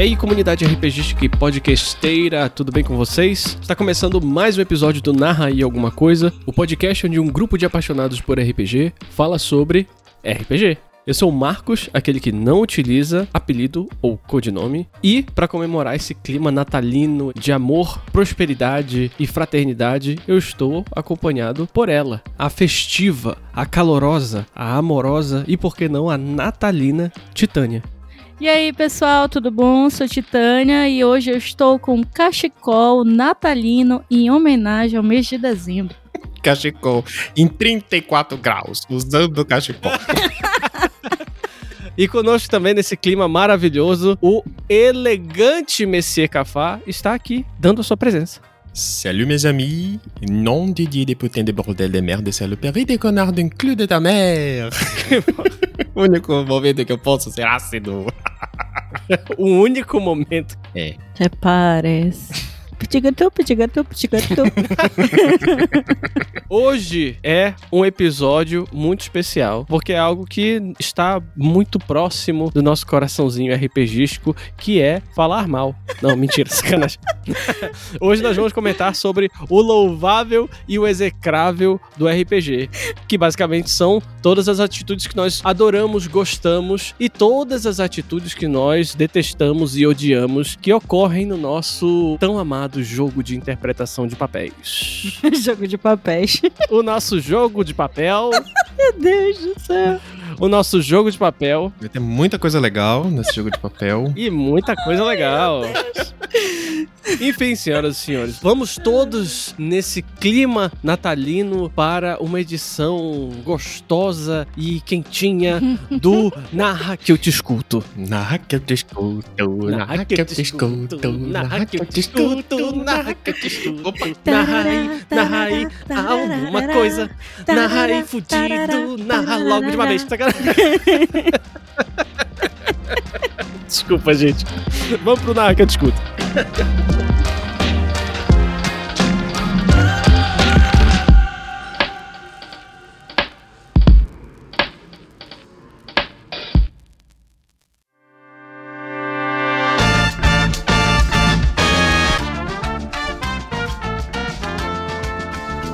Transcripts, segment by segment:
E aí, comunidade RPGística e podcasteira, tudo bem com vocês? Está começando mais um episódio do Narra aí Alguma Coisa, o podcast onde um grupo de apaixonados por RPG fala sobre RPG. Eu sou o Marcos, aquele que não utiliza apelido ou codinome, e para comemorar esse clima natalino de amor, prosperidade e fraternidade, eu estou acompanhado por ela, a festiva, a calorosa, a amorosa e por que não a natalina Titânia. E aí, pessoal, tudo bom? Sou Titânia e hoje eu estou com um cachecol natalino em homenagem ao mês de dezembro. Cachecol em 34 graus, usando cachecol. E conosco também nesse clima maravilhoso, o elegante Messier Cafá está aqui, dando a sua presença. Salut mes amis, nom Didier des putains de bordel de merde, saloperie des connards d'un clou de ta mère. o único momento que eu posso ser ácido. o único momento. É. Hoje é um episódio muito especial, porque é algo que está muito próximo do nosso coraçãozinho RPGístico, que é falar mal. Não, mentira, sacanagem. Hoje nós vamos comentar sobre o louvável e o execrável do RPG, que basicamente são todas as atitudes que nós adoramos, gostamos e todas as atitudes que nós detestamos e odiamos que ocorrem no nosso tão amado jogo de interpretação de papéis. Jogo de papéis. O nosso jogo de papel, Meu Deus do céu. O nosso jogo de papel Vai ter muita coisa legal nesse jogo de papel. e muita coisa legal. Enfim, senhoras e senhores, vamos todos nesse clima natalino para uma edição gostosa e quentinha do Narra que eu te escuto. Narra que eu te escuto, narra que eu te escuto, narra que eu te escuto, narra que eu te escuto. Opa, narra aí, narra aí, alguma coisa. Narra aí, fudido, narra logo de uma vez. Desculpa, gente. Vamos pro Narra que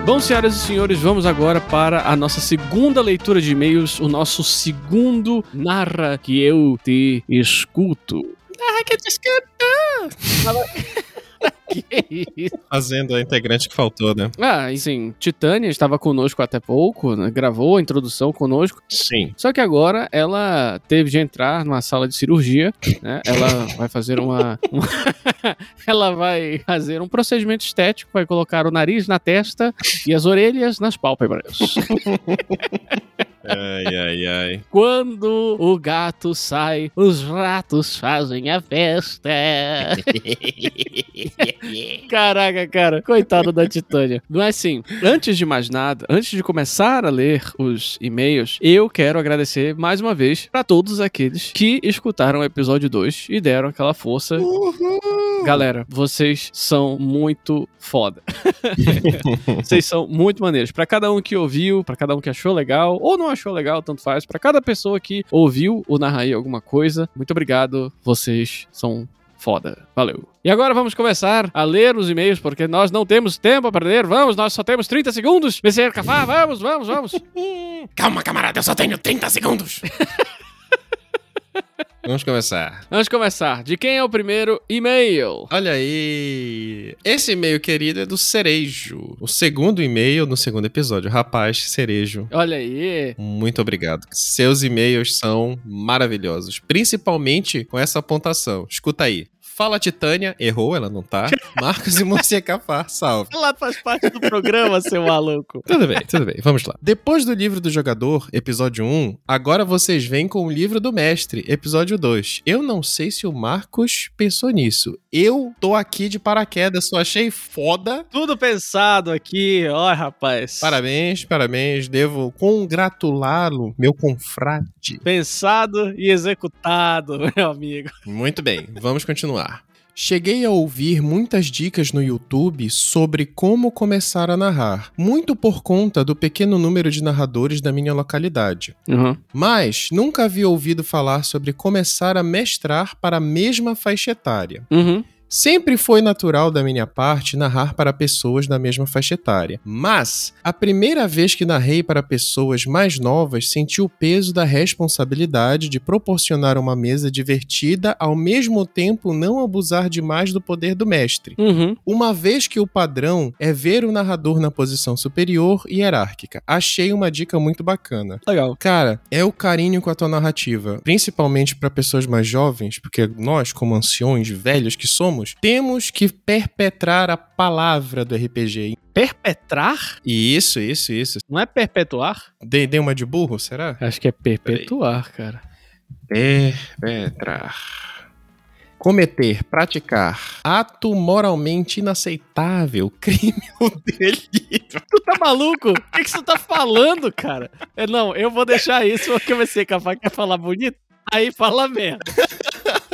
Bom, senhoras e senhores, vamos agora para a nossa segunda leitura de e-mails, o nosso segundo Narra que eu te escuto. Narra que eu te escuto. Que isso? Fazendo a integrante que faltou, né? Ah, e sim, Titânia estava conosco até pouco, né? gravou a introdução conosco. Sim. Só que agora ela teve de entrar numa sala de cirurgia, né? Ela vai fazer uma, uma- ela vai fazer um procedimento estético, vai colocar o nariz na testa e as orelhas nas pálpebras. Ai, ai, ai. Quando o gato sai, os ratos fazem a festa. Caraca, cara, coitado da Titânia. Mas assim, antes de mais nada, antes de começar a ler os e-mails, eu quero agradecer mais uma vez pra todos aqueles que escutaram o episódio 2 e deram aquela força. Galera, vocês são muito foda. vocês são muito maneiros. Pra cada um que ouviu, pra cada um que achou legal ou não achou legal, tanto faz. Pra cada pessoa que ouviu o Narraí alguma coisa, muito obrigado. Vocês são foda. Valeu. E agora vamos começar a ler os e-mails, porque nós não temos tempo a perder. Vamos, nós só temos 30 segundos. Messier Cafá, vamos, vamos, vamos. Calma, camarada, eu só tenho 30 segundos. Vamos começar. Vamos começar. De quem é o primeiro e-mail? Olha aí. Esse e-mail querido é do Cerejo. O segundo e-mail no segundo episódio. Rapaz, Cerejo. Olha aí. Muito obrigado. Seus e-mails são maravilhosos. Principalmente com essa apontação. Escuta aí. Fala Titânia, errou, ela não tá. Marcos e Murcia Cafar, salve. Ela faz parte do programa, seu maluco. Tudo bem, tudo bem, vamos lá. Depois do livro do jogador, episódio 1, agora vocês vêm com o livro do mestre, episódio 2. Eu não sei se o Marcos pensou nisso. Eu tô aqui de paraquedas, só achei foda. Tudo pensado aqui, ó, rapaz. Parabéns, parabéns. Devo congratulá-lo, meu confrade. Pensado e executado, meu amigo. Muito bem, vamos continuar. Cheguei a ouvir muitas dicas no YouTube sobre como começar a narrar, muito por conta do pequeno número de narradores da minha localidade. Uhum. Mas nunca havia ouvido falar sobre começar a mestrar para a mesma faixa etária. Uhum. Sempre foi natural da minha parte narrar para pessoas da mesma faixa etária, mas a primeira vez que narrei para pessoas mais novas senti o peso da responsabilidade de proporcionar uma mesa divertida ao mesmo tempo não abusar demais do poder do mestre. Uhum. Uma vez que o padrão é ver o narrador na posição superior e hierárquica. Achei uma dica muito bacana. Legal. Cara, é o carinho com a tua narrativa, principalmente para pessoas mais jovens, porque nós, como anciões velhos que somos, temos que perpetrar a palavra do RPG. Perpetrar? Isso, isso, isso. Não é perpetuar? Dei, dei uma de burro, será? Acho que é perpetuar, cara. Perpetrar. Cometer, praticar, ato moralmente inaceitável, crime ou delito. Tu tá maluco? O que, que você tá falando, cara? É, não, eu vou deixar isso porque você capaz quer falar bonito. Aí fala merda.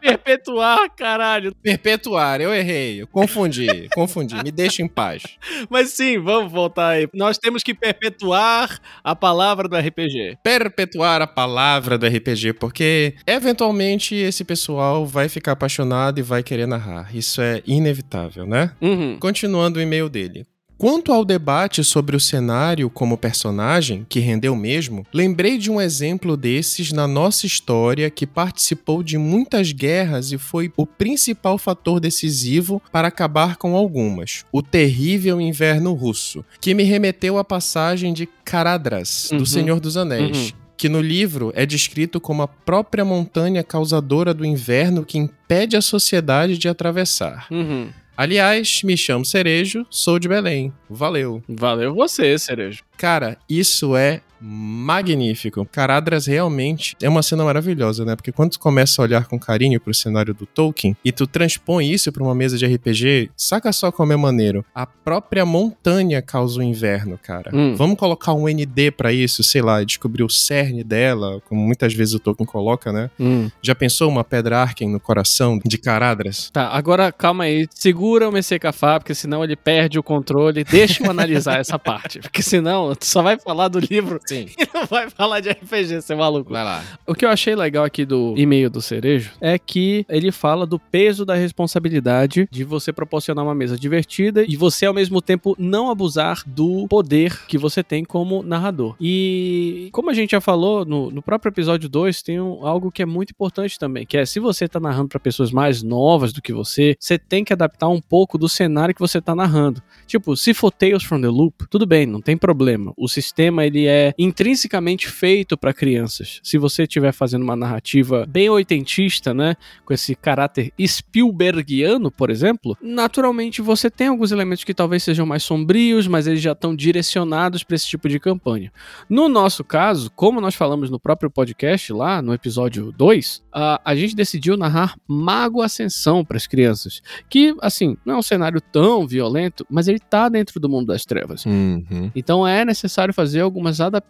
Perpetuar, caralho. Perpetuar, eu errei, eu confundi, confundi. Me deixa em paz. Mas sim, vamos voltar aí. Nós temos que perpetuar a palavra do RPG. Perpetuar a palavra do RPG, porque eventualmente esse pessoal vai ficar apaixonado e vai querer narrar. Isso é inevitável, né? Uhum. Continuando o e-mail dele. Quanto ao debate sobre o cenário como personagem, que rendeu mesmo, lembrei de um exemplo desses na nossa história que participou de muitas guerras e foi o principal fator decisivo para acabar com algumas: o terrível inverno russo, que me remeteu à passagem de Caradras, Uhum. do Senhor dos Anéis. Que no livro é descrito como a própria montanha causadora do inverno que impede a sociedade de atravessar. Uhum. Aliás, me chamo Cerejo, sou de Belém. Valeu. Valeu você, Cerejo. Cara, isso é magnífico. Caradras realmente é uma cena maravilhosa, né? Porque quando tu começa a olhar com carinho pro cenário do Tolkien e tu transpõe isso pra uma mesa de RPG, saca só como é maneiro. A própria montanha causa o inverno, cara. Hum. Vamos colocar um ND pra isso, sei lá, descobrir o cerne dela, como muitas vezes o Tolkien coloca, né? Já pensou uma pedra Arken no coração de Caradras? Tá, agora calma aí. Segura o Messecafá, porque senão ele perde o controle. Deixa eu analisar essa parte. Porque senão tu só vai falar do livro Sim. e não vai falar de RPG, seu maluco. Vai lá. O que eu achei legal aqui do e-mail do Cerejo é que ele fala do peso da responsabilidade de você proporcionar uma mesa divertida e você, ao mesmo tempo, não abusar do poder que você tem como narrador. E como a gente já falou no, no próprio episódio 2, tem um- algo que é muito importante também, que é se você tá narrando para pessoas mais novas do que você, você tem que adaptar um pouco do cenário que você tá narrando. Tipo, se for Tales from the Loop, tudo bem, não tem problema. O sistema ele é intrinsecamente feito para crianças. Se você estiver fazendo uma narrativa bem oitentista, né, com esse caráter Spielbergiano, por exemplo, naturalmente você tem alguns elementos que talvez sejam mais sombrios, mas eles já estão direcionados para esse tipo de campanha. No nosso caso, como nós falamos no próprio podcast lá, no episódio 2, a, a gente decidiu narrar Mago Ascensão para as crianças, que assim, não é um cenário tão violento, mas ele tá dentro do mundo das trevas. Uhum. Então é necessário fazer algumas adaptações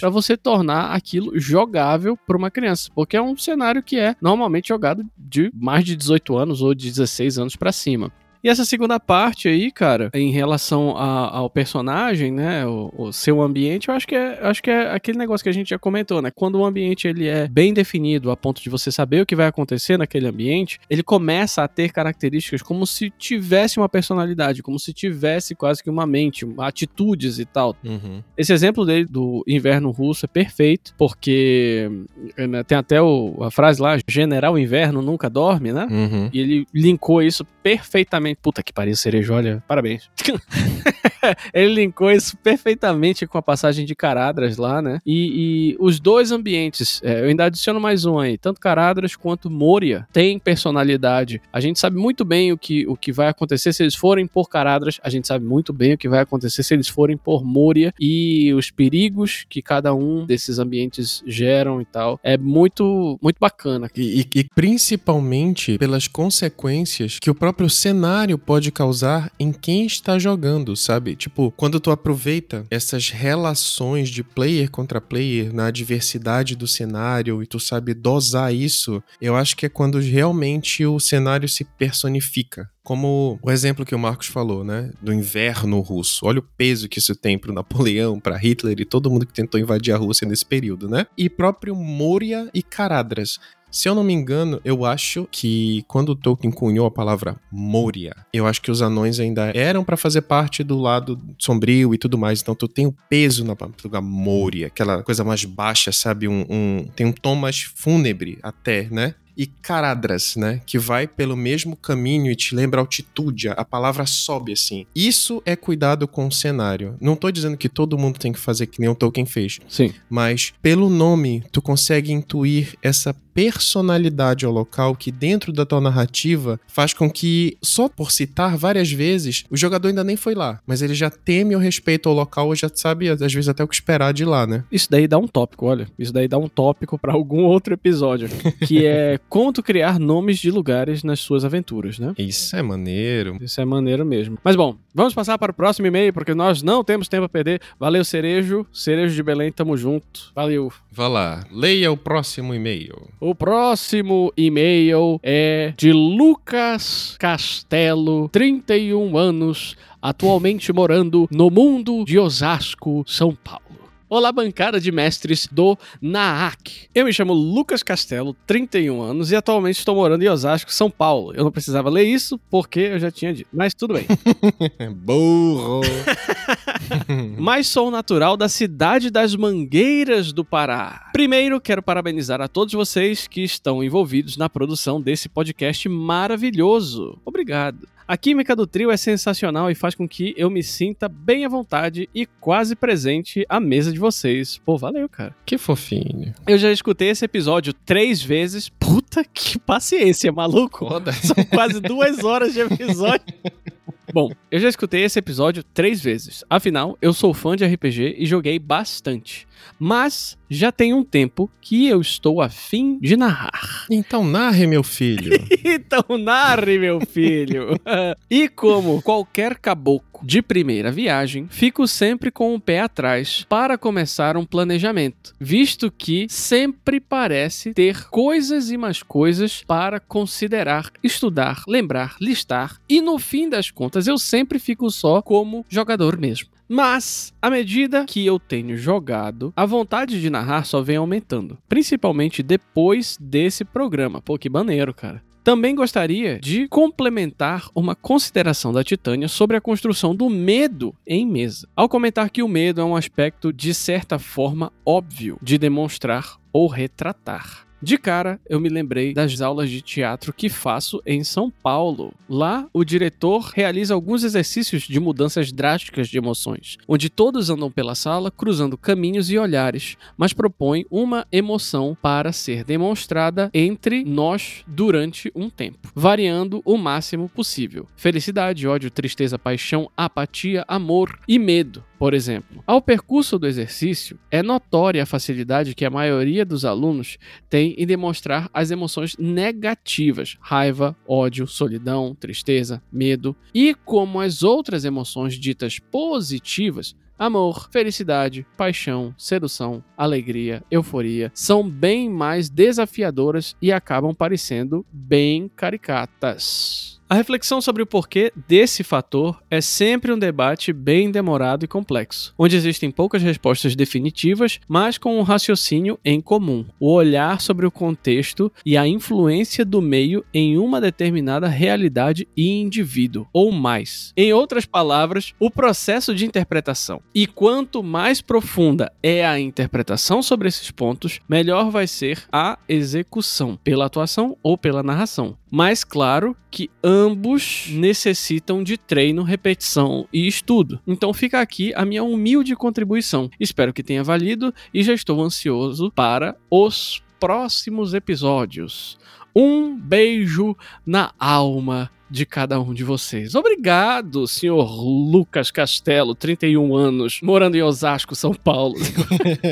para você tornar aquilo jogável para uma criança, porque é um cenário que é normalmente jogado de mais de 18 anos ou de 16 anos para cima. E essa segunda parte aí, cara, em relação a- ao personagem, né, o, o seu ambiente, eu acho que é, acho que é aquele negócio que a gente já comentou, né? Quando o ambiente ele é bem definido a ponto de você saber o que vai acontecer naquele ambiente, ele começa a ter características como se tivesse uma personalidade, como se tivesse quase que uma mente, atitudes e tal. Uhum. Esse exemplo dele do inverno russo é perfeito, porque né, tem até o- a frase lá, General Inverno nunca dorme, né? Uhum. E ele linkou isso perfeitamente. Puta que pariu, cereja, olha, parabéns. ele linkou isso perfeitamente com a passagem de Caradras lá, né? E, e os dois ambientes, é, eu ainda adiciono mais um aí, tanto Caradras quanto Moria tem personalidade. A gente sabe muito bem o que, o que vai acontecer se eles forem por Caradras, a gente sabe muito bem o que vai acontecer se eles forem por Moria e os perigos que cada um desses ambientes geram e tal. É muito, muito bacana. E, e- e principalmente pelas consequências que o próprio cenário cenário pode causar em quem está jogando, sabe? Tipo, quando tu aproveita essas relações de player contra player na diversidade do cenário e tu sabe dosar isso, eu acho que é quando realmente o cenário se personifica. Como o exemplo que o Marcos falou, né? Do inverno russo. Olha o peso que isso tem pro Napoleão, para Hitler e todo mundo que tentou invadir a Rússia nesse período, né? E próprio Moria e Caradras. Se eu não me engano, eu acho que quando Tolkien cunhou a palavra Moria, eu acho que os anões ainda eram para fazer parte do lado sombrio e tudo mais. Então tu tem o peso na palavra Moria, aquela coisa mais baixa, sabe? Um, um, tem um tom mais fúnebre até, né? E Caradras, né? Que vai pelo mesmo caminho e te lembra altitude, a palavra sobe assim. Isso é cuidado com o cenário. Não tô dizendo que todo mundo tem que fazer que nem o Tolkien fez. Sim. Mas pelo nome, tu consegue intuir essa personalidade ao local que dentro da tua narrativa faz com que, só por citar várias vezes, o jogador ainda nem foi lá, mas ele já teme o respeito ao local ou já sabe, às vezes, até o que esperar de lá, né? Isso daí dá um tópico, olha. Isso daí dá um tópico para algum outro episódio, que é como tu criar nomes de lugares nas suas aventuras, né? Isso é maneiro. Isso é maneiro mesmo. Mas bom, vamos passar para o próximo e-mail, porque nós não temos tempo a perder. Valeu, Cerejo. Cerejo de Belém, tamo junto. Valeu. Vá lá, leia o próximo e-mail. O próximo e-mail é de Lucas Castelo, 31 anos, atualmente morando no mundo de Osasco, São Paulo. Olá, bancada de mestres do NAAC. Eu me chamo Lucas Castelo, 31 anos, e atualmente estou morando em Osasco, São Paulo. Eu não precisava ler isso porque eu já tinha dito, mas tudo bem. Burro! mas sou natural da cidade das Mangueiras do Pará. Primeiro, quero parabenizar a todos vocês que estão envolvidos na produção desse podcast maravilhoso. Obrigado. A química do trio é sensacional e faz com que eu me sinta bem à vontade e quase presente à mesa de vocês. Pô, valeu, cara. Que fofinho. Eu já escutei esse episódio três vezes. Puta que paciência, maluco. Foda. São quase duas horas de episódio. Bom, eu já escutei esse episódio três vezes. Afinal, eu sou fã de RPG e joguei bastante. Mas já tem um tempo que eu estou afim de narrar. Então narre, meu filho. então narre, meu filho. e como qualquer caboclo de primeira viagem, fico sempre com o pé atrás para começar um planejamento, visto que sempre parece ter coisas e mais coisas para considerar, estudar, lembrar, listar, e no fim das contas eu sempre fico só como jogador mesmo. Mas, à medida que eu tenho jogado, a vontade de narrar só vem aumentando. Principalmente depois desse programa. Pô, que maneiro, cara. Também gostaria de complementar uma consideração da Titânia sobre a construção do medo em mesa. Ao comentar que o medo é um aspecto de certa forma óbvio de demonstrar ou retratar. De cara, eu me lembrei das aulas de teatro que faço em São Paulo. Lá, o diretor realiza alguns exercícios de mudanças drásticas de emoções, onde todos andam pela sala cruzando caminhos e olhares, mas propõe uma emoção para ser demonstrada entre nós durante um tempo, variando o máximo possível. Felicidade, ódio, tristeza, paixão, apatia, amor e medo por exemplo, ao percurso do exercício, é notória a facilidade que a maioria dos alunos tem em demonstrar as emoções negativas, raiva, ódio, solidão, tristeza, medo, e como as outras emoções ditas positivas Amor, felicidade, paixão, sedução, alegria, euforia são bem mais desafiadoras e acabam parecendo bem caricatas. A reflexão sobre o porquê desse fator é sempre um debate bem demorado e complexo, onde existem poucas respostas definitivas, mas com um raciocínio em comum, o olhar sobre o contexto e a influência do meio em uma determinada realidade e indivíduo, ou mais. Em outras palavras, o processo de interpretação. E quanto mais profunda é a interpretação sobre esses pontos, melhor vai ser a execução, pela atuação ou pela narração. Mas claro que ambos necessitam de treino, repetição e estudo. Então fica aqui a minha humilde contribuição. Espero que tenha valido e já estou ansioso para os próximos episódios. Um beijo na alma de cada um de vocês. Obrigado, senhor Lucas Castelo, 31 anos, morando em Osasco, São Paulo.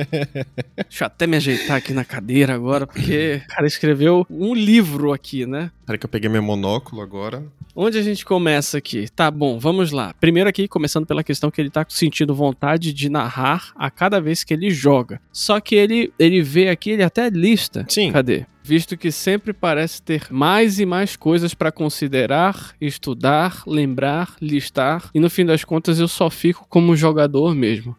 Deixa eu até me ajeitar aqui na cadeira agora, porque o cara escreveu um livro aqui, né? Peraí que eu peguei meu monóculo agora. Onde a gente começa aqui? Tá bom, vamos lá. Primeiro aqui, começando pela questão que ele tá sentindo vontade de narrar a cada vez que ele joga. Só que ele, ele vê aqui, ele até lista. Sim. Cadê? Visto que sempre parece ter mais e mais coisas para considerar, estudar, lembrar, listar, e no fim das contas eu só fico como jogador mesmo.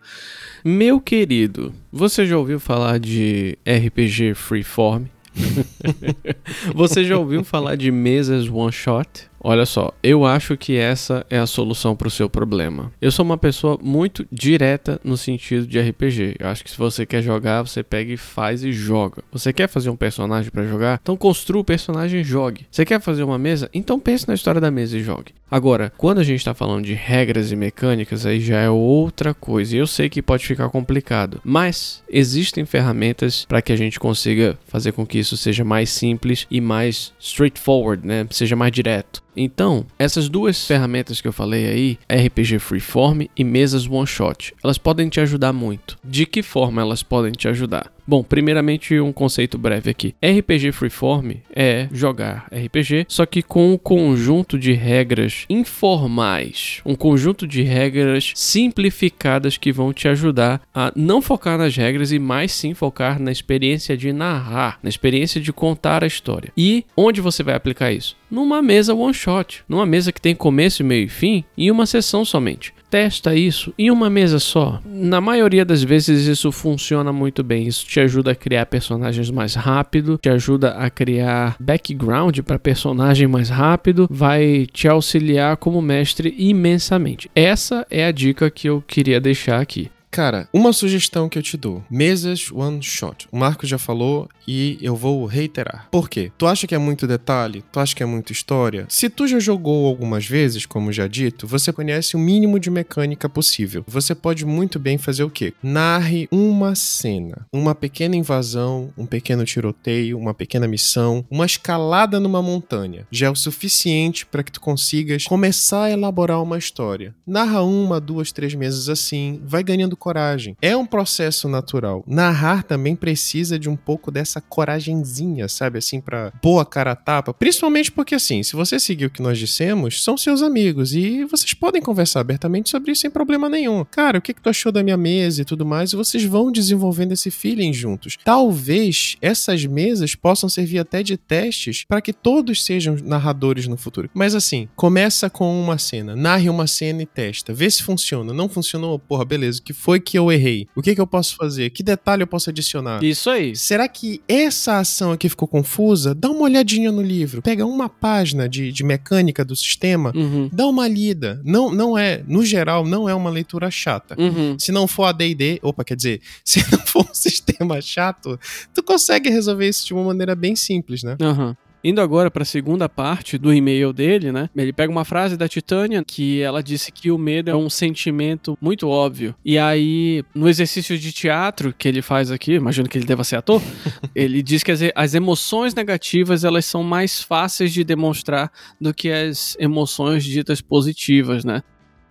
Meu querido, você já ouviu falar de RPG Freeform? você já ouviu falar de mesas one shot? Olha só, eu acho que essa é a solução para o seu problema. Eu sou uma pessoa muito direta no sentido de RPG. Eu acho que se você quer jogar, você pega e faz e joga. Você quer fazer um personagem para jogar? Então construa o personagem e jogue. Você quer fazer uma mesa? Então pense na história da mesa e jogue. Agora, quando a gente está falando de regras e mecânicas, aí já é outra coisa. E eu sei que pode ficar complicado, mas existem ferramentas para que a gente consiga fazer com que isso seja mais simples e mais straightforward, né? Seja mais direto. Então, essas duas ferramentas que eu falei aí, RPG Freeform e mesas One Shot, elas podem te ajudar muito. De que forma elas podem te ajudar? Bom, primeiramente um conceito breve aqui. RPG Freeform é jogar RPG, só que com um conjunto de regras informais, um conjunto de regras simplificadas que vão te ajudar a não focar nas regras e mais sim focar na experiência de narrar, na experiência de contar a história. E onde você vai aplicar isso? Numa mesa one shot, numa mesa que tem começo, meio e fim e uma sessão somente testa isso em uma mesa só. Na maioria das vezes isso funciona muito bem. Isso te ajuda a criar personagens mais rápido, te ajuda a criar background para personagem mais rápido, vai te auxiliar como mestre imensamente. Essa é a dica que eu queria deixar aqui. Cara, uma sugestão que eu te dou: mesas one shot. O Marco já falou e eu vou reiterar. Por quê? Tu acha que é muito detalhe? Tu acha que é muita história? Se tu já jogou algumas vezes, como já dito, você conhece o mínimo de mecânica possível. Você pode muito bem fazer o quê? Narre uma cena, uma pequena invasão, um pequeno tiroteio, uma pequena missão, uma escalada numa montanha. Já é o suficiente para que tu consigas começar a elaborar uma história. Narra uma, duas, três meses assim, vai ganhando coragem. É um processo natural. Narrar também precisa de um pouco dessa coragenzinha, sabe? Assim, pra boa cara a tapa. Principalmente porque, assim, se você seguir o que nós dissemos, são seus amigos e vocês podem conversar abertamente sobre isso sem problema nenhum. Cara, o que, que tu achou da minha mesa e tudo mais? E vocês vão desenvolvendo esse feeling juntos. Talvez essas mesas possam servir até de testes para que todos sejam narradores no futuro. Mas assim, começa com uma cena, narre uma cena e testa, vê se funciona. Não funcionou, porra, beleza, que foi que eu errei? O que que eu posso fazer? Que detalhe eu posso adicionar? Isso aí. Será que essa ação aqui ficou confusa? Dá uma olhadinha no livro, pega uma página de, de mecânica do sistema, Uhum. dá uma lida. Não, não é, no geral, não é uma leitura chata. Uhum. Se não for a D&D, opa, quer dizer, se não for um sistema chato, tu consegue resolver isso de uma maneira bem simples, né? Aham. Indo agora para a segunda parte do e-mail dele, né? Ele pega uma frase da Titânia que ela disse que o medo é um sentimento muito óbvio. E aí, no exercício de teatro que ele faz aqui, imagino que ele deva ser ator, ele diz que as, as emoções negativas elas são mais fáceis de demonstrar do que as emoções ditas positivas, né?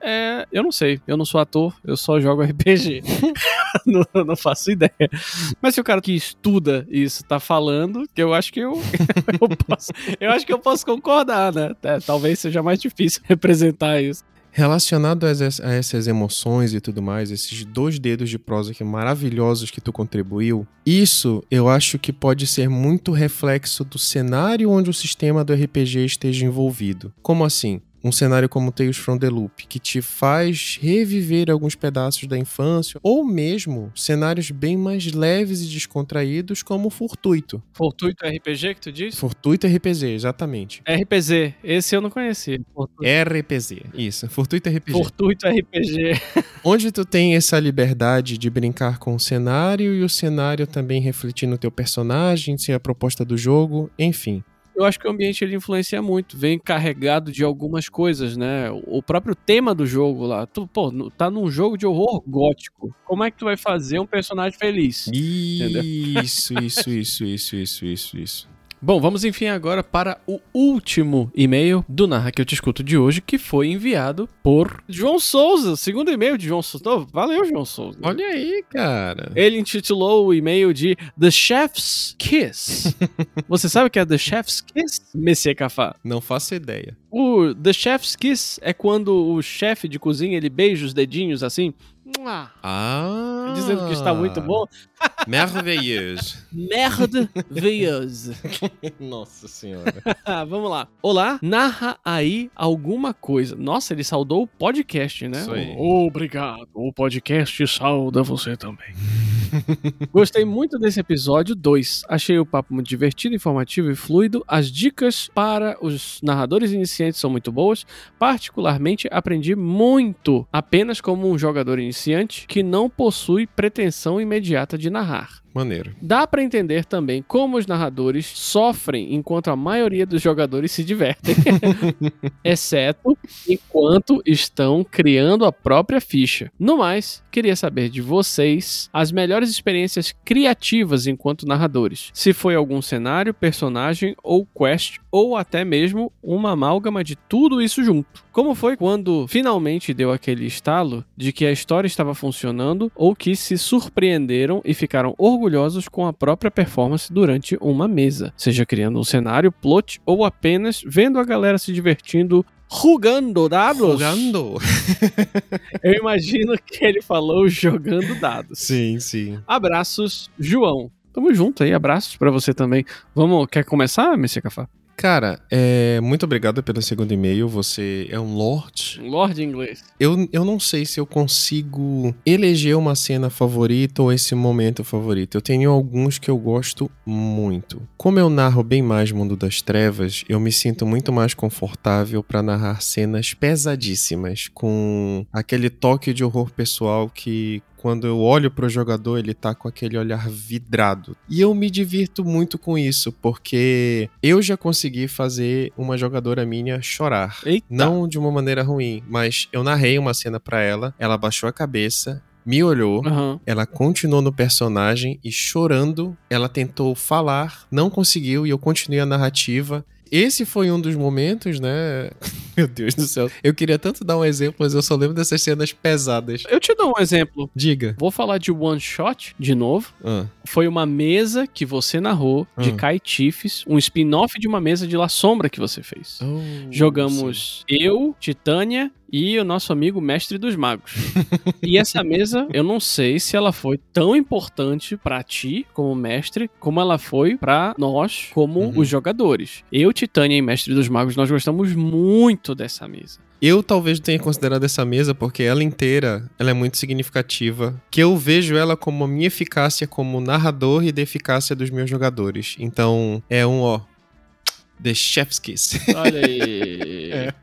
É, eu não sei, eu não sou ator, eu só jogo RPG. não, não faço ideia. Mas se o cara que estuda isso tá falando, que eu acho que eu, eu posso, eu acho que eu posso concordar, né? É, talvez seja mais difícil representar isso. Relacionado a essas, a essas emoções e tudo mais, esses dois dedos de prosa que maravilhosos que tu contribuiu, isso eu acho que pode ser muito reflexo do cenário onde o sistema do RPG esteja envolvido. Como assim? Um cenário como Tales from the Loop, que te faz reviver alguns pedaços da infância, ou mesmo cenários bem mais leves e descontraídos, como Fortuito. Fortuito RPG que tu diz? Fortuito RPG, exatamente. RPZ, esse eu não conhecia. Fortuito, RPG, isso. Fortuito RPG. Fortuito RPG. Onde tu tem essa liberdade de brincar com o cenário e o cenário também refletir no teu personagem, ser a proposta do jogo, enfim. Eu acho que o ambiente ele influencia muito, vem carregado de algumas coisas, né? O próprio tema do jogo lá, tu, pô, tá num jogo de horror gótico. Como é que tu vai fazer um personagem feliz? Isso, isso, isso, isso, isso, isso, isso. Bom, vamos enfim agora para o último e-mail do Narra que eu te escuto de hoje, que foi enviado por João Souza. Segundo e-mail de João Souza. Oh, valeu, João Souza. Olha aí, cara. Ele intitulou o e-mail de The Chef's Kiss. Você sabe o que é The Chef's Kiss, Messier Cafá? Não faço ideia. O The Chef's Kiss é quando o chefe de cozinha ele beija os dedinhos assim! Ah. dizendo que está muito bom. Merveilleuse. Merveilleuse. Nossa senhora. Vamos lá. Olá, narra aí alguma coisa. Nossa, ele saudou o podcast, né? Isso aí. Obrigado. O podcast sauda você também. Gostei muito desse episódio 2. Achei o papo muito divertido, informativo e fluido. As dicas para os narradores iniciantes são muito boas. Particularmente, aprendi muito apenas como um jogador iniciante que não possui pretensão imediata de narrar. Maneiro. Dá pra entender também como os narradores sofrem enquanto a maioria dos jogadores se divertem, exceto enquanto estão criando a própria ficha. No mais, queria saber de vocês as melhores experiências criativas enquanto narradores. Se foi algum cenário, personagem ou quest, ou até mesmo uma amálgama de tudo isso junto. Como foi quando finalmente deu aquele estalo de que a história estava funcionando ou que se surpreenderam e ficaram orgulhosos com a própria performance durante uma mesa, seja criando um cenário, plot ou apenas vendo a galera se divertindo jogando dados? Jogando. Eu imagino que ele falou jogando dados. Sim, sim. Abraços, João. Tamo junto aí, abraços pra você também. Vamos, quer começar, Messias Cafá? Cara, é, muito obrigado pelo segundo e-mail. Você é um lord. Lorde inglês. Eu, eu não sei se eu consigo eleger uma cena favorita ou esse momento favorito. Eu tenho alguns que eu gosto muito. Como eu narro bem mais Mundo das Trevas, eu me sinto muito mais confortável para narrar cenas pesadíssimas, com aquele toque de horror pessoal que quando eu olho pro jogador, ele tá com aquele olhar vidrado. E eu me divirto muito com isso, porque eu já consegui fazer uma jogadora minha chorar. Eita. Não de uma maneira ruim, mas eu narrei uma cena pra ela, ela baixou a cabeça, me olhou, Aham. ela continuou no personagem e chorando, ela tentou falar, não conseguiu e eu continuei a narrativa. Esse foi um dos momentos, né? Meu Deus do céu. Eu queria tanto dar um exemplo, mas eu só lembro dessas cenas pesadas. Eu te dou um exemplo. Diga. Vou falar de One Shot de novo. Ah, Foi uma mesa que você narrou de Hum. Kaitifes, um spin-off de uma mesa de La Sombra que você fez. Oh, Jogamos eu, Titânia e o nosso amigo Mestre dos Magos. e essa mesa, eu não sei se ela foi tão importante pra ti como mestre, como ela foi pra nós como Uhum. os jogadores. Eu, Titânia e Mestre dos Magos, nós gostamos muito dessa mesa. Eu talvez tenha considerado essa mesa porque ela inteira, ela é muito significativa, que eu vejo ela como a minha eficácia como narrador e da eficácia dos meus jogadores. Então, é um ó, The Chef's Kiss. Olha aí. É.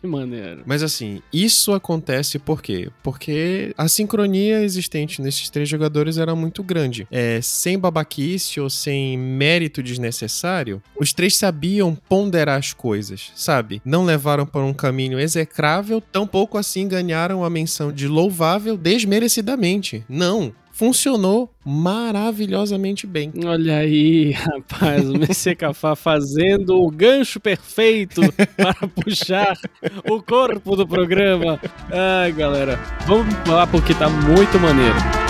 Que maneiro. Mas assim, isso acontece por quê? Porque a sincronia existente nesses três jogadores era muito grande. É, sem babaquice ou sem mérito desnecessário, os três sabiam ponderar as coisas, sabe? Não levaram para um caminho execrável, tampouco assim ganharam a menção de louvável desmerecidamente. Não. Funcionou maravilhosamente bem. Olha aí, rapaz, o Messias Cafá fazendo o gancho perfeito para puxar o corpo do programa. Ai, galera, vamos lá porque tá muito maneiro.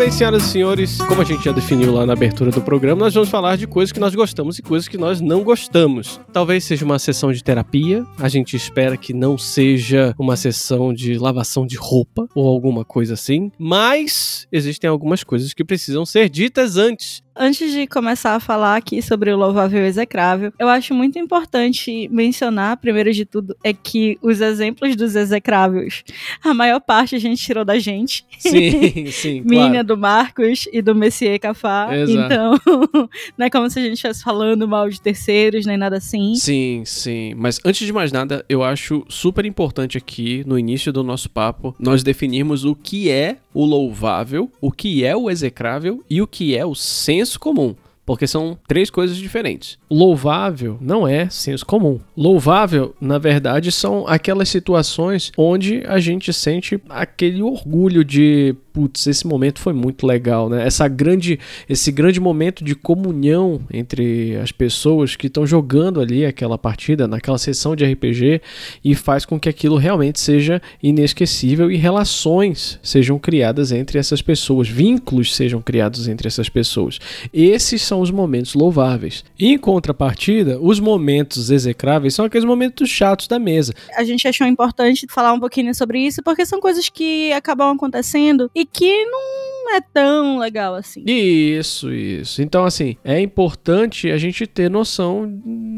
Bem, senhoras e senhores, como a gente já definiu lá na abertura do programa, nós vamos falar de coisas que nós gostamos e coisas que nós não gostamos. Talvez seja uma sessão de terapia, a gente espera que não seja uma sessão de lavação de roupa ou alguma coisa assim, mas existem algumas coisas que precisam ser ditas antes. Antes de começar a falar aqui sobre o louvável e execrável, eu acho muito importante mencionar, primeiro de tudo, é que os exemplos dos execráveis, a maior parte a gente tirou da gente. Sim, sim, Minha, claro. do Marcos e do Messier Cafá. Exato. Então, não é como se a gente estivesse falando mal de terceiros, nem nada assim. Sim, sim. Mas antes de mais nada, eu acho super importante aqui, no início do nosso papo, nós definirmos o que é o louvável, o que é o execrável e o que é o senso comum. porque são três coisas diferentes. Louvável não é senso comum. Louvável, na verdade, são aquelas situações onde a gente sente aquele orgulho de putz, esse momento foi muito legal, né? Essa grande, esse grande momento de comunhão entre as pessoas que estão jogando ali aquela partida, naquela sessão de RPG, e faz com que aquilo realmente seja inesquecível e relações sejam criadas entre essas pessoas, vínculos sejam criados entre essas pessoas. Esses são os momentos louváveis. Em contrapartida, os momentos execráveis são aqueles momentos chatos da mesa. A gente achou importante falar um pouquinho sobre isso, porque são coisas que acabam acontecendo e que não é tão legal assim. Isso, isso. Então, assim, é importante a gente ter noção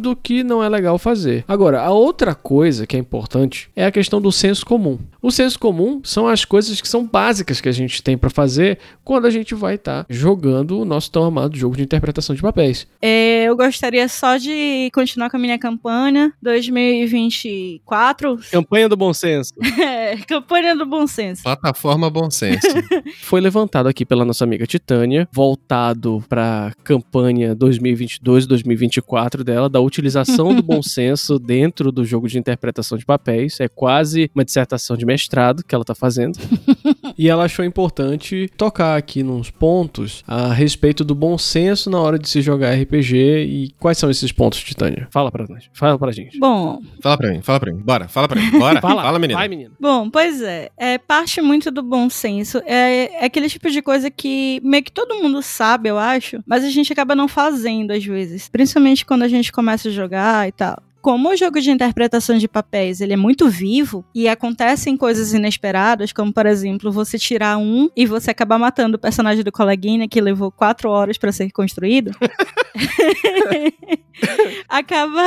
do que não é legal fazer. Agora, a outra coisa que é importante é a questão do senso comum. O senso comum são as coisas que são básicas que a gente tem para fazer quando a gente vai estar tá jogando o nosso tão amado jogo de interpretação de papéis. É, eu gostaria só de continuar com a minha campanha 2024. Campanha do bom senso. é, campanha do bom senso. Plataforma bom senso. Foi levantado aqui pela nossa amiga Titânia, voltado para campanha 2022-2024 dela, da utilização do bom senso dentro do jogo de interpretação de papéis. É quase uma dissertação de mestrado que ela tá fazendo. e ela achou importante tocar aqui nos pontos a respeito do bom senso na hora de se jogar RPG e quais são esses pontos, Titânia? Fala pra nós, fala pra gente. Bom, Fala pra mim, fala pra mim. Bora, fala pra mim. Bora. Fala, fala menina. Vai, menina. Bom, pois é. É parte muito do bom senso. É, é aquele tipo de coisa que meio que todo mundo sabe, eu acho, mas a gente acaba não fazendo às vezes. Principalmente quando a gente começa a jogar e tal. Como o jogo de interpretação de papéis ele é muito vivo e acontecem coisas inesperadas, como por exemplo você tirar um e você acabar matando o personagem do coleguinha que levou quatro horas para ser construído, acaba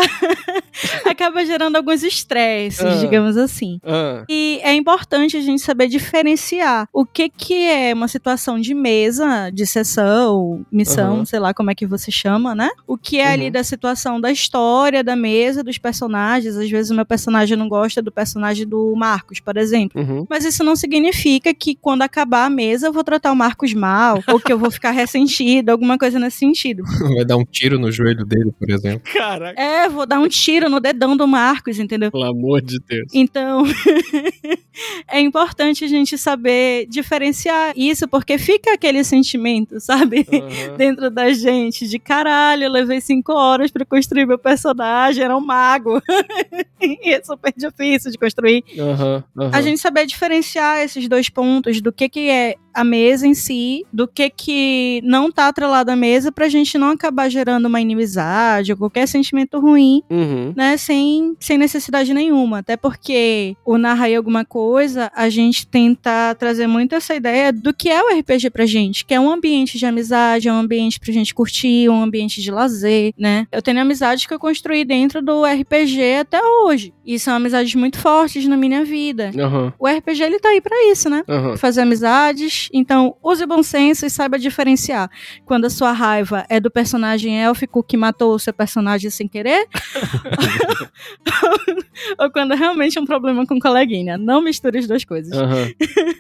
acaba gerando alguns estresses, Ah. digamos assim. Ah, E é importante a gente saber diferenciar o que que é uma situação de mesa, de sessão, missão, Aham. sei lá como é que você chama, né? O que é ali Uhum. da situação da história, da mesa, dos personagens. Às vezes o meu personagem não gosta do personagem do Marcos, por exemplo. uhum. Mas isso não significa que quando acabar a mesa eu vou tratar o Marcos mal, ou que eu vou ficar ressentido, alguma coisa nesse sentido. Vai dar um tiro no joelho dele, por exemplo. Caraca, É, vou dar um tiro no dedão do Marcos, entendeu? pelo amor de Deus. Então, é importante a gente saber diferenciar isso, porque fica aquele sentimento, sabe? Aham. Dentro da gente, de caralho, eu levei cinco horas pra construir meu personagem, era um mago. e é super difícil de construir. Aham, aham. A gente saber diferenciar esses dois pontos do que, que é a mesa em si, do que que não tá atrelado à mesa, pra gente não acabar gerando uma inimizade ou qualquer sentimento ruim Uhum. né, sem, sem necessidade nenhuma. Até porque o Narra aí alguma coisa, a gente tenta trazer muito essa ideia do que é o RPG pra gente, que é um ambiente de amizade, é um ambiente pra gente curtir, um ambiente de lazer, né? Eu tenho amizades que eu construí dentro do RPG até hoje. E são amizades muito fortes na minha vida. Aham, O RPG ele tá aí pra isso, né? aham. Fazer amizades. Então, use bom senso e saiba diferenciar. Quando a sua raiva é do personagem élfico que matou o seu personagem sem querer. ou quando é realmente um problema com o coleguinha. Não misture as duas coisas. Aham.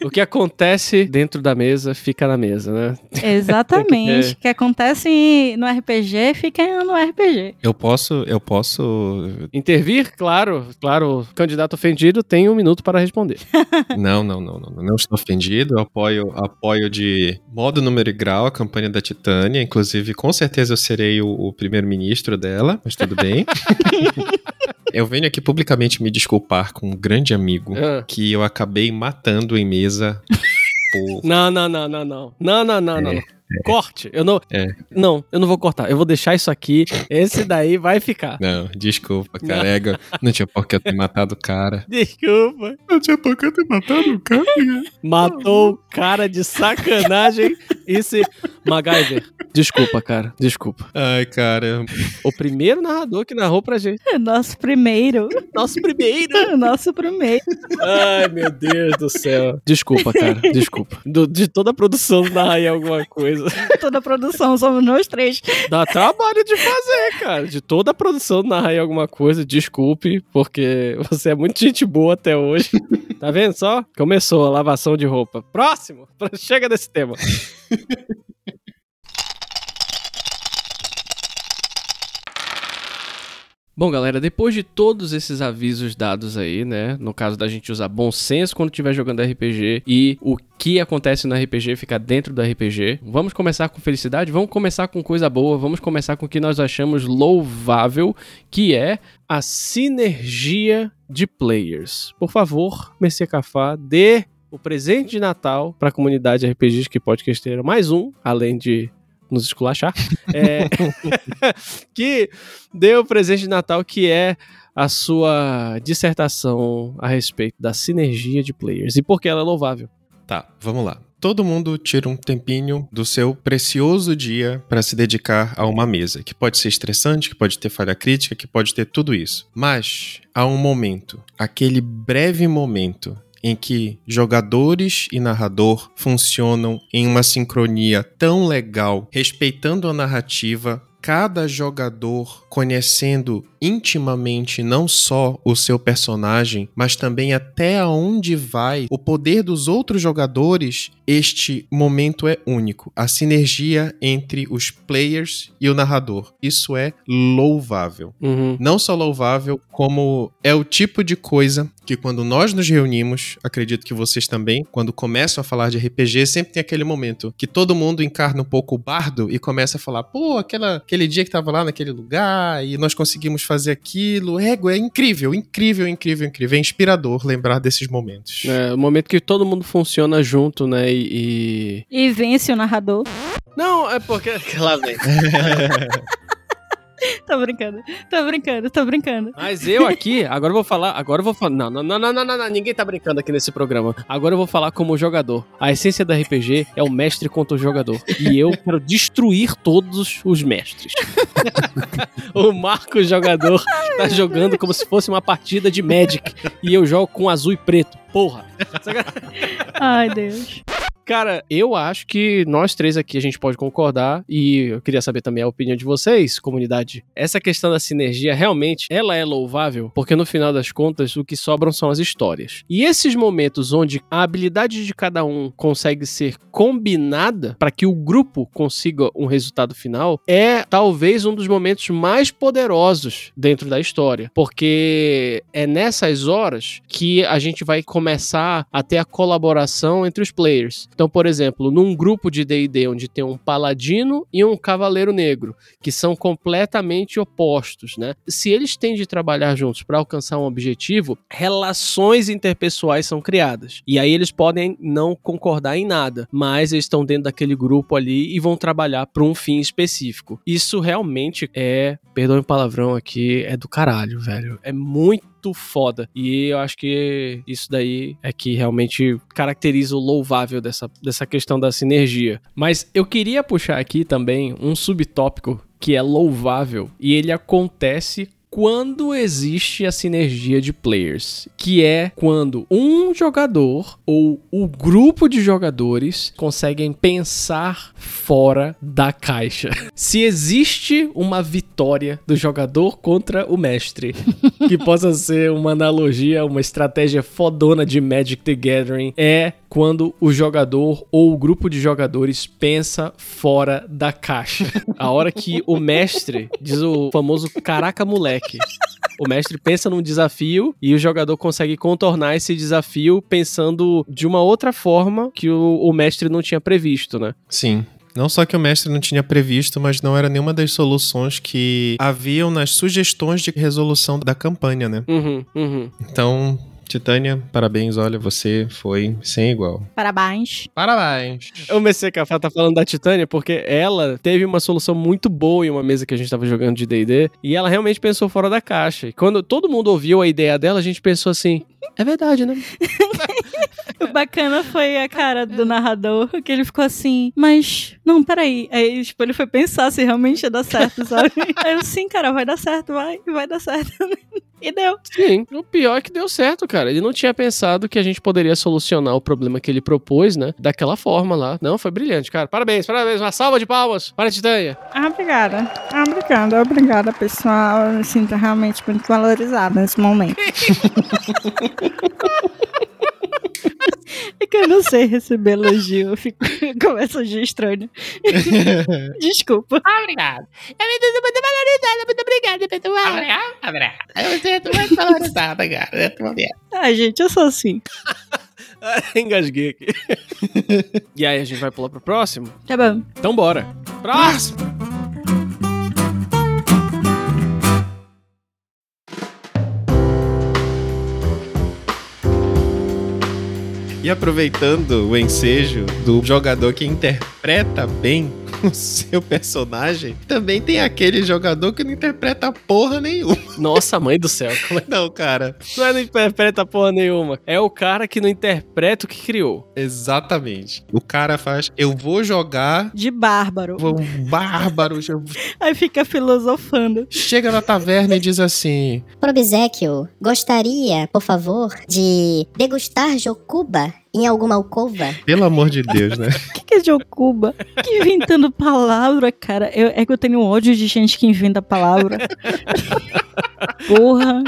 O que acontece dentro da mesa fica na mesa, né? Exatamente. O que acontece no RPG fica no RPG. Eu posso, eu posso. Intervir, claro, claro. O candidato ofendido tem um minuto para responder. Não, não, não, não. Não estou ofendido. Eu apoio, apoio de modo, número e grau a campanha da Titânia. Inclusive, com certeza eu serei o, o primeiro-ministro dela, mas tudo bem. eu venho aqui publicamente me desculpar com um grande amigo Ah. que eu acabei matando em mesa. por- Não, não, não, não, não. Não, não, não, não. Corte. Eu não. É. Não, eu não vou cortar. Eu vou deixar isso aqui. Esse daí vai ficar. Não, desculpa, carega. Não tinha por que eu ter matado o cara. Desculpa. Não tinha por que eu ter matado o cara. Matou o cara de sacanagem e se. MacGyver. Desculpa, cara. Desculpa. Ai, cara. O primeiro narrador que narrou pra gente. Nosso primeiro. Nosso primeiro. Nosso primeiro. Ai, meu Deus do céu. Desculpa, cara. Desculpa. Do- de toda a produção narrar aí alguma coisa. Toda a produção, somos nós três. Dá trabalho de fazer, cara. De toda a produção narrar aí alguma coisa. Desculpe, porque você é muito gente boa até hoje. Tá vendo só? Começou a lavação de roupa. Próximo. Chega desse tema. Bom, galera, depois de todos esses avisos dados aí, né? No caso da gente usar bom senso quando estiver jogando RPG e o que acontece no RPG ficar dentro do RPG. Vamos começar com felicidade? Vamos começar com coisa boa, vamos começar com o que nós achamos louvável, que é a sinergia de players. Por favor, Mercê Cafá, dê o presente de Natal para a comunidade RPGs que pode ter mais um, além de nos esculachar, é, que deu o presente de Natal que é a sua dissertação a respeito da sinergia de players e por que ela é louvável. Tá, vamos lá. Todo mundo tira um tempinho do seu precioso dia para se dedicar a uma mesa, que pode ser estressante, que pode ter falha crítica, que pode ter tudo isso. Mas há um momento, aquele breve momento em que jogadores e narrador funcionam em uma sincronia tão legal, respeitando a narrativa, cada jogador conhecendo intimamente não só o seu personagem, mas também até aonde vai o poder dos outros jogadores, este momento é único. A sinergia entre os players e o narrador. Isso é louvável. Uhum. Não só louvável, como é o tipo de coisa que quando nós nos reunimos, acredito que vocês também, quando começam a falar de RPG, sempre tem aquele momento que todo mundo encarna um pouco o bardo e começa a falar, pô, aquela, aquele dia que tava lá naquele lugar e nós conseguimos fazer aquilo. Ego, é incrível, incrível, incrível, incrível. É inspirador lembrar desses momentos. É o momento que todo mundo funciona junto, né? E. E vence o narrador. Não, é porque. Lá vem. tô brincando, tô brincando, tô brincando. Mas eu aqui, agora eu vou falar, agora eu vou falar. Não, não, não, não, não, não, não, ninguém tá brincando aqui nesse programa. Agora eu vou falar como jogador. A essência do RPG é o mestre contra o jogador. E eu quero destruir todos os mestres. o Marco jogador tá jogando como se fosse uma partida de Magic. E eu jogo com azul e preto. Porra. Ai, Deus. Cara, eu acho que nós três aqui a gente pode concordar e eu queria saber também a opinião de vocês, comunidade. Essa questão da sinergia realmente ela é louvável, porque no final das contas o que sobram são as histórias. E esses momentos onde a habilidade de cada um consegue ser combinada para que o grupo consiga um resultado final é talvez um dos momentos mais poderosos dentro da história, porque é nessas horas que a gente vai começar a ter a colaboração entre os players. Então, por exemplo, num grupo de D&D onde tem um paladino e um cavaleiro negro, que são completamente opostos, né? Se eles têm de trabalhar juntos para alcançar um objetivo, relações interpessoais são criadas. E aí eles podem não concordar em nada, mas eles estão dentro daquele grupo ali e vão trabalhar para um fim específico. Isso realmente é, perdoe o palavrão aqui, é do caralho, velho. É muito muito foda. E eu acho que isso daí é que realmente caracteriza o louvável dessa, dessa questão da sinergia. Mas eu queria puxar aqui também um subtópico que é louvável e ele acontece quando existe a sinergia de players, que é quando um jogador ou o grupo de jogadores conseguem pensar fora da caixa. Se existe uma vitória do jogador contra o mestre, que possa ser uma analogia, uma estratégia fodona de Magic the Gathering, é quando o jogador ou o grupo de jogadores pensa fora da caixa. A hora que o mestre diz o famoso caraca moleque. O mestre pensa num desafio e o jogador consegue contornar esse desafio pensando de uma outra forma que o, o mestre não tinha previsto, né? Sim. Não só que o mestre não tinha previsto, mas não era nenhuma das soluções que haviam nas sugestões de resolução da campanha, né? Uhum, uhum. Então, Titânia, parabéns, olha, você foi sem igual. Parabéns. Parabéns. O Messê Cafá tá falando da Titânia porque ela teve uma solução muito boa em uma mesa que a gente tava jogando de D&D e ela realmente pensou fora da caixa. E quando todo mundo ouviu a ideia dela, a gente pensou assim, é verdade, né? o bacana foi a cara do narrador, que ele ficou assim, mas, não, peraí. Aí, tipo, ele foi pensar se realmente ia dar certo, sabe? Aí eu, sim, cara, vai dar certo, vai, vai dar certo. E deu. Sim, o pior é que deu certo, cara. Ele não tinha pensado que a gente poderia solucionar o problema que ele propôs, né? Daquela forma lá. Não, foi brilhante, cara. Parabéns, parabéns. Uma salva de palmas para a Titânia. Ah, obrigada. Ah, obrigada, obrigada, pessoal. Eu me sinto realmente muito valorizada nesse momento. É que eu não sei receber elogio. Eu fico, começo a agir estranho. Desculpa. Obrigado. Eu me sinto muito valorizada. Muito obrigada, pessoal. Obrigado, obrigado. Eu me sinto muito valorizada, momento. Ah, gente, eu sou assim. Engasguei aqui. e aí, a gente vai pular pro próximo? Tá bom. Então bora. Próximo! E aproveitando o ensejo do jogador que interpreta bem o seu personagem, também tem aquele jogador que não interpreta porra nenhuma. Nossa, mãe do céu. Como é? Não, cara. Não é não interpreta porra nenhuma. É o cara que não interpreta o que criou. Exatamente. O cara faz, eu vou jogar De bárbaro. um bárbaro. Aí fica filosofando. Chega na taverna e diz assim: Por obsequio, gostaria, por favor, de degustar Jocuba em alguma alcova? pelo amor de Deus, né? O que, que é de Okuba? Que inventando palavra, cara. Eu- é que eu tenho ódio de gente que inventa palavra. Porra.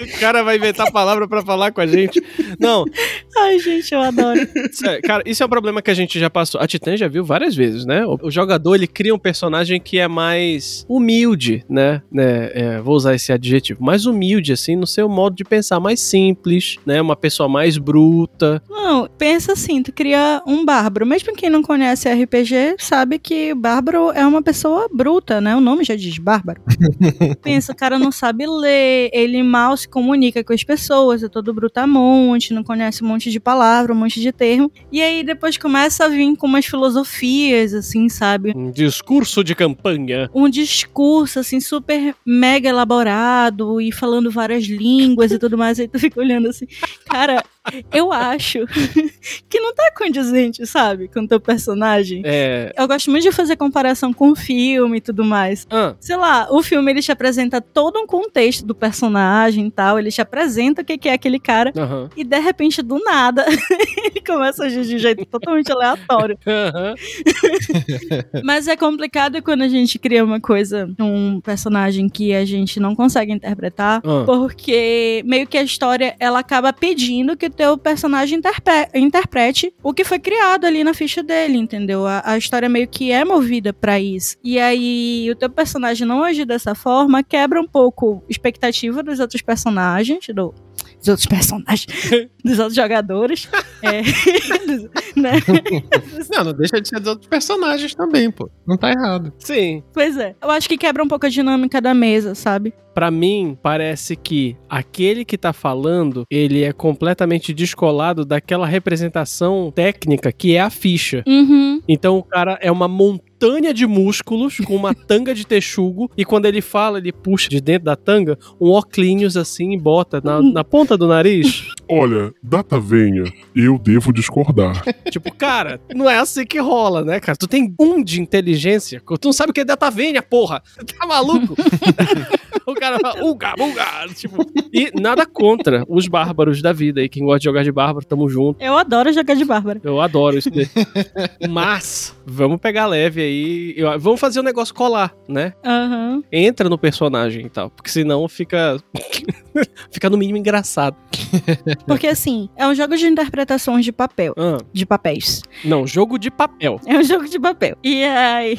O cara vai inventar palavra pra falar com a gente. Não, Ai, gente, eu adoro. Sério, Cara, isso é um problema que a gente já passou. A Titã já viu várias vezes, né? O, o jogador ele cria um personagem que é mais humilde, né? né? É, vou usar esse adjetivo. Mais humilde, assim, no seu modo de pensar, mais simples, né? Uma pessoa mais bruta. Não, pensa assim, tu cria um bárbaro. Mesmo quem não conhece RPG, sabe que o bárbaro é uma pessoa bruta, né? O nome já diz bárbaro. pensa, o cara não sabe ler, ele mal se comunica com as pessoas, é todo brutamonte, não conhece um monte de palavra, um monte de termo. E aí depois começa a vir com umas filosofias, assim, sabe? Um discurso de campanha. um discurso, assim, super mega elaborado e falando várias línguas e tudo mais. Aí tu fica olhando assim, cara, eu acho que não tá condizente, sabe, com o teu personagem. É. Eu gosto muito de fazer comparação com o filme e tudo mais. Ah, Sei lá, o filme ele te apresenta todo um contexto do personagem e tal, ele te apresenta o que que é aquele cara. aham. E de repente, do nada, ele começa a agir de um jeito totalmente aleatório. Aham. Mas é complicado quando a gente cria uma coisa, um personagem que a gente não consegue interpretar, Ah. porque meio que a história ela acaba pedindo que teu personagem interpe- interprete o que foi criado ali na ficha dele, entendeu? A, a história meio que é movida pra isso. E aí o teu personagem não agir dessa forma quebra um pouco a expectativa dos outros personagens, do dos outros personagens, dos outros jogadores, é, dos- né? Não, não deixa de ser dos outros personagens também, pô. Não tá errado. Sim. Pois é. Eu acho que quebra um pouco a dinâmica da mesa, sabe? Pra mim, parece que aquele que tá falando, ele é completamente descolado daquela representação técnica que é a ficha. Uhum. Então o cara é uma montanha de músculos com uma tanga de texugo e quando ele fala, ele puxa de dentro da tanga um óculos assim e bota na, na ponta do nariz. Olha, data venha, eu devo discordar. tipo, cara, não é assim que rola, né, cara? Tu tem um de inteligência, tu não sabe o que é data venha, porra. Tá maluco? o cara fala, uga, uga, tipo, e nada contra os bárbaros da vida aí. Quem gosta de jogar de bárbaro, tamo junto. Eu adoro jogar de Bárbara. Eu adoro isso daí. Mas, vamos pegar leve aí. Eu- Vamos fazer o negócio colar, né? Aham. Entra no personagem e tal. Porque senão fica. fica no mínimo engraçado. Porque assim, é um jogo de interpretações de papel. Ah, De papéis. não, jogo de papel. É um jogo de papel. E aí,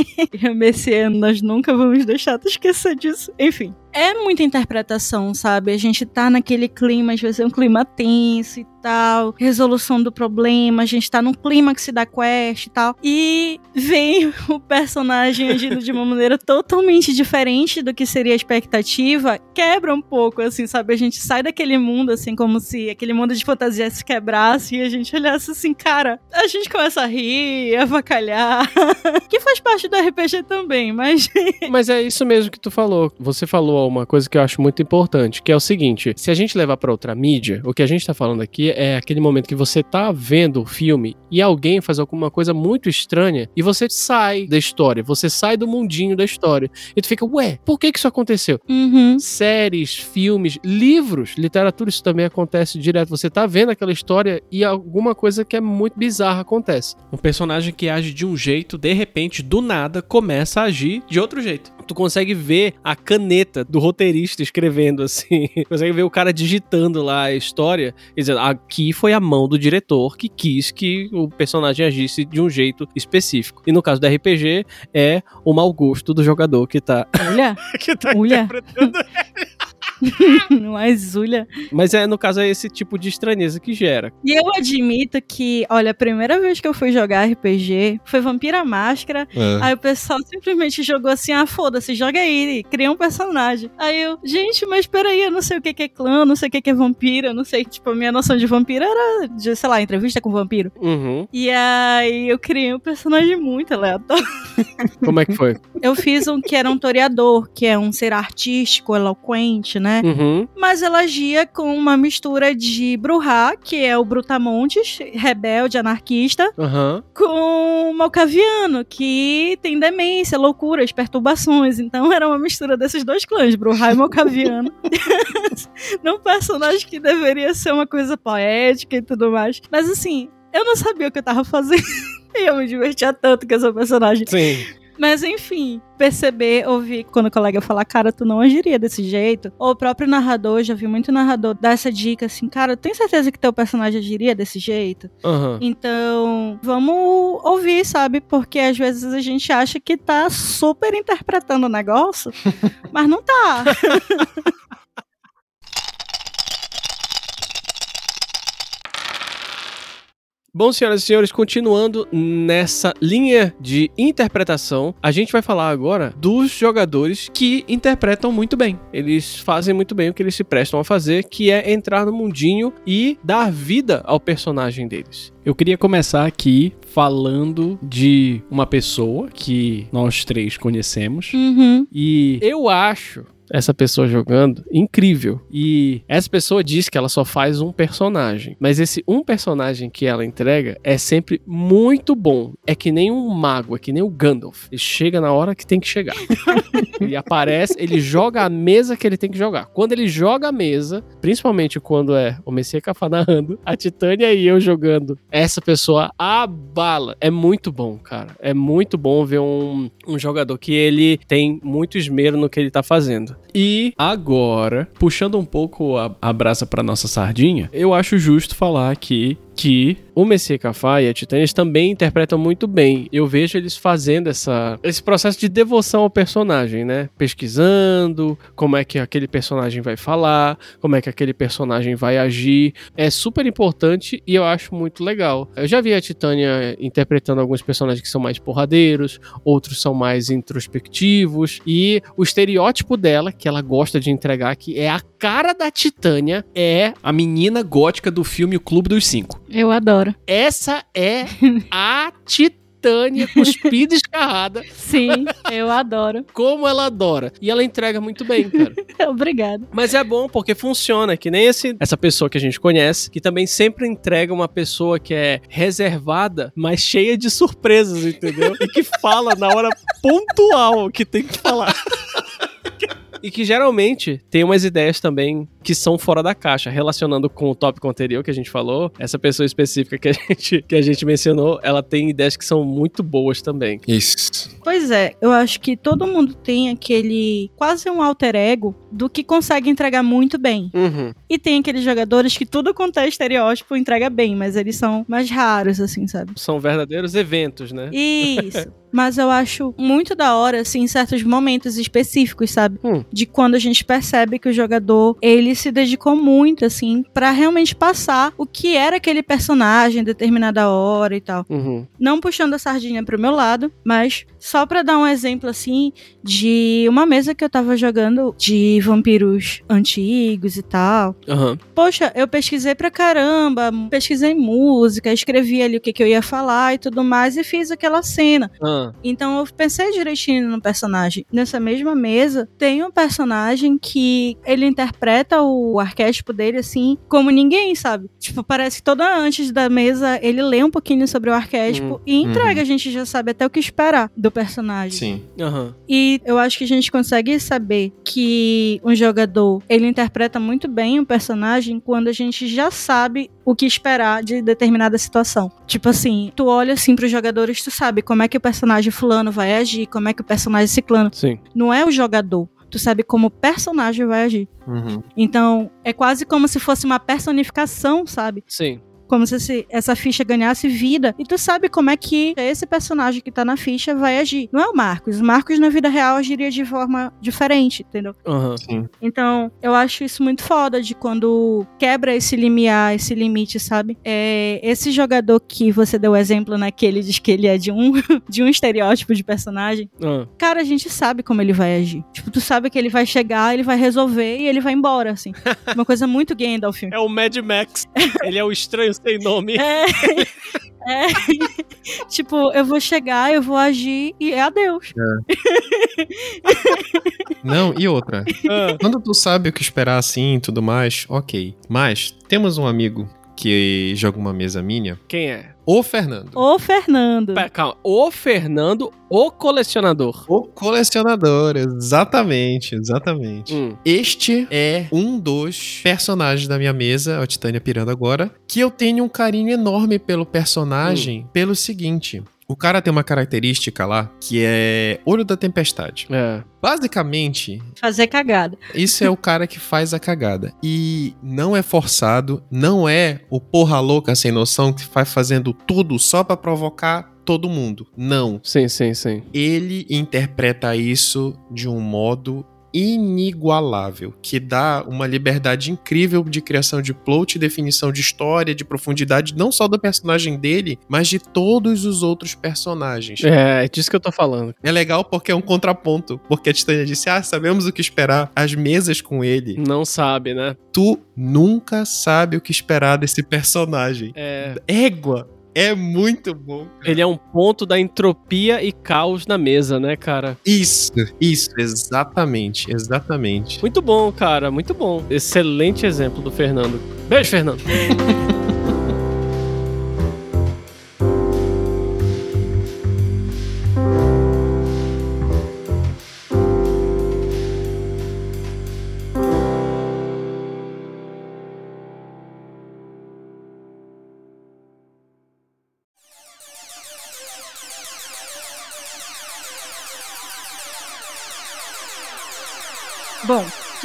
esse ano nós nunca vamos deixar de esquecer disso. Enfim. É muita interpretação, sabe? A gente tá naquele clima, às vezes é um clima tenso e tal, resolução do problema, a gente tá num clímax da quest e tal. E vem o personagem agindo de uma maneira totalmente diferente do que seria a expectativa, quebra um pouco, assim, sabe? A gente sai daquele mundo, assim, como se aquele mundo de fantasia se quebrasse e a gente olhasse assim, cara, a gente começa a rir, a avacalhar, que faz parte do RPG também, mas Mas é isso mesmo que tu falou. Você falou uma coisa que eu acho muito importante, que é o seguinte: se a gente levar pra outra mídia, o que a gente tá falando aqui é aquele momento que você tá vendo o filme e alguém faz alguma coisa muito estranha e você sai da história, você sai do mundinho da história. E tu fica, ué, por que que isso aconteceu? Uhum. séries, filmes, livros, literatura, isso também acontece direto. Você tá vendo aquela história e alguma coisa que é muito bizarra acontece. Um personagem que age de um jeito, de repente, do nada, começa a agir de outro jeito. Tu consegue ver a caneta do roteirista escrevendo assim. consegue ver o cara digitando lá a história e dizendo: aqui foi a mão do diretor que quis que o personagem agisse de um jeito específico. E no caso do RPG, é o mau gosto do jogador que tá, Olha, que tá Olha. interpretando. mas olha. Mas é, no caso, é esse tipo de estranheza que gera. E eu admito que, olha, a primeira vez que eu fui jogar RPG foi Vampira Máscara. É. Aí o pessoal simplesmente jogou assim, ah, foda-se, joga aí, cria um personagem. Aí eu, gente, mas peraí, eu não sei o que que é clã, não sei o que que é vampira, não sei, tipo, a minha noção de vampira era de, sei lá, entrevista com vampiro. Uhum. E aí eu criei um personagem muito aleatório. Como é que foi? Eu fiz um que era um toreador, que é um ser artístico, eloquente, né? Uhum. Mas ela agia com uma mistura de Bruhá, que é o Brutamontes, rebelde, anarquista, Aham. com Malcaviano, que tem demência, loucuras, perturbações. Então era uma mistura desses dois clãs, Bruhá e Malcaviano. Num personagem que deveria ser uma coisa poética e tudo mais. Mas assim, eu não sabia o que eu tava fazendo. E eu me divertia tanto com essa personagem. Sim. Mas enfim, perceber, ouvir quando o colega falar, cara, tu não agiria desse jeito. Ou o próprio narrador, já vi muito narrador dar essa dica assim, cara, tem certeza que teu personagem agiria desse jeito? Aham. Então, vamos ouvir, sabe? Porque às vezes a gente acha que tá super interpretando o negócio, mas não tá. Bom, senhoras e senhores, continuando nessa linha de interpretação, a gente vai falar agora dos jogadores que interpretam muito bem. Eles fazem muito bem o que eles se prestam a fazer, que é entrar no mundinho e dar vida ao personagem deles. Eu queria começar aqui falando de uma pessoa que nós três conhecemos. Uhum. E eu acho essa pessoa jogando incrível. E essa pessoa diz que ela só faz um personagem. Mas esse um personagem que ela entrega é sempre muito bom. É que nem um mago, é que nem o Gandalf. Ele chega na hora que tem que chegar. ele aparece, ele joga a mesa que ele tem que jogar. Quando ele joga a mesa, principalmente quando é o Messias Cafá narrando, a Titânia e eu jogando, essa pessoa abala. É muito bom, cara. É muito bom ver um, um jogador que ele tem muito esmero no que ele tá fazendo. E agora, puxando um pouco a, a brasa pra nossa sardinha, eu acho justo falar aqui que o Messias Cafá e a Titânia também interpretam muito bem. Eu vejo eles fazendo essa, esse processo de devoção ao personagem, né? Pesquisando como é que aquele personagem vai falar, como é que aquele personagem vai agir. É super importante e eu acho muito legal. Eu já vi a Titânia interpretando alguns personagens que são mais porradeiros, outros são mais introspectivos. E o estereótipo dela, que ela gosta de entregar, que é a cara da Titânia, é a menina gótica do filme O Clube dos Cinco. Eu adoro. Essa é a Titânia cuspida e escarrada, Sim, eu adoro. como ela adora. E ela entrega muito bem, cara. Obrigada. Mas é bom porque funciona, que nem esse, essa pessoa que a gente conhece, que também sempre entrega uma pessoa que é reservada, mas cheia de surpresas, entendeu? E que fala na hora pontual o que tem que falar. E que geralmente tem umas ideias também que são fora da caixa, relacionando com o tópico anterior que a gente falou. Essa pessoa específica que a gente, que a gente mencionou, ela tem ideias que são muito boas também. Isso. Pois é, eu acho que todo mundo tem aquele quase um alter ego do que consegue entregar muito bem. Uhum. E tem aqueles jogadores que tudo quanto é estereótipo entrega bem, mas eles são mais raros, assim, sabe? São verdadeiros eventos, né? Isso. Mas eu acho muito da hora, assim, em certos momentos específicos, sabe? Hum. De quando a gente percebe que o jogador, ele se dedicou muito, assim, pra realmente passar o que era aquele personagem em determinada hora e tal. Uhum. Não puxando a sardinha pro meu lado, mas só pra dar um exemplo, assim, de uma mesa que eu tava jogando de vampiros antigos e tal. Aham. Poxa, eu pesquisei pra caramba, pesquisei música, escrevi ali o que, que eu ia falar e tudo mais, e fiz aquela cena. Ah. Então eu pensei direitinho no personagem. Nessa mesma mesa, tem um personagem que ele interpreta o arquétipo dele assim, como ninguém, sabe? Tipo, parece que toda antes da mesa ele lê um pouquinho sobre o arquétipo Uhum. e entrega, a gente já sabe até o que esperar do personagem. Sim. Aham. E eu acho que a gente consegue saber que um jogador, ele interpreta muito bem um personagem quando a gente já sabe o que esperar de determinada situação. Tipo assim, tu olha assim pros jogadores, tu sabe como é que o personagem fulano vai agir, como é que o personagem ciclano. Sim. Não é o jogador. Tu sabe como o personagem vai agir. Uhum. Então, é quase como se fosse uma personificação, sabe? Sim. Como se esse- essa ficha ganhasse vida. E tu sabe como é que esse personagem que tá na ficha vai agir. Não é o Marcos. O Marcos, na vida real, agiria de forma diferente, entendeu? Sim. Então, eu acho isso muito foda de quando quebra esse limiar, esse limite, sabe? É, esse jogador que você deu exemplo naquele, diz que ele é de um, de um estereótipo de personagem. Ah, Cara, a gente sabe como ele vai agir. Tipo, tu sabe que ele vai chegar, ele vai resolver e ele vai embora, assim. Uma coisa muito Gandalf. É o Mad Max. Ele é o estranho sem nome. É. É. tipo, eu vou chegar, eu vou agir e é adeus. Não, e outra. Ah, Quando tu sabe o que esperar assim e tudo mais, ok. Mas temos um amigo que joga uma mesa minha, quem é? O Fernando. Ô, Fernando. Pera, calma. O Fernando, o colecionador. O colecionador, exatamente, exatamente. Hum. Este é um dos personagens da minha mesa, a Titânia pirando agora, que eu tenho um carinho enorme pelo personagem, pelo seguinte. O cara tem uma característica lá que é Olho da Tempestade. É. Basicamente, Fazer cagada. isso é o cara que faz a cagada. E não é forçado, não é o porra louca sem noção que vai fazendo tudo só pra provocar todo mundo. Não. Sim, sim, sim. Ele interpreta isso de um modo inigualável, que dá uma liberdade incrível de criação de plot, definição de história, de profundidade, não só do personagem dele, mas de todos os outros personagens. É, é disso que eu tô falando. É legal porque é um contraponto, porque a Titânia disse: "Ah, sabemos o que esperar, as mesas com ele". Não sabe, né? Tu nunca sabe o que esperar desse personagem. É. Égua, é muito bom. cara. Ele é um ponto da entropia e caos na mesa, né, cara? Isso, isso, exatamente, exatamente. Muito bom, cara, muito bom. Excelente exemplo do Fernando. Beijo, Fernando.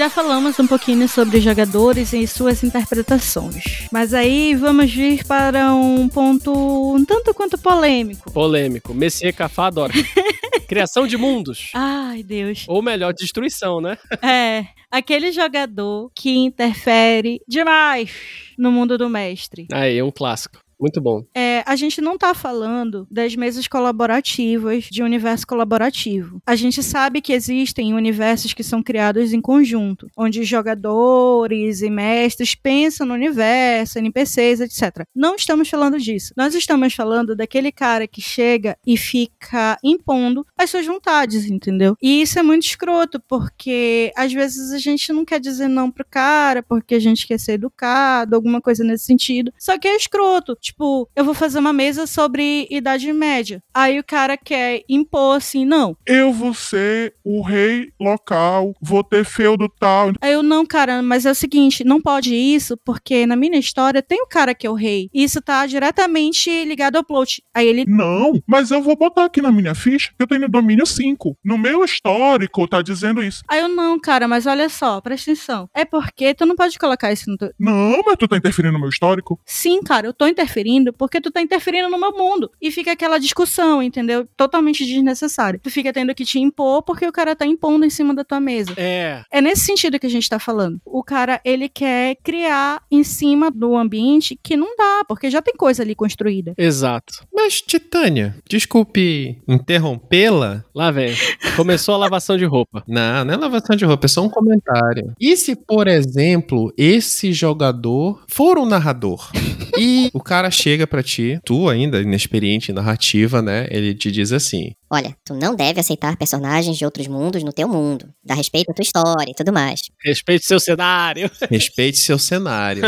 já falamos um pouquinho sobre jogadores e suas interpretações. Mas aí vamos vir para um ponto um tanto quanto polêmico. Polêmico. Messier Cafá adora. Criação de mundos. Ai, Deus. Ou melhor, destruição, né? É, aquele jogador que interfere demais no mundo do mestre. Aí, é um clássico. Muito bom. É, a gente não tá falando das mesas colaborativas de universo colaborativo. A gente sabe que existem universos que são criados em conjunto, onde jogadores e mestres pensam no universo, NPCs, etc. Não estamos falando disso. Nós estamos falando daquele cara que chega e fica impondo as suas vontades, entendeu? E isso é muito escroto, porque às vezes a gente não quer dizer não pro cara, porque a gente quer ser educado, alguma coisa nesse sentido. Só que é escroto. Tipo, eu vou fazer uma mesa sobre Idade Média. Aí o cara quer impor assim, não. Eu vou ser o rei local, vou ter feudo tal. Aí eu, não, cara, mas é o seguinte, não pode isso, porque na minha história tem o cara que é o rei. E isso tá diretamente ligado ao plot. Aí ele, Não, mas eu vou botar aqui na minha ficha que eu tenho domínio 5. No meu histórico tá dizendo isso. aí eu, não, cara, mas olha só, presta atenção. É porque tu não pode colocar isso no teu... Não, mas tu tá interferindo no meu histórico? Sim, cara, eu tô interferindo porque tu tá interferindo no meu mundo. E fica aquela discussão, entendeu? Totalmente desnecessária. Tu fica tendo que te impor porque o cara tá impondo em cima da tua mesa. É. É nesse sentido que a gente tá falando. O cara, ele quer criar em cima do ambiente que não dá, porque já tem coisa ali construída. Exato. Mas, Titânia, desculpe interrompê-la. Lá vem. Começou a lavação de roupa. Não, não é lavação de roupa, é só um comentário. E se, por exemplo, esse jogador for um narrador e o cara chega pra ti, tu ainda inexperiente em narrativa, né? Ele te diz assim: Olha, tu não deve aceitar personagens de outros mundos no teu mundo. Dá respeito à tua história e tudo mais. Respeite seu cenário. respeite seu cenário.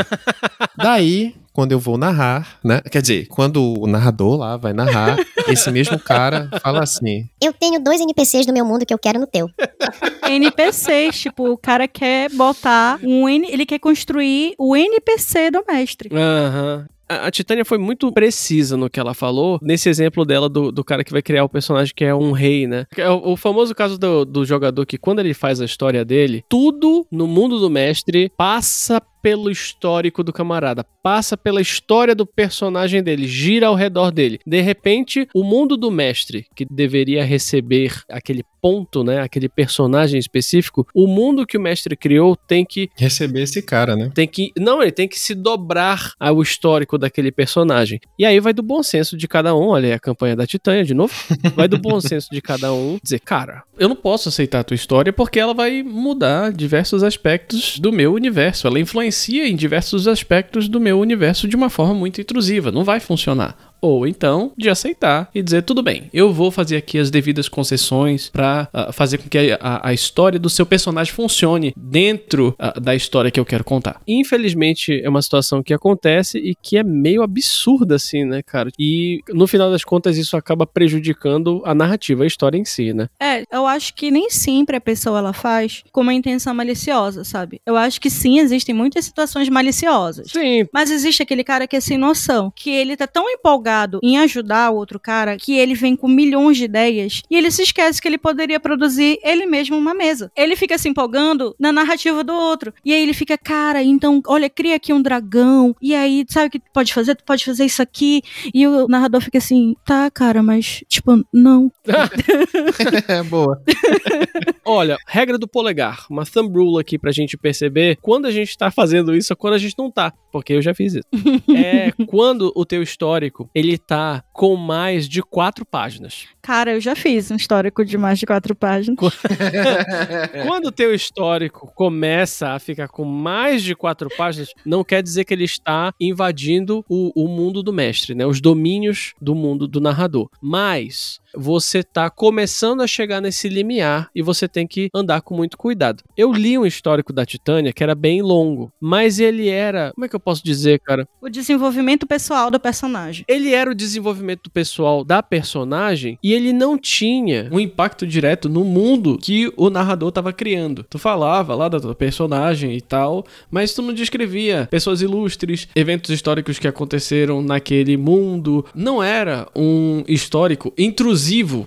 Daí, quando eu vou narrar, né? Quer dizer, quando o narrador lá vai narrar, esse mesmo cara fala assim: Eu tenho dois NPCs do meu mundo que eu quero no teu. NPCs, tipo, o cara quer botar um N, ele quer construir o NPC do mestre. Aham. A a Titânia foi muito precisa no que ela falou, nesse exemplo dela do, do cara que vai criar o personagem que é um rei, né? É o, o famoso caso do, do jogador que, quando ele faz a história dele, tudo no mundo do mestre passa pelo histórico do camarada, passa pela história do personagem dele, gira ao redor dele. De repente, o mundo do mestre, que deveria receber aquele ponto, né, aquele personagem específico, o mundo que o mestre criou tem que receber esse cara, né? tem que. Não, ele tem que se dobrar ao histórico daquele personagem. E aí vai do bom senso de cada um. Olha aí a campanha da Titânia de novo. Vai do bom senso de cada um dizer, cara, eu não posso aceitar a tua história porque ela vai mudar diversos aspectos do meu universo. Ela influencia em diversos aspectos do meu universo de uma forma muito intrusiva. Não vai funcionar. Ou então de aceitar e dizer: tudo bem, eu vou fazer aqui as devidas concessões pra ah, fazer com que a, a- a história do seu personagem funcione dentro ah, da história que eu quero contar. Infelizmente, é uma situação que acontece e que é meio absurda, assim, né, cara? E no final das contas, isso acaba prejudicando a narrativa, a história em si, né? É, eu acho que nem sempre a pessoa ela faz com uma intenção maliciosa, sabe? Eu acho que sim, existem muitas situações maliciosas. Sim, Mas existe aquele cara que é sem noção, que ele tá tão empolgado em ajudar o outro cara que ele vem com milhões de ideias e ele se esquece que ele poderia produzir ele mesmo uma mesa. Ele fica se empolgando na narrativa do outro. E aí ele fica, cara, então, olha, cria aqui um dragão. E aí, sabe o que tu pode fazer? Tu pode fazer isso aqui. E o narrador fica assim, tá, cara, mas, tipo, não. É boa. Olha, regra do polegar, uma thumb rule aqui pra gente perceber quando a gente tá fazendo isso ou quando a gente não tá, porque eu já fiz isso. é quando o teu histórico, ele tá com mais de quatro páginas. Cara, eu já fiz um histórico de mais de quatro páginas. Quando o teu histórico começa a ficar com mais de quatro páginas, não quer dizer que ele está invadindo o, o mundo do mestre, né? Os domínios do mundo do narrador. Mas você tá começando a chegar nesse limiar e você tem que andar com muito cuidado. Eu li um histórico da Titânia que era bem longo, mas ele era, como é que eu posso dizer, cara? O desenvolvimento pessoal do personagem. Ele era o desenvolvimento pessoal da personagem e ele não tinha um impacto direto no mundo que o narrador estava criando. Tu falava lá da tua personagem e tal, mas tu não descrevia pessoas ilustres, eventos históricos que aconteceram naquele mundo. Não era um histórico intrusivo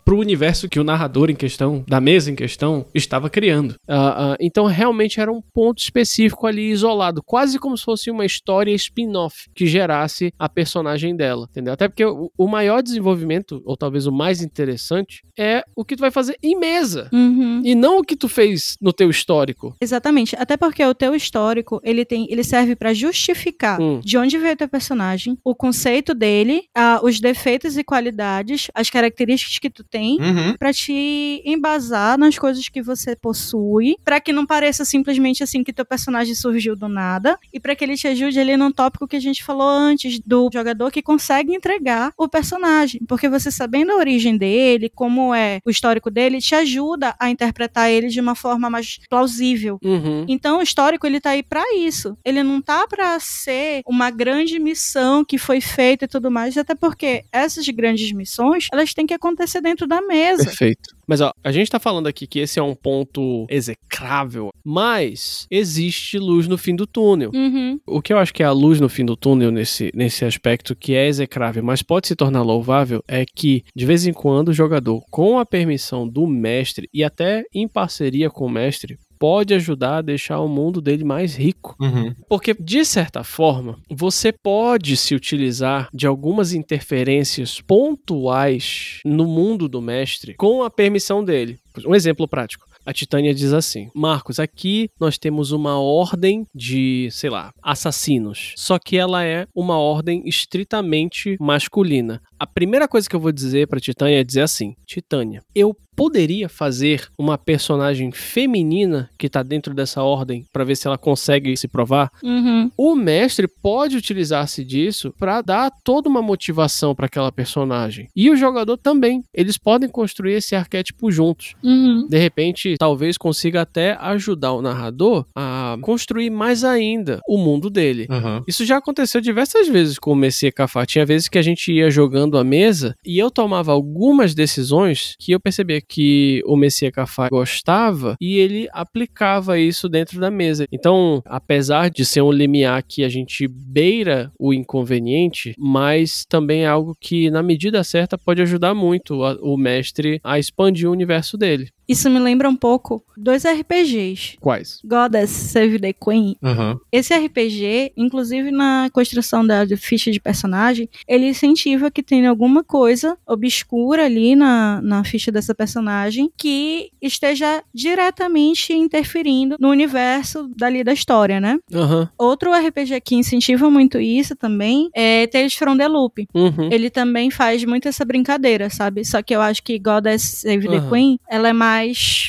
pro universo que o narrador em questão, da mesa em questão, estava criando. Ah, ah, então realmente era um ponto específico ali isolado, quase como se fosse uma história spin-off que gerasse a personagem dela, entendeu? Até porque o, o maior desenvolvimento, ou talvez o mais interessante, é o que tu vai fazer em mesa. Uhum. E não o que tu fez no teu histórico. Exatamente. Até porque o teu histórico, ele tem, ele serve pra justificar Hum. de onde veio o teu personagem, o conceito dele, ah, os defeitos e qualidades, as características que tu tem. Uhum. Pra te embasar nas coisas que você possui, pra que não pareça simplesmente assim que teu personagem surgiu do nada, e pra que ele te ajude ali num tópico que a gente falou antes do jogador que consegue entregar o personagem, porque você sabendo a origem dele, como é o histórico dele, te ajuda a interpretar ele de uma forma mais plausível. Uhum. Então, o histórico ele tá aí pra isso. Ele não tá pra ser uma grande missão que foi feita e tudo mais, até porque essas grandes missões, elas têm que acontecer dentro da mesa. Perfeito. Mas ó, a gente tá falando aqui que esse é um ponto execrável, mas existe luz no fim do túnel. Uhum. O que eu acho que é a luz no fim do túnel nesse, nesse aspecto que é execrável, mas pode se tornar louvável, é que de vez em quando o jogador, com a permissão do mestre e até em parceria com o mestre, pode ajudar a deixar o mundo dele mais rico. Uhum. Porque, de certa forma, você pode se utilizar de algumas interferências pontuais no mundo do mestre com a permissão dele. Um exemplo prático. A Titânia diz assim: Marcos, aqui nós temos uma ordem de, sei lá, assassinos. Só que ela é uma ordem estritamente masculina. A primeira coisa que eu vou dizer pra Titânia é dizer assim: Titânia, eu poderia fazer uma personagem feminina que tá dentro dessa ordem pra ver se ela consegue se provar? Uhum. O mestre pode utilizar-se disso pra dar toda uma motivação pra aquela personagem. E o jogador também. Eles podem construir esse arquétipo juntos. Uhum. De repente, talvez consiga até ajudar o narrador a construir mais ainda o mundo dele. Aham. Isso já aconteceu diversas vezes com o Messias Cafá. Tinha vezes que a gente ia jogando a mesa e eu tomava algumas decisões que eu percebia que o Messias Cafá gostava e ele aplicava isso dentro da mesa. Então, apesar de ser um limiar que a gente beira o inconveniente, mas também é algo que, na medida certa, pode ajudar muito o mestre a expandir o universo dele. Isso me lembra um pouco dois RPGs. Quais? Goddess Save the Queen. Aham. Esse RPG, inclusive na construção da ficha de personagem, ele incentiva que tenha alguma coisa obscura ali na, na ficha dessa personagem que esteja diretamente interferindo no universo dali da história, né? Aham. Outro RPG que incentiva muito isso também é Tales from the Loop. Uhum. Ele também faz muito essa brincadeira, sabe? Só que eu acho que Goddess Save the. Queen, ela é mais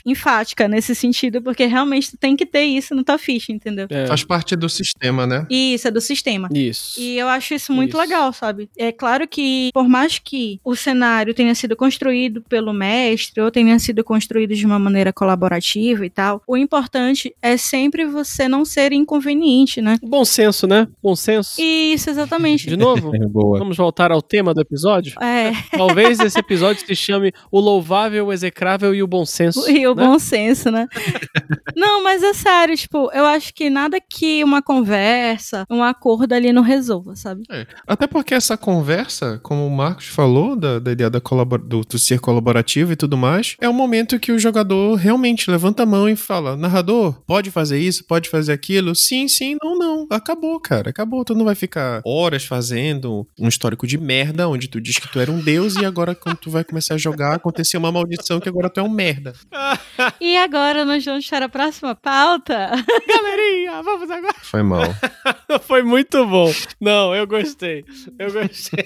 enfática nesse sentido, porque realmente tu tem que ter isso na tua ficha, entendeu? É. Faz parte do sistema, né? Isso é do sistema. Isso. E eu acho isso muito Isso. legal, sabe? É claro que, por mais que o cenário tenha sido construído pelo mestre ou tenha sido construído de uma maneira colaborativa e tal, o importante é sempre você não ser inconveniente, né? Bom senso, né? Bom senso. Isso, exatamente. De novo? É boa. Vamos voltar ao tema do episódio? É, Talvez esse episódio se chame O Louvável, o Execrável e o Bom Senso. E o né? bom senso, né? não, mas é sério, tipo, eu acho que nada que uma conversa, um acordo ali não resolva, sabe? É. Até porque essa conversa, como o Marcos falou, da, da ideia da colabor- do, do ser colaborativo e tudo mais, é o momento que o jogador realmente levanta a mão e fala: narrador, pode fazer isso, pode fazer aquilo? Sim, sim, não, não. Acabou, cara, acabou. Tu não vai ficar horas fazendo um histórico de merda, onde tu diz que tu era um deus e agora, quando tu vai começar a jogar, aconteceu uma maldição que agora tu é um merda. E agora nós vamos para a próxima pauta. Galerinha, vamos agora. Foi mal. Foi muito bom. Não, eu gostei. Eu gostei.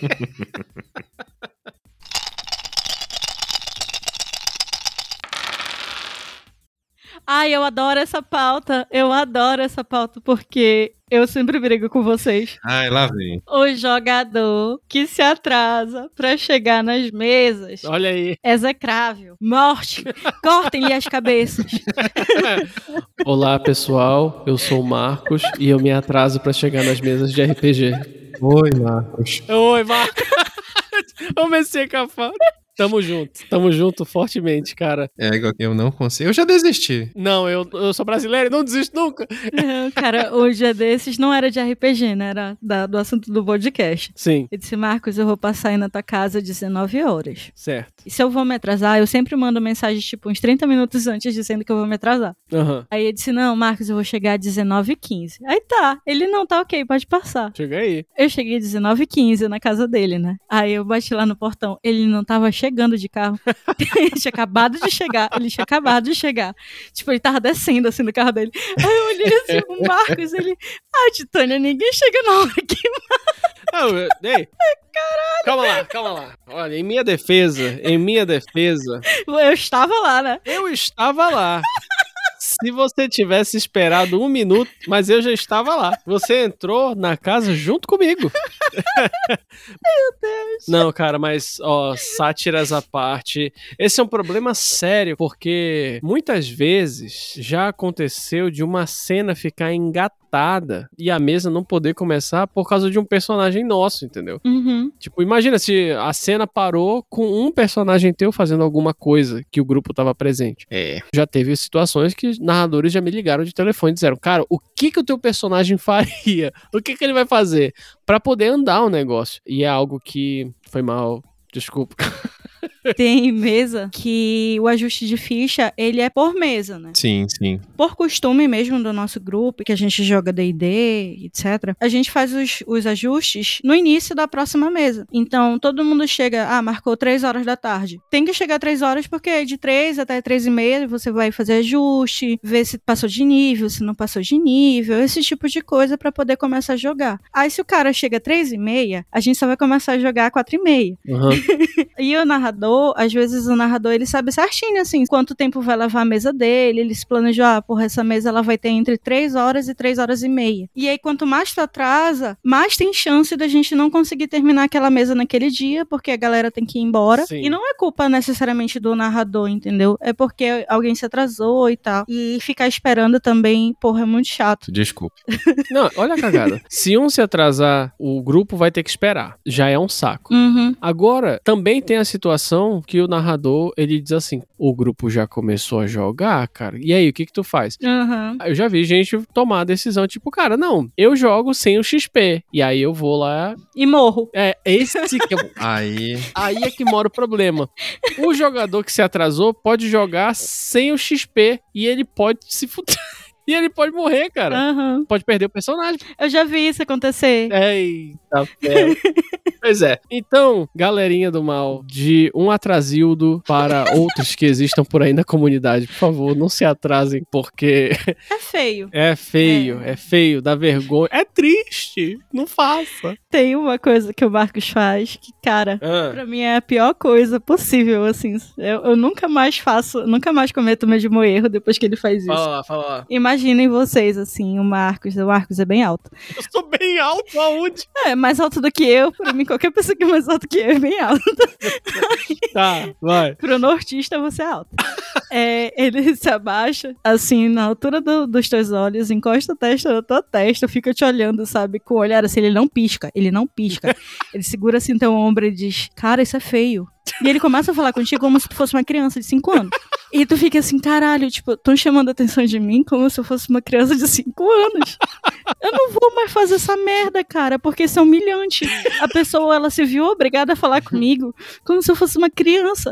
Ai, eu adoro essa pauta. Eu adoro essa pauta porque eu sempre brigo com vocês. Ai, lá vem. O jogador que se atrasa pra chegar nas mesas Olha aí. é execrável. Morte. Cortem-lhe as cabeças. Olá, pessoal. Eu sou o Marcos e eu me atraso pra chegar nas mesas de RPG. Oi, Marcos. Oi, Marcos. Eu comecei com a fala. Tamo junto. Tamo junto fortemente, cara. É, eu não consigo. Eu já desisti. Não, eu, eu sou brasileiro e não desisto nunca. Não, Cara, o dia desses não era de RPG, né? Era da- do assunto do podcast. Sim, Eu disse, Marcos, eu vou passar aí na tua casa às 19 horas. certo. E se eu vou me atrasar, eu sempre mando mensagem, tipo, uns 30 minutos antes, dizendo que eu vou me atrasar. Aham. Aí ele disse, não, Marcos, eu vou chegar às 19h15. Aí tá, ele não tá ok, pode passar. Chega aí. Eu cheguei às 19h15 na casa dele, né? Aí eu bati lá no portão, ele não tava chegando de carro. ele tinha acabado de chegar, ele tinha acabado de chegar. Tipo, ele tava descendo assim do carro dele. Aí eu olhei assim, o Marcos, ele, ah, Titânia, ninguém chega na hora que Não, eu- ei. Calma lá, calma lá. Olha, em minha defesa, em minha defesa, eu estava lá, né? eu estava lá. Se você tivesse esperado um minuto, mas eu já estava lá. Você entrou na casa junto comigo. Meu Deus. Não, cara, mas, ó, sátiras à parte. Esse é um problema sério, porque muitas vezes já aconteceu de uma cena ficar engatada e a mesa não poder começar por causa de um personagem nosso, entendeu? Uhum. Tipo, imagina se a cena parou com um personagem teu fazendo alguma coisa que o grupo tava presente. É. Já teve situações que narradores já me ligaram de telefone e disseram: Cara, o que que o teu personagem faria? O que que ele vai fazer? Pra poder andar o negócio. E é algo que foi mal. Desculpa. Tem mesa que o ajuste de ficha, ele é por mesa, né? Sim, sim. Por costume mesmo do nosso grupo, que a gente joga D&D, etc. A gente faz os, os ajustes no início da próxima mesa. Então, todo mundo chega, ah, marcou 3 horas da tarde. Tem que chegar 3 horas porque de 3 até 3 e meia você vai fazer ajuste, ver se passou de nível, se não passou de nível, esse tipo de coisa pra poder começar a jogar. Aí se o cara chega 3 e meia, a gente só vai começar a jogar 4 e meia. Aham. E o narrador, às vezes o narrador, ele sabe certinho, assim, quanto tempo vai levar a mesa dele, ele se planejou, ah, porra, essa mesa ela vai ter entre 3 horas e 3 horas e meia. E aí, quanto mais tu atrasa, mais tem chance da gente não conseguir terminar aquela mesa naquele dia, porque a galera tem que ir embora. Sim. E não é culpa necessariamente do narrador, entendeu? É porque alguém se atrasou e tal. E ficar esperando também, porra, é muito chato. Desculpa. Não, olha a cagada. Se um se atrasar, o grupo vai ter que esperar. Já é um saco. Uhum. Agora, também tem a situação que o narrador, ele diz assim, o grupo já começou a jogar, cara, e aí, o que que tu faz? Uhum. Eu já vi gente tomar a decisão, tipo, cara, não, eu jogo sem o XP, e aí eu vou lá, E morro. é, esse que eu... Aí. Aí é que mora o problema. O jogador que se atrasou pode jogar sem o XP, e ele pode se fuder. E ele pode morrer, cara. Aham. Pode perder o personagem. Eu já vi isso acontecer. Eita, pois é. Então, galerinha do mal, de um atrasildo para outros que existam por aí na comunidade, por favor, não se atrasem, porque É feio. é feio, é, feio, dá vergonha. É triste, não faça. Tem uma coisa que o Marcos faz que, cara, Ah, pra mim é a pior coisa possível, assim. Eu, eu nunca mais faço, nunca mais cometo o mesmo erro depois que ele faz isso. fala lá, fala lá. Imaginem vocês, assim, o Marcos. O Marcos é bem alto. Eu sou bem alto, aonde? É, mais alto do que eu. Pra mim, qualquer pessoa que é mais alto que eu é bem alto. Tá, vai. Pro nortista, você é alto. É, ele se abaixa, assim, na altura do- dos teus olhos, encosta a testa na tua testa, fica te olhando, sabe, com o olhar assim, ele não pisca, ele não pisca. Ele segura assim teu ombro e diz, cara, isso é feio. E ele começa a falar contigo como se tu fosse uma criança de 5 anos. E tu fica assim, caralho, tipo, tão chamando a atenção de mim como se eu fosse uma criança de 5 anos. Eu não vou mais fazer essa merda, cara, porque isso é humilhante. A pessoa, ela se viu obrigada a falar comigo como se eu fosse uma criança.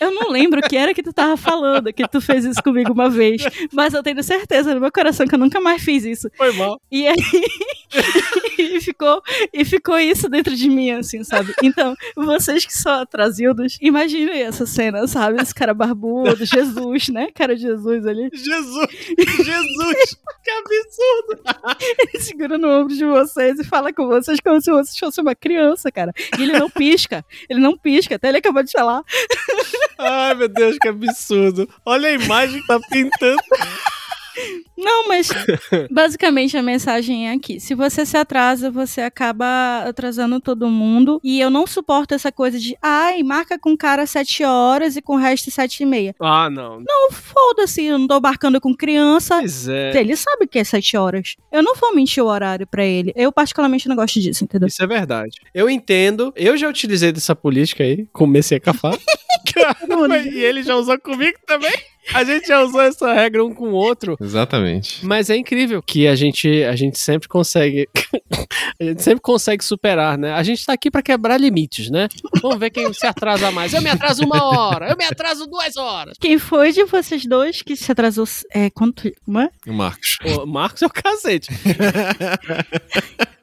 Eu não lembro o que era que tu tava falando, que tu fez isso comigo uma vez. Mas eu tenho certeza no meu coração que eu nunca mais fiz isso. Foi mal. E aí. e, ficou, e ficou isso dentro de mim, assim, sabe? Então, vocês que são atrasildos, imaginem essa cena, sabe? Esse cara barbudo, Jesus, né? Cara de Jesus ali. Jesus, Jesus, que absurdo. Ele segura no ombro de vocês e fala com vocês como se vocês fossem uma criança, cara. E ele não pisca. Ele não pisca, até ele acabou de falar. Ai, meu Deus, que absurdo. Olha a imagem que tá pintando. Não, mas basicamente a mensagem é aqui. Se você se atrasa, você acaba atrasando todo mundo. E eu não suporto essa coisa de, ai, marca com o cara sete horas e com o resto sete e meia. Ah, não. Não, foda-se, eu não tô marcando com criança. Pois é. Ele sabe que é sete horas. Eu não vou mentir o horário pra ele. Eu particularmente não gosto disso, entendeu? Isso é verdade. Eu entendo. Eu já utilizei dessa política aí, comecei a cafar. e ele já usou comigo também. A gente já usou essa regra um com o outro. Exatamente. Mas é incrível que a gente, a gente sempre consegue. a gente sempre consegue superar, né? A gente tá aqui pra quebrar limites, né? Vamos ver quem se atrasa mais. Eu me atraso uma hora, eu me atraso duas horas. Quem foi de vocês dois que se atrasou? É, quanto. É? O Marcos. O Marcos é o cacete.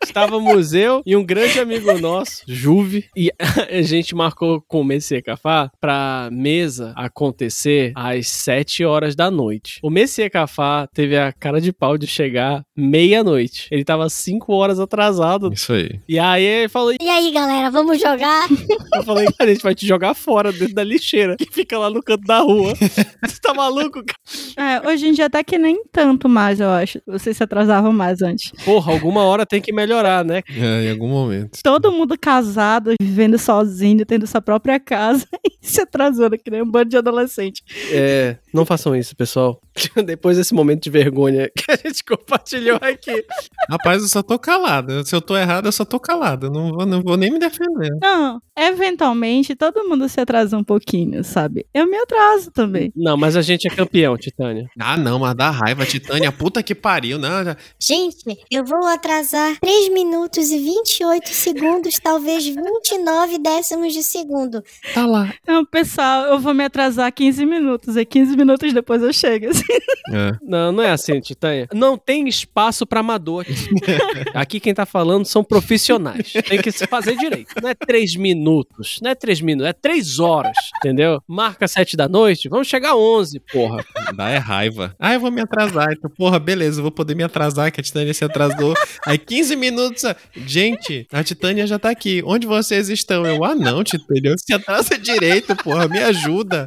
Estávamos eu e um grande amigo nosso, Juve, e a gente marcou com o Messier Cafá pra mesa acontecer às 7 horas da noite. O Messier Cafá teve a cara de pau de chegar meia-noite. Ele tava 5 horas atrasado. Isso aí. E aí ele falou: E aí, galera, vamos jogar? Eu falei, a gente vai te jogar fora dentro da lixeira que fica lá no canto da rua. Você tá maluco, cara? É, hoje em dia até que nem tanto mais, eu acho. Vocês se atrasavam mais antes. Porra, alguma hora tem que melhorar, né? É, em algum momento. Todo mundo casado, vivendo sozinho, tendo sua própria casa e se atrasando, que nem um bando de adolescente. É, Não façam isso, pessoal. Depois desse momento de vergonha que a gente compartilhou aqui. Rapaz, eu só tô calado. Se eu tô errado, eu só tô calado. Não vou, não vou nem me defender. Não, eventualmente todo mundo se atrasa um pouquinho, sabe? Eu me atraso também. Não, mas a gente é campeão, Titânia. Ah, não, mas dá raiva, Titânia. Puta que pariu. Não, já- Gente, eu vou atrasar 3 minutos e 28 segundos, talvez 29 décimos de segundo. tá lá. Não, pessoal, eu vou me atrasar 15 minutos e 15 minutos depois eu chego. assim. É. Não, não é assim, Titânia. Não tem espaço pra amador aqui. Aqui quem tá falando são profissionais. Tem que se fazer direito. Não é três minutos, não é três minutos, é três horas, entendeu? Marca sete da noite, vamos chegar a onze, porra. Dá é raiva. Ah, eu vou me atrasar. Então, porra, beleza, eu vou poder me atrasar, que a Titânia se atrasou. Aí 15 minutos. Gente, a Titânia já tá aqui. Onde vocês estão? Eu, ah, não, Titânia. Se atrasa direito, porra, me ajuda.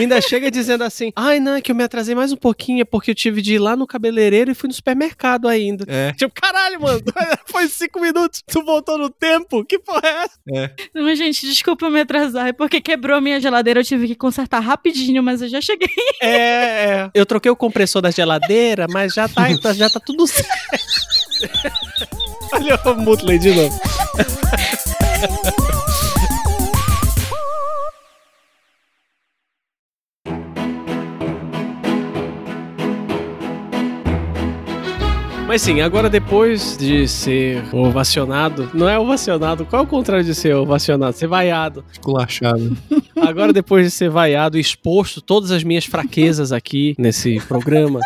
Ainda chega dizendo assim: ai, não, é que eu me atrasei mais um pouquinho, é porque eu tive de ir lá no cabeleireiro e fui no supermercado ainda. É. Tipo, caralho, mano, foi cinco minutos, tu voltou no tempo? Que porra é essa? Não, gente, desculpa eu me atrasar, é porque quebrou a minha geladeira, eu tive que consertar rapidinho, mas eu já cheguei. É, é. Eu troquei o compressor da geladeira, mas já tá, já tá tudo certo. Olha o Mutley de novo. Mas sim, agora depois de ser ovacionado, não é ovacionado, qual é o contrário de ser ovacionado? Ser vaiado. Esculachado. Agora, depois de ser vaiado e exposto todas as minhas fraquezas aqui nesse programa,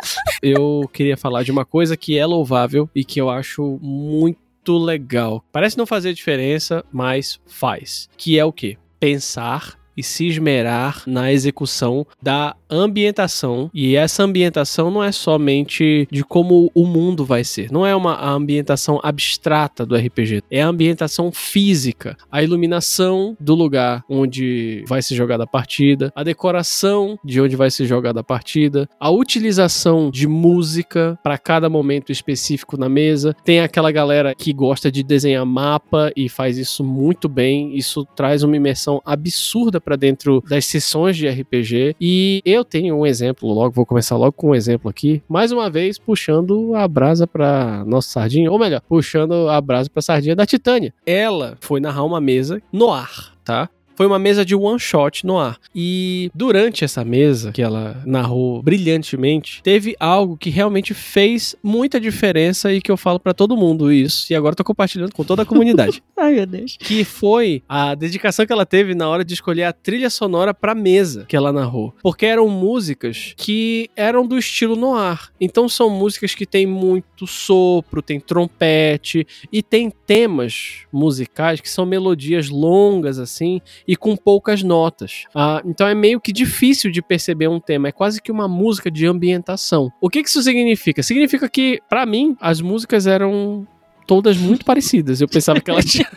eu queria falar de uma coisa que é louvável e que eu acho muito legal. Parece não fazer diferença, mas faz. Que é o quê? Pensar e se esmerar na execução da ambientação. E essa ambientação não é somente de como o mundo vai ser, não é uma ambientação abstrata do RPG, é a ambientação física, a iluminação do lugar onde vai ser jogada a partida, a decoração de onde vai ser jogada a partida, a utilização de música para cada momento específico na mesa. Tem aquela galera que gosta de desenhar mapa e faz isso muito bem, isso traz uma imersão absurda para dentro das sessões de RPG. E eu tenho um exemplo, logo vou começar logo com um exemplo aqui, mais uma vez puxando a brasa para nossa sardinha, ou melhor, puxando a brasa para sardinha da Titânia. Ela foi narrar uma mesa no ar, tá? Foi uma mesa de one shot no ar. E durante essa mesa, que ela narrou brilhantemente, teve algo que realmente fez muita diferença e que eu falo pra todo mundo isso. E agora tô compartilhando com toda a comunidade. Ai, meu Deus. que foi a dedicação que ela teve na hora de escolher a trilha sonora pra mesa que ela narrou. Porque eram músicas que eram do estilo noir. Então são músicas que tem muito sopro, tem trompete e tem temas musicais que são melodias longas assim e com poucas notas. Ah, então é meio que difícil de perceber um tema, é quase que uma música de ambientação. O que que isso significa? Significa que, pra mim, as músicas eram todas muito parecidas. Eu pensava que ela tinha.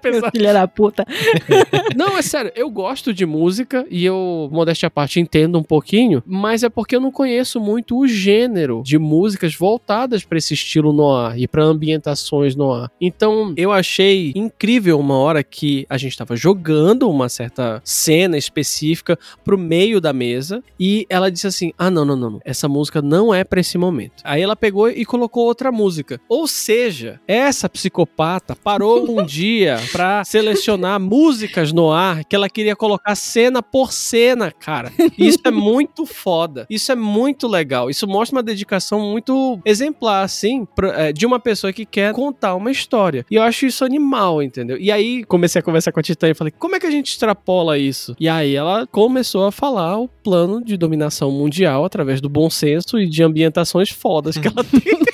Pensava- Filha da puta. Não, é sério, eu gosto de música e eu, modéstia à parte, entendo um pouquinho, mas é porque eu não conheço muito o gênero de músicas voltadas pra esse estilo noir e pra ambientações noir. Então, eu achei incrível uma hora que a gente tava jogando uma certa cena específica pro meio da mesa e ela disse assim: "Ah, não, não, não, não. essa música não é pra esse momento". Aí ela pegou e colocou outra música. Ou seja, essa psicopata parou um dia pra selecionar músicas no ar que ela queria colocar cena por cena, cara. Isso é muito foda. Isso é muito legal. Isso mostra uma dedicação muito exemplar, assim, é, de uma pessoa que quer contar uma história. E eu acho isso animal, entendeu? E aí comecei a conversar com a Titã e falei, como é que a gente extrapola isso? E aí ela começou a falar o plano de dominação mundial através do bom senso e de ambientações fodas que ela tem.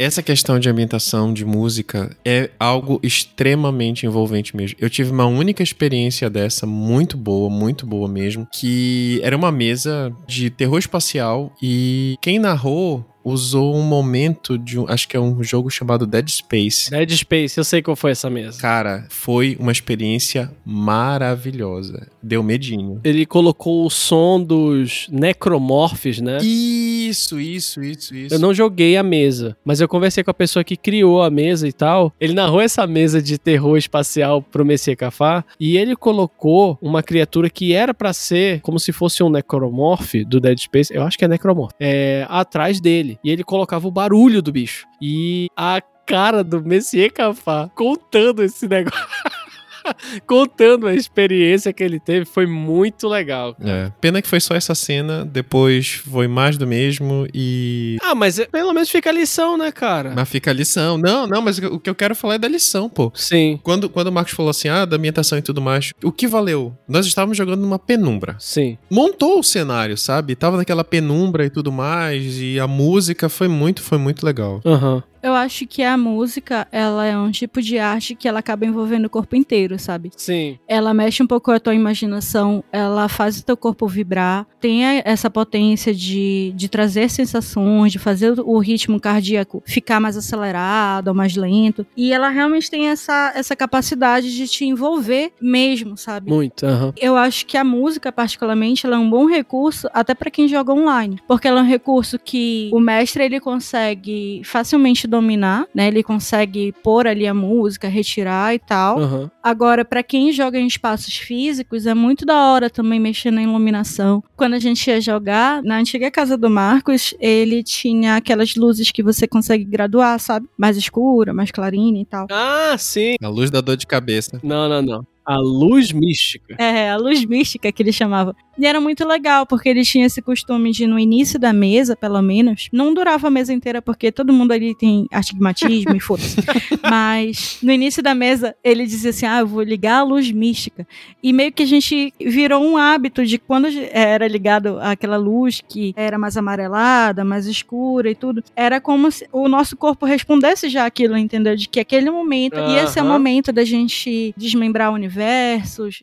Essa questão de ambientação, de música, é algo extremamente envolvente mesmo. Eu tive uma única experiência dessa, muito boa, muito boa mesmo, que era uma mesa de terror espacial e quem narrou usou um momento de um, acho que é um jogo chamado Dead Space. Dead Space, eu sei qual foi essa mesa. Cara, foi uma experiência maravilhosa. Deu medinho. Ele colocou o som dos necromorphs, né? Isso, isso, isso, isso. Eu não joguei a mesa, mas eu conversei com a pessoa que criou a mesa e tal. Ele narrou essa mesa de terror espacial pro Messias Cafá e ele colocou uma criatura que era pra ser como se fosse um necromorph do Dead Space. Eu acho que é necromorph. É, atrás dele. E ele colocava o barulho do bicho. E a cara do Messier Cafá contando esse negócio. contando a experiência que ele teve foi muito legal. É, pena que foi só essa cena, depois foi mais do mesmo e. Ah, mas é- pelo menos fica a lição, né, cara? Mas fica a lição. Não, não, mas o que eu quero falar é da lição, pô. Sim, Quando, quando o Marcos falou assim, ah, da ambientação e tudo mais, o que valeu? Nós estávamos jogando numa penumbra. sim. Montou o cenário, sabe? Tava naquela penumbra e tudo mais, e a música foi muito, foi muito legal. Aham. Eu acho que a música, ela é um tipo de arte que ela acaba envolvendo o corpo inteiro, sabe? Sim. Ela mexe um pouco com a tua imaginação, ela faz o teu corpo vibrar, tem essa potência de, de trazer sensações, de fazer o ritmo cardíaco ficar mais acelerado ou mais lento. E ela realmente tem essa, essa capacidade de te envolver mesmo, sabe? Muito, aham. Eu acho que a música, particularmente, ela é um bom recurso até pra quem joga online, porque ela é um recurso que o mestre ele consegue facilmente dominar, né? Ele consegue pôr ali a música, retirar e tal. Aham. Agora, pra quem joga em espaços físicos, é muito da hora também mexer na iluminação. Quando a gente ia jogar, na antiga casa do Marcos, ele tinha aquelas luzes que você consegue graduar, sabe? Mais escura, mais clarina e tal. Ah, sim. A luz da dor de cabeça. Não, não, não. A luz mística. É, a luz mística que ele chamava. E era muito legal, porque ele tinha esse costume de, no início da mesa, pelo menos, não durava a mesa inteira, porque todo mundo ali tem astigmatismo e foda-se. Mas no início da mesa, ele dizia assim: ah, eu vou ligar a luz mística. E meio que a gente virou um hábito de quando era ligado aquela luz que era mais amarelada, mais escura e tudo, era como se o nosso corpo respondesse já aquilo, entendeu? De que aquele momento ia ser o Aham. momento da gente desmembrar universos.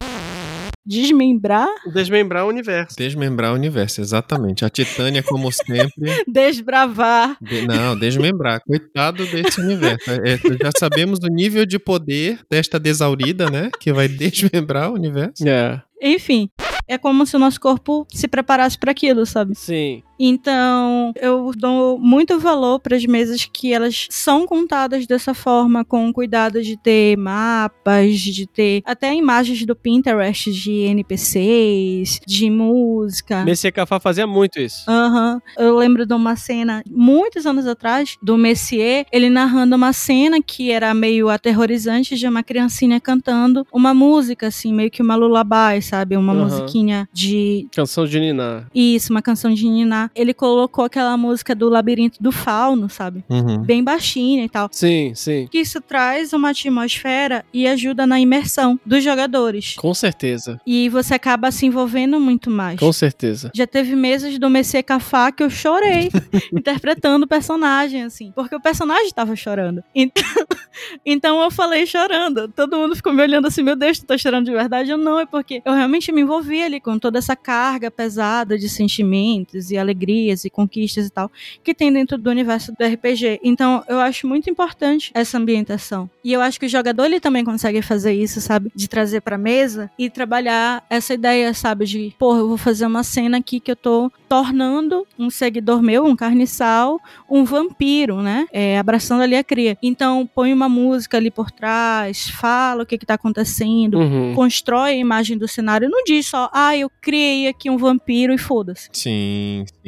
Desmembrar? Desmembrar o universo. Desmembrar o universo, exatamente. A Titânia, como sempre. Desbravar. de- não, desmembrar. Coitado desse universo. É, já sabemos o nível de poder desta desaurida, né? Que vai desmembrar o universo. É, Enfim, é como se o nosso corpo se preparasse para aquilo, sabe? sim. Então, eu dou muito valor para as mesas que elas são contadas dessa forma, com cuidado de ter mapas, de ter até imagens do Pinterest de NPCs, de música. Messias Cafá fazia muito isso. Aham. Eu lembro de uma cena, muitos anos atrás, do Messier, ele narrando uma cena que era meio aterrorizante de uma criancinha cantando uma música, assim, meio que uma lullaby, sabe? Uma Aham. musiquinha de. Canção de Niná. Isso, uma canção de Niná. Ele colocou aquela música do Labirinto do Fauno, sabe? Uhum. Bem baixinha e tal. Sim, sim. Que isso traz uma atmosfera e ajuda na imersão dos jogadores. Com certeza. E você acaba se envolvendo muito mais. Com certeza. Já teve mesas do Messier Cafá que eu chorei interpretando o personagem, assim. Porque o personagem tava chorando. Então, então eu falei chorando. Todo mundo ficou me olhando assim, meu Deus, tu tá chorando de verdade? Eu não, é porque eu realmente me envolvi ali com toda essa carga pesada de sentimentos e alegrias e conquistas e tal que tem dentro do universo do RPG. Então eu acho muito importante essa ambientação. E eu acho que o jogador ele também consegue fazer isso, sabe? De trazer pra mesa e trabalhar essa ideia, sabe? De, porra, eu vou fazer uma cena aqui que eu tô tornando um seguidor meu, um carniçal, um vampiro, né? É, abraçando ali a cria. Então põe uma música ali por trás, fala o que que tá acontecendo. Uhum. Constrói a imagem do cenário, não diz só, ah, eu criei aqui um vampiro e foda-se. Sim, sim.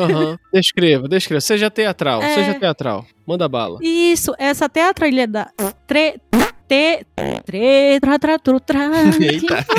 Aham. Descreva, descreva. Seja teatral, É. seja teatral. Manda bala. Isso, essa teatralidade. Tre, te, tre, tra, tra, tru, tra, Eita.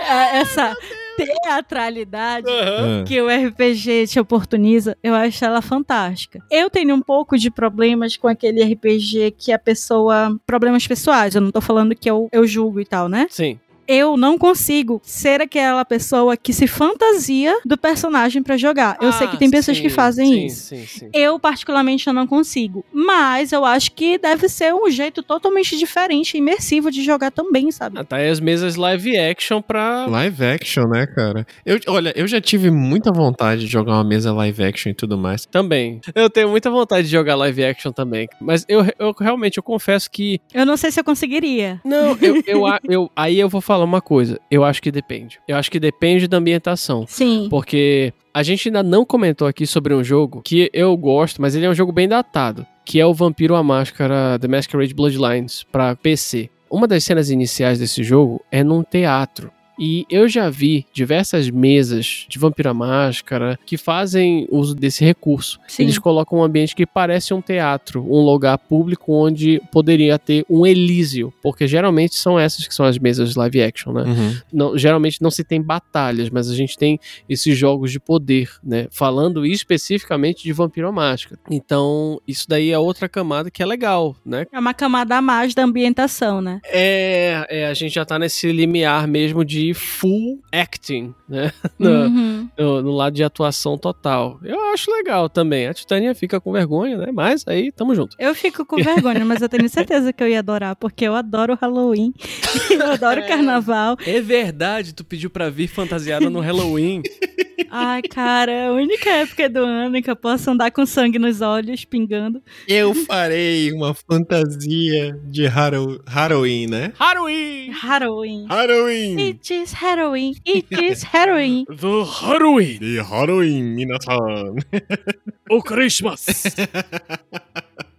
É, essa teatralidade Ah. que o RPG te oportuniza, eu acho ela fantástica. Eu tenho um pouco de problemas com aquele RPG que a pessoa. Problemas pessoais, eu não tô falando que eu, eu julgo e tal, né? Sim. Eu não consigo ser aquela pessoa que se fantasia do personagem pra jogar. Eu sei que tem pessoas que fazem Ah, sim, isso. Sim, sim. Eu, particularmente, eu não consigo. Mas eu acho que deve ser um jeito totalmente diferente e imersivo de jogar também, sabe? Ah, tá aí as mesas live action pra. Live action, né, cara? Eu, olha, eu já tive muita vontade de jogar uma mesa live action e tudo mais. Também. Eu tenho muita vontade de jogar live action também. Mas eu, eu realmente, eu confesso que. Eu não sei se eu conseguiria. Não, eu, eu, eu- Aí eu vou falar uma coisa. Eu acho que depende. Eu acho que depende da ambientação. Sim. Porque a gente ainda não comentou aqui sobre um jogo que eu gosto, mas ele é um jogo bem datado, que é o Vampiro à Máscara The Masquerade Bloodlines para PC. Uma das cenas iniciais desse jogo é num teatro. E eu já vi diversas mesas de Vampiro à Máscara que fazem uso desse recurso. Sim. Eles colocam um ambiente que parece um teatro, um lugar público onde poderia ter um Elísio, porque geralmente são essas que são as mesas live action, né? Uhum. não- geralmente não se tem batalhas, mas a gente tem esses jogos de poder, né? Falando especificamente de Vampiro Máscara. Então, isso daí é outra camada que é legal, né? É uma camada a mais da ambientação, né? É, é, a gente já tá nesse limiar mesmo de full acting, né? No, Uhum. no- no lado de atuação total. Eu acho legal também. A Titânia fica com vergonha, né? Mas aí, tamo junto. Eu fico com vergonha, mas eu tenho certeza que eu ia adorar, porque eu adoro Halloween. eu adoro carnaval. É verdade, tu pediu pra vir fantasiada no Halloween. Ai, cara, é a única época do ano em que eu posso andar com sangue nos olhos, pingando. Eu farei uma fantasia de Haro- Halloween, né? Halloween! Halloween. Halloween! It is Halloween. It is Halloween. The Halloween! De Halloween, minasan. O Christmas!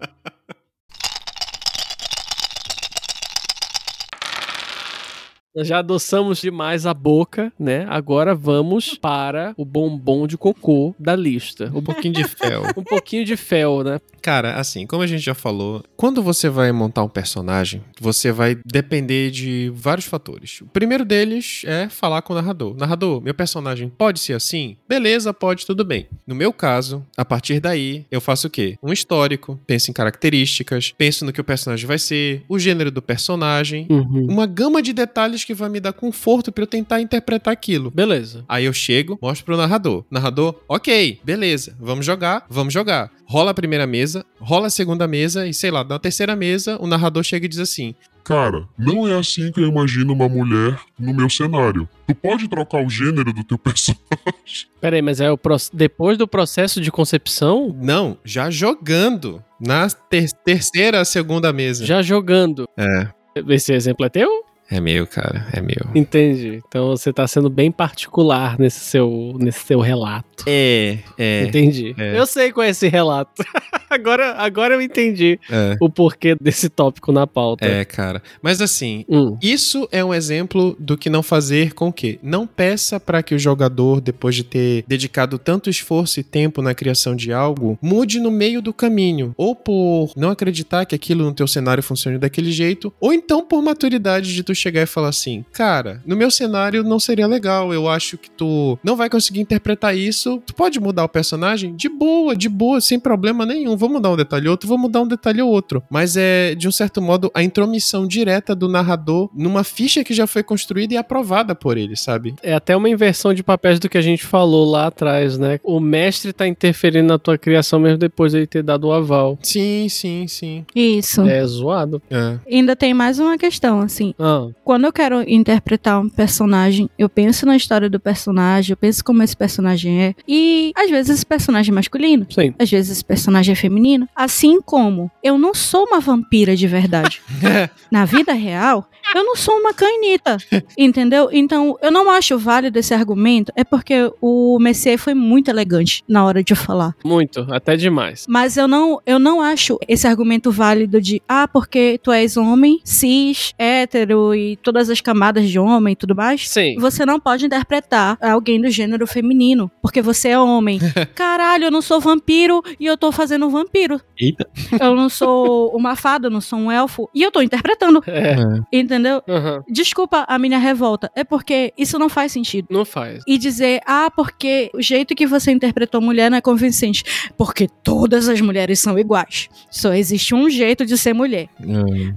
Nós já adoçamos demais a boca, né? Agora vamos para o bombom de cocô da lista. Um pouquinho de fel. Um pouquinho de fel, né? Cara, assim, como a gente já falou, quando você vai montar um personagem, você vai depender de vários fatores. O primeiro deles é falar com o narrador. Narrador, meu personagem pode ser assim? Beleza, pode, tudo bem. No meu caso, a partir daí, eu faço o quê? Um histórico, penso em características, penso no que o personagem vai ser, o gênero do personagem, Uhum. uma gama de detalhes que vai me dar conforto pra eu tentar interpretar aquilo. Beleza. Aí eu chego, mostro pro narrador. Narrador, ok, beleza, vamos jogar, vamos jogar. Rola a primeira mesa, rola a segunda mesa e sei lá, na terceira mesa o narrador chega e diz assim: Cara, não é assim que eu imagino uma mulher no meu cenário. Tu pode trocar o gênero do teu personagem. Peraí, mas é o proce- depois do processo de concepção, Não, já jogando. Na ter- terceira, segunda mesa. já jogando. É. Esse exemplo é teu? É meu, cara, é meu. Entendi. Então você tá sendo bem particular nesse seu, nesse seu relato. É, é, Entendi. é. Eu sei qual é esse relato. agora, agora eu entendi é. o porquê desse tópico na pauta. É, cara. Mas assim, Hum, Isso é um exemplo do que não fazer com que não peça para que o jogador, depois de ter dedicado tanto esforço e tempo na criação de algo, mude no meio do caminho, ou por não acreditar que aquilo no teu cenário funcione daquele jeito, ou então por maturidade de tu chegar e falar assim: "Cara, no meu cenário não seria legal, eu acho que tu não vai conseguir interpretar isso. Tu pode mudar o personagem de boa, de boa, sem problema nenhum. Vou mudar um detalhe ou outro, vou mudar um detalhe ou outro. Mas é, de um certo modo, a intromissão direta do narrador numa ficha que já foi construída e aprovada por ele, sabe? é até uma inversão de papéis do que a gente falou lá atrás, né? O mestre tá interferindo na tua criação mesmo depois de ele ter dado o aval. Sim, sim, sim. Isso. É zoado. É. Ainda tem mais uma questão, assim. Ah, Quando eu quero interpretar um personagem, eu penso na história do personagem, eu penso como esse personagem é. E às vezes esse personagem é masculino, sim. às vezes esse personagem é feminino. Assim como eu não sou uma vampira de verdade. Na vida real, eu não sou uma canita. Entendeu? Então, eu não acho válido esse argumento, é porque o Messier foi muito elegante na hora de falar. Muito, até demais. Mas eu não, eu não acho esse argumento válido de, ah, porque tu és homem, cis, hétero e todas as camadas de homem e tudo mais. Sim. Você não pode interpretar alguém do gênero feminino, porque você é homem. Caralho, eu não sou vampiro e eu tô fazendo um vampiro. Eita. Eu não sou uma fada, eu não sou um elfo e eu tô interpretando. É. Entendeu? Aham. Desculpa a minha revolta. É porque isso não faz sentido. Não faz. E dizer, ah, porque o jeito que você interpretou mulher não é convincente. Porque todas as mulheres são iguais. Só existe um jeito de ser mulher.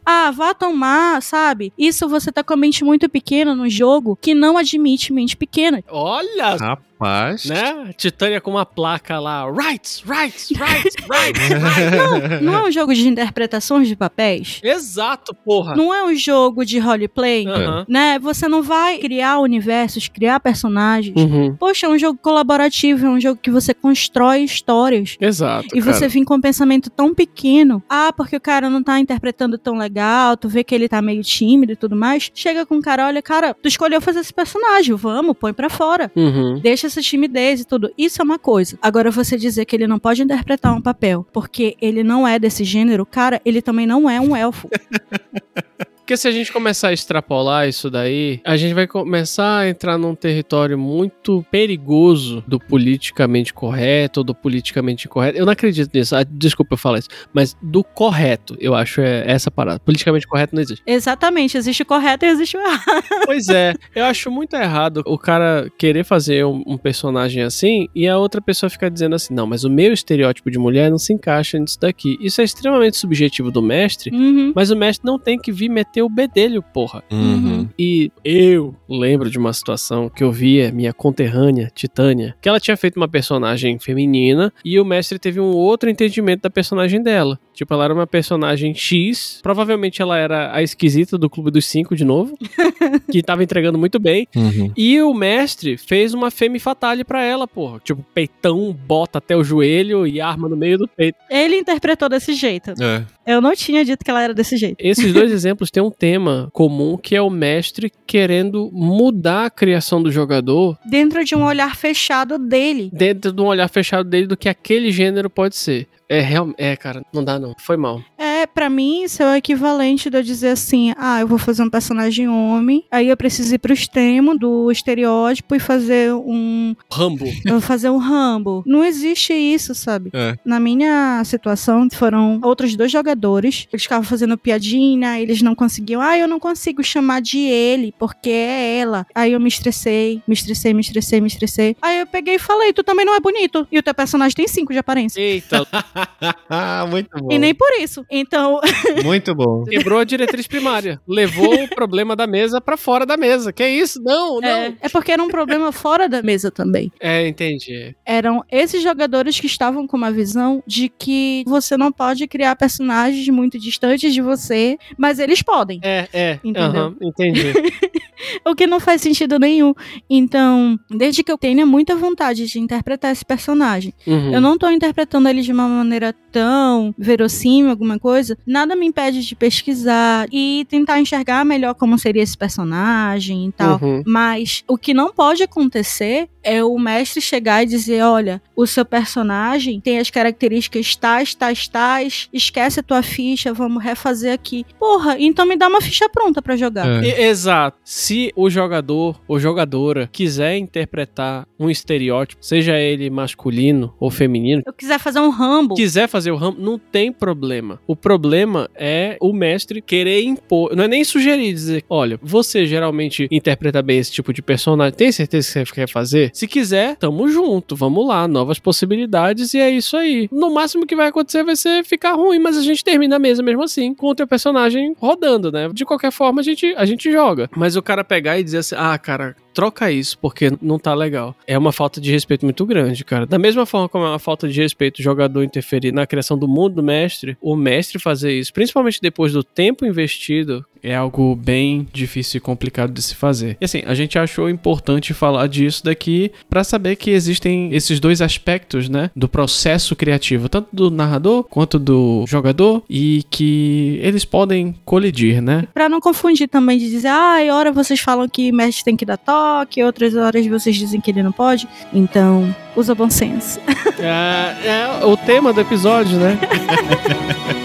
Ah, vá tomar, sabe? Isso você tá com a mente muito pequena no jogo que não admite mente pequena. Olha, Rapaz. Né? Titânia com uma placa lá. Rights, rights, rights, rights, rights. Não é um jogo de interpretações de papéis. Exato, porra. Não é um jogo de roleplay. Aham. Né? Você não vai criar universos, criar personagens. Uhum. Poxa, é um jogo colaborativo, é um jogo que você constrói histórias. Exato. E cara. você vem com um pensamento tão pequeno. Ah, porque o cara não tá interpretando tão legal, tu vê que ele tá meio tímido e tudo mais. Chega com o cara, olha, cara, tu escolheu fazer esse personagem, vamos, põe pra fora. Uhum. Deixa essa timidez e tudo. Isso é uma coisa. Agora, você dizer que ele não pode interpretar um papel porque ele não é desse gênero, cara, ele também não é um elfo. Porque se a gente começar a extrapolar isso daí, a gente vai começar a entrar num território muito perigoso do politicamente correto ou do politicamente incorreto. Eu não acredito nisso. Ah, desculpa eu falar isso. Mas do correto, eu acho é essa parada. Politicamente correto não existe. Exatamente, existe o correto e existe o errado. Pois é, eu acho muito errado o cara querer fazer um, um personagem assim e a outra pessoa ficar dizendo assim: não, mas o meu estereótipo de mulher não se encaixa nisso daqui. Isso é extremamente subjetivo do mestre, Uhum. mas o mestre não tem que vir meter o bedelho, porra. Uhum. E eu lembro de uma situação que eu via minha conterrânea, Titânia, que ela tinha feito uma personagem feminina e o mestre teve um outro entendimento da personagem dela. Tipo, ela era uma personagem X, provavelmente ela era a esquisita do Clube dos Cinco de novo, que tava entregando muito bem. Uhum. E o mestre fez uma femme fatale pra ela, porra. Tipo, peitão, bota até o joelho e arma no meio do peito. Ele interpretou desse jeito. É. Eu não tinha dito que ela era desse jeito. Esses dois exemplos têm um tema comum que é o mestre querendo mudar a criação do jogador Dentro de um olhar fechado dele. dentro de um olhar fechado dele do que aquele gênero pode ser. É, real, é, cara, não dá não. Foi mal. É, pra mim, isso é o equivalente de eu dizer assim: ah, eu vou fazer um personagem homem, aí eu preciso ir pro extremo do estereótipo e fazer um. Rambo. eu vou fazer um Rambo. Não existe isso, sabe? É. Na minha situação, foram outros dois jogadores. Eles ficavam fazendo piadinha, eles não conseguiam. Ah, eu não consigo chamar de ele, porque é ela. Aí eu me estressei, me estressei, me estressei, me estressei. Aí eu peguei e falei: tu também não é bonito. E o teu personagem tem cinco de aparência. Eita, Muito bom. E nem por isso. Então, Muito bom. quebrou a diretriz primária. Levou o problema da mesa pra fora da mesa. Que isso? Não, não. é, é porque era um problema fora da mesa também. É, entendi. Eram esses jogadores que estavam com uma visão de que você não pode criar personagens muito distantes de você, mas eles podem. É, é. Entendeu? aham, entendi. O que não faz sentido nenhum. Então, desde que eu tenha muita vontade de interpretar esse personagem, Uhum. eu não tô interpretando ele de uma maneira tão verossímil, alguma coisa, nada me impede de pesquisar e tentar enxergar melhor como seria esse personagem e tal. Uhum. Mas o que não pode acontecer é o mestre chegar e dizer: olha, o seu personagem tem as características tais, tais, tais, esquece a tua ficha, vamos refazer aqui. Porra, então me dá uma ficha pronta pra jogar. É. E- Exato. Se o jogador ou jogadora quiser interpretar um estereótipo, seja ele masculino ou feminino, Eu quiser fazer um Rambo. quiser fazer o rampo, não tem problema. O problema é o mestre querer impor, não é nem sugerir, dizer, olha, você geralmente interpreta bem esse tipo de personagem, tem certeza que você quer fazer? Se quiser, tamo junto, vamos lá, novas possibilidades e é isso aí. No máximo que vai acontecer vai ser ficar ruim, mas a gente termina a mesa mesmo assim, com o teu personagem rodando, né? De qualquer forma, a gente, a gente joga. Mas o cara pegar e dizer assim, ah, cara, troca isso, porque não tá legal. É uma falta de respeito muito grande, cara. Da mesma forma como é uma falta de respeito o jogador interferir na criação do mundo do mestre, o mestre fazer isso, principalmente depois do tempo investido, é algo bem difícil e complicado de se fazer. E assim, a gente achou importante falar disso daqui pra saber que existem esses dois aspectos, né, do processo criativo, tanto do narrador quanto do jogador, e que eles podem colidir, né? Pra não confundir também de dizer, ah, hora vocês falam que mestre tem que dar toque, outras horas vocês dizem que ele não pode. Então, usa bom senso. É, é o tema do episódio, né?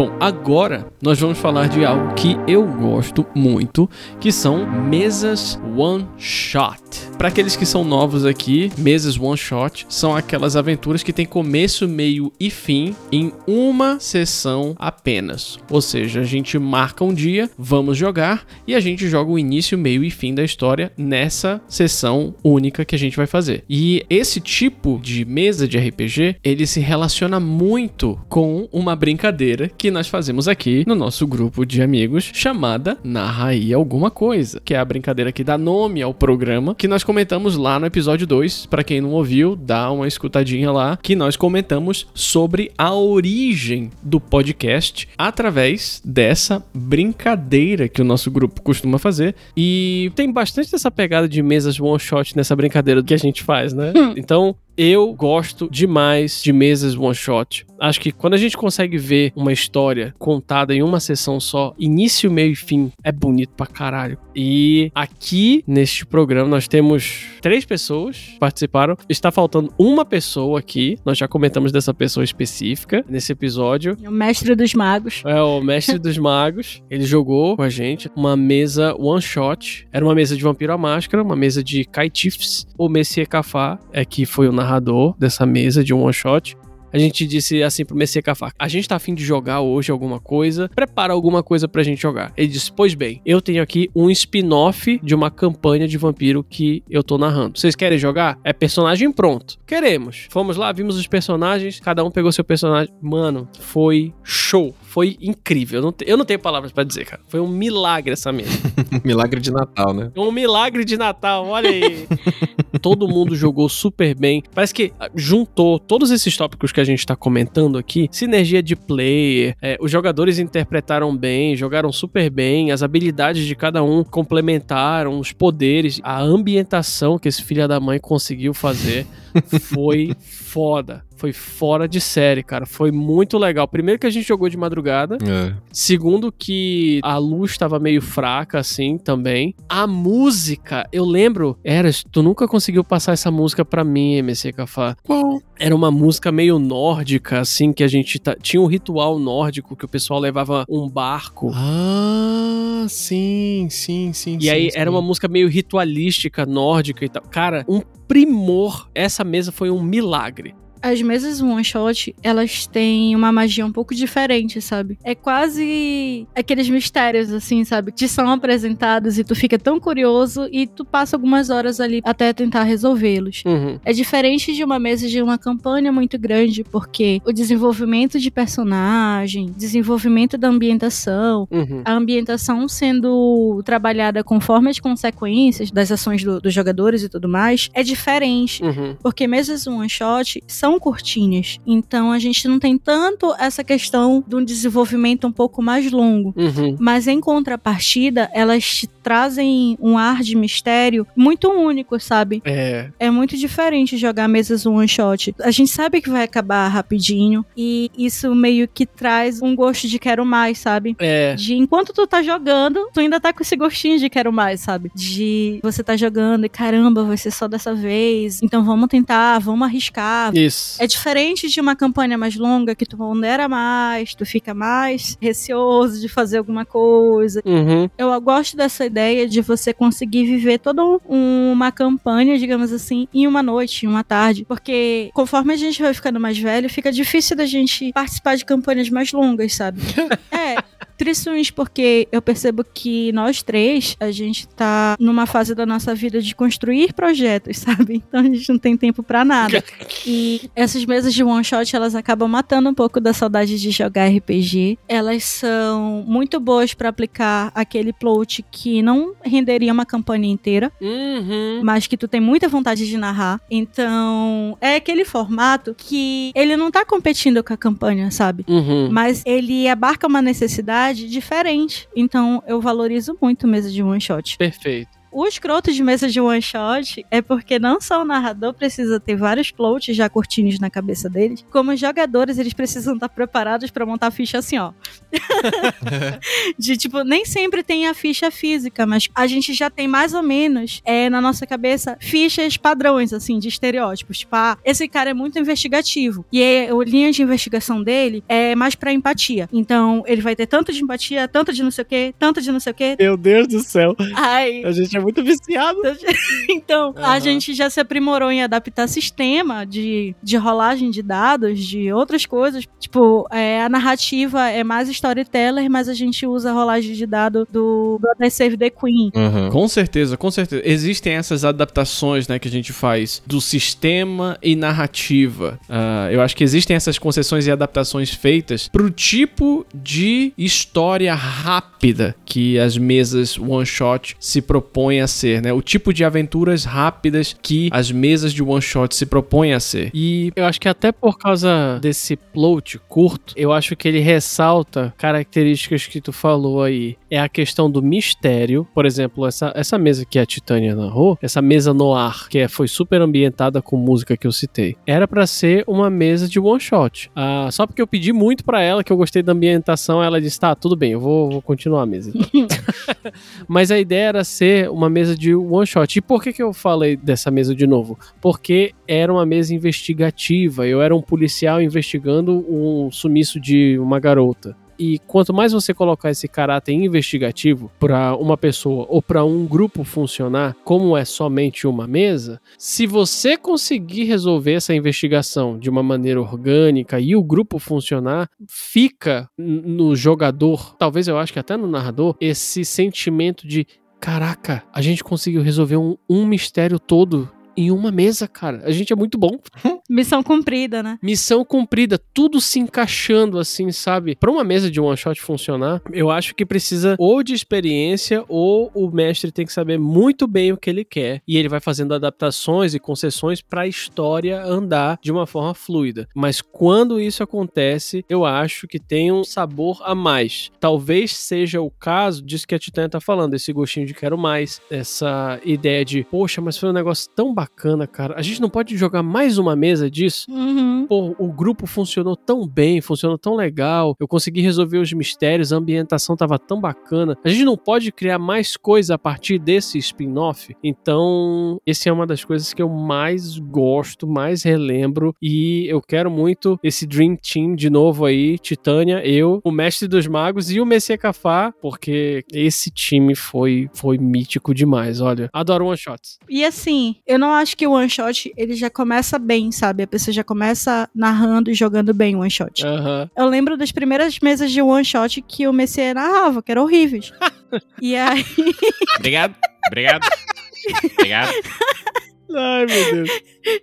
Bom, agora nós vamos falar de algo que eu gosto muito, que são mesas one shot. Para aqueles que são novos aqui, mesas one shot são aquelas aventuras que tem começo, meio e fim em uma sessão apenas. Ou seja, a gente marca um dia, vamos jogar e a gente joga o início, meio e fim da história nessa sessão única que a gente vai fazer. E esse tipo de mesa de RPG, ele se relaciona muito com uma brincadeira que nós fazemos aqui no nosso grupo de amigos chamada Narra aí alguma coisa, que é a brincadeira que dá nome ao programa que nós comentamos lá no episódio 2. Para quem não ouviu, dá uma escutadinha lá que nós comentamos sobre a origem do podcast através dessa brincadeira que o nosso grupo costuma fazer. E tem bastante dessa pegada de mesas one shot nessa brincadeira que a gente faz, né? Então, eu gosto demais de mesas one shot. Acho que quando a gente consegue ver uma história contada em uma sessão só, início, meio e fim, é bonito pra caralho. E aqui neste programa nós temos três pessoas que participaram. Está faltando uma pessoa aqui. Nós já comentamos dessa pessoa específica nesse episódio. O mestre dos magos. É o mestre dos magos. Ele jogou com a gente uma mesa one shot. Era uma mesa de vampiro à máscara, uma mesa de Kaitifs. O Messier Cafá é que foi o narrador dessa mesa de one shot. A gente disse assim pro Messier Cafá: a gente tá afim de jogar hoje alguma coisa, prepara alguma coisa pra gente jogar. Ele disse: Pois bem, eu tenho aqui um spin-off de uma campanha de vampiro que eu tô narrando. Vocês querem jogar? É personagem pronto. Queremos. Fomos lá, vimos os personagens, cada um pegou seu personagem. Mano, foi show. Foi incrível. Eu não, te- eu não tenho palavras pra dizer, cara. Foi um milagre essa mesa. Milagre de Natal, né? Um milagre de Natal, olha aí. Todo mundo jogou super bem. Parece que ah, juntou todos esses tópicos que a gente tá comentando aqui. Sinergia de player, é, os jogadores interpretaram bem, jogaram super bem, as habilidades de cada um complementaram, os poderes, a ambientação que esse filho da mãe conseguiu fazer foi foda. Foi fora de série, cara. Foi muito legal. Primeiro que a gente jogou de madrugada. É. Segundo que a luz estava meio fraca, assim, também. A música, eu lembro... Eras, tu nunca conseguiu passar essa música pra mim, MC Cafá. Qual? Era uma música meio nórdica, assim, que a gente... ta- Tinha um ritual nórdico que o pessoal levava um barco. Ah, sim, sim, sim. E aí sim, era sim. uma música meio ritualística, nórdica e tal. Cara, um primor. Essa mesa foi um milagre. As mesas one shot, elas têm uma magia um pouco diferente, sabe? É quase aqueles mistérios, assim, sabe? Que te são apresentados e tu fica tão curioso e tu passa algumas horas ali até tentar resolvê-los. Uhum. É diferente de uma mesa de uma campanha muito grande, porque o desenvolvimento de personagem, desenvolvimento da ambientação, Uhum. a ambientação sendo trabalhada conforme as consequências das ações do- dos jogadores e tudo mais, é diferente. Uhum. Porque mesas one shot são curtinhas. Então a gente não tem tanto essa questão de um desenvolvimento um pouco mais longo. Uhum. Mas em contrapartida, elas te trazem um ar de mistério muito único, sabe? É. É muito diferente jogar mesas one shot. A gente sabe que vai acabar rapidinho e isso meio que traz um gosto de quero mais, sabe? É. De enquanto tu tá jogando, tu ainda tá com esse gostinho de quero mais, sabe? De você tá jogando e caramba, vai ser só dessa vez. Então vamos tentar, vamos arriscar. Isso. É diferente de uma campanha mais longa que tu pondera mais, tu fica mais receoso de fazer alguma coisa. Uhum. Eu gosto dessa ideia de você conseguir viver toda um- uma campanha, digamos assim, em uma noite, em uma tarde. Porque conforme a gente vai ficando mais velho, fica difícil da gente participar de campanhas mais longas, sabe? é. Principalmente porque eu percebo que nós três, a gente tá numa fase da nossa vida de construir projetos, sabe? Então a gente não tem tempo pra nada. E essas mesas de one shot, elas acabam matando um pouco da saudade de jogar RPG. Elas são muito boas pra aplicar aquele plot que não renderia uma campanha inteira, Uhum. mas que tu tem muita vontade de narrar. Então, é aquele formato que ele não tá competindo com a campanha, sabe? Uhum. Mas ele abarca uma necessidade diferente. Então, eu valorizo muito mesa de one shot. Perfeito. O escroto de mesa de one shot é porque não só o narrador precisa ter vários plots já curtinhos na cabeça deles, como os jogadores eles precisam estar preparados pra montar a ficha assim, ó. de tipo, nem sempre tem a ficha física, mas a gente já tem mais ou menos é, na nossa cabeça fichas padrões, assim, de estereótipos. Tipo, ah, esse cara é muito investigativo. E a linha de investigação dele é mais pra empatia. Então, ele vai ter tanto de empatia, tanto de não sei o quê, tanto de não sei o quê. Meu Deus do céu. Ai, A gente é muito viciado. Então, a Aham. gente já se aprimorou em adaptar sistema de, de rolagem de dados, de outras coisas. Tipo, é, a narrativa é mais storyteller, mas a gente usa a rolagem de dado do God Save the Queen. Uhum. Com certeza, com certeza. Existem essas adaptações, né, que a gente faz do sistema e narrativa. Ah, eu acho que existem essas concessões e adaptações feitas pro tipo de história rápida que as mesas one shot se propõem a ser, né? O tipo de aventuras rápidas que as mesas de one shot se propõem a ser. E eu acho que até por causa desse plot curto, eu acho que ele ressalta características que tu falou aí. É a questão do mistério. Por exemplo, essa, essa mesa que a Titânia narrou, essa mesa no ar, que é, foi super ambientada com música que eu citei, era pra ser uma mesa de one shot. Ah, só porque eu pedi muito pra ela, que eu gostei da ambientação, ela disse: tá, tudo bem, eu vou, vou continuar a mesa. então." Mas a ideia era ser uma mesa de one shot. E por que, que eu falei dessa mesa de novo? Porque era uma mesa investigativa. Eu era um policial investigando um sumiço de uma garota. E quanto mais você colocar esse caráter investigativo para uma pessoa ou para um grupo funcionar, como é somente uma mesa, se você conseguir resolver essa investigação de uma maneira orgânica e o grupo funcionar, fica no jogador, talvez eu acho que até no narrador, esse sentimento de caraca, a gente conseguiu resolver um, um mistério todo em uma mesa, cara. A gente é muito bom. Missão cumprida, né? Missão cumprida, tudo se encaixando assim, sabe? Pra uma mesa de one shot funcionar, eu acho que precisa ou de experiência ou o mestre tem que saber muito bem o que ele quer e ele vai fazendo adaptações e concessões pra história andar de uma forma fluida. Mas quando isso acontece, eu acho que tem um sabor a mais. Talvez seja o caso disso que a Titânia tá falando, esse gostinho de quero mais, essa ideia de, poxa, mas foi um negócio tão bacana, cara. A gente não pode jogar mais uma mesa disso? Uhum. Pô, o grupo funcionou tão bem, funcionou tão legal. Eu consegui resolver os mistérios, a ambientação tava tão bacana. A gente não pode criar mais coisa a partir desse spin-off. Então, esse é uma das coisas que eu mais gosto, mais relembro. E eu quero muito esse Dream Team de novo aí: Titânia, eu, o Mestre dos Magos e o Messias Cafá, porque esse time foi, foi mítico demais. Olha, adoro one shots. E assim, eu não acho que o one shot ele já começa bem, sabe? A pessoa já começa narrando e jogando bem o one shot. Aham. Eu lembro das primeiras mesas de one shot que o Messias narrava, que eram horríveis. e aí, Obrigado, obrigado, obrigado. Ai, meu Deus.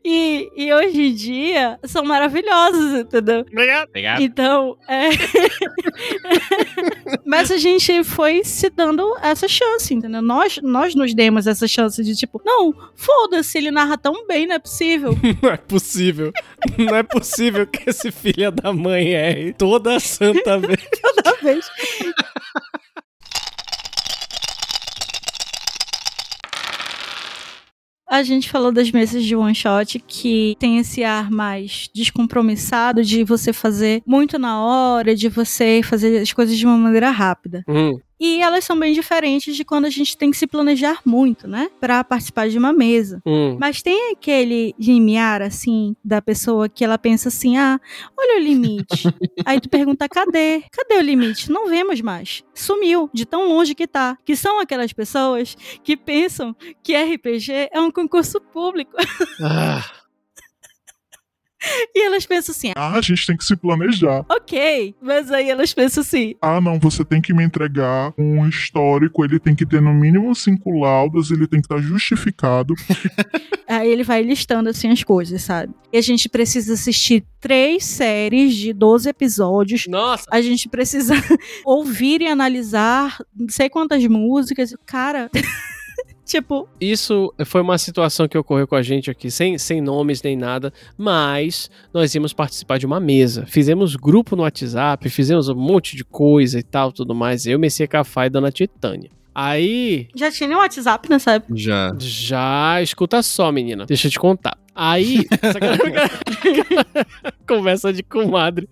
e, e hoje em dia são maravilhosos, entendeu? Obrigado. Obrigado. Então, é. Mas a gente foi se dando essa chance, entendeu? Nós, nós nos demos essa chance de tipo, não, foda-se, ele narra tão bem, não é possível. Não é possível. Não é possível que esse filho da mãe erre toda santa vez. Toda vez. A gente falou das mesas de one shot que tem esse ar mais descompromissado de você fazer muito na hora, de você fazer as coisas de uma maneira rápida. Hum, E elas são bem diferentes de quando a gente tem que se planejar muito, né? Pra participar de uma mesa. hum. Mas tem aquele limiar, assim, da pessoa que ela pensa assim: ah, olha o limite. Aí tu pergunta: cadê? Cadê o limite? Não vemos mais. Sumiu, de tão longe que tá. Que são aquelas pessoas que pensam que RPG é um concurso público. Ah, E elas pensam assim: Ah, a gente tem que se planejar. ok. Mas aí elas pensam assim: Ah, não, você tem que me entregar um histórico, ele tem que ter no mínimo cinco laudas, ele tem que estar justificado. Aí ele vai listando assim as coisas, sabe? E a gente precisa assistir três séries de 12 episódios. nossa. A gente precisa ouvir e analisar não sei quantas músicas. Cara, tipo, Isso foi uma situação que ocorreu com a gente aqui, sem, sem nomes nem nada, mas nós íamos participar de uma mesa. Fizemos grupo no WhatsApp, fizemos um monte de coisa e tal, tudo mais. Eu, Messias Cafá e Dona Titânia. Aí, já tinha um WhatsApp nessa época. Já. já escuta só, menina. Deixa eu te contar. Aí, sacanagem. conversa de comadre.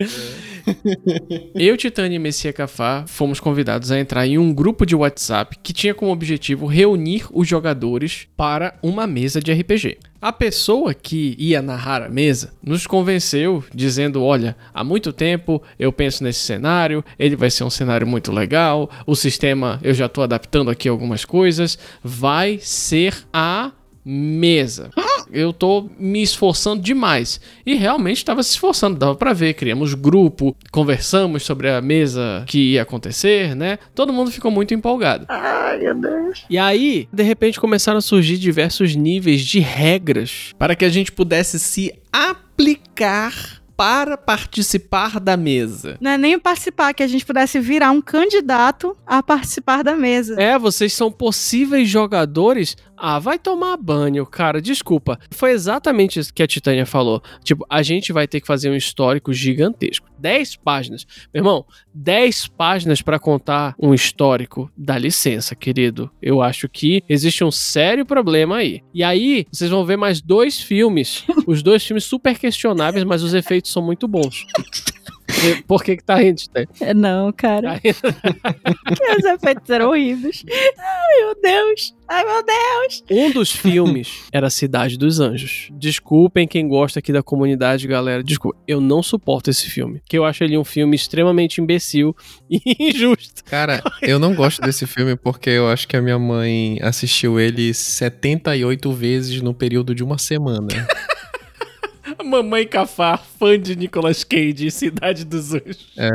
Eu, Titânia e Messia Cafá fomos convidados a entrar em um grupo de WhatsApp que tinha como objetivo reunir os jogadores para uma mesa de RPG. A pessoa que ia narrar a mesa nos convenceu, dizendo: Olha, há muito tempo eu penso nesse cenário, ele vai ser um cenário muito legal, o sistema eu já estou adaptando aqui algumas coisas, vai ser a mesa. Eu tô me esforçando demais. E realmente estava se esforçando, dava para ver. Criamos grupo, conversamos sobre a mesa que ia acontecer, né? Todo mundo ficou muito empolgado. Ai, meu Deus. E aí, de repente, começaram a surgir diversos níveis de regras para que a gente pudesse se aplicar para participar da mesa. Não é nem participar, que a gente pudesse virar um candidato a participar da mesa. É, vocês são possíveis jogadores. Ah, vai tomar banho, cara. Desculpa. Foi exatamente isso que a Titânia falou. Tipo, a gente vai ter que fazer um histórico gigantesco. 10 páginas. Meu irmão, 10 páginas para contar um histórico. Dá licença, querido. Eu acho que existe um sério problema aí. E aí, vocês vão ver mais dois filmes. Os dois filmes super questionáveis, mas os efeitos são muito bons. Por que que tá rindo, Titânia? É, Não, cara. Tá rindo? Os efeitos eram horríveis. Ai, meu Deus. Ai, meu Deus. Um dos filmes era Cidade dos Anjos. Desculpem quem gosta aqui da comunidade, galera. Desculpa, eu não suporto esse filme. Que eu acho ele um filme extremamente imbecil e injusto. Cara, eu não gosto desse filme porque eu acho que a minha mãe assistiu ele 78 vezes no período de uma semana. Mamãe Cafá, fã de Nicolas Cage Cidade dos Anjos. É.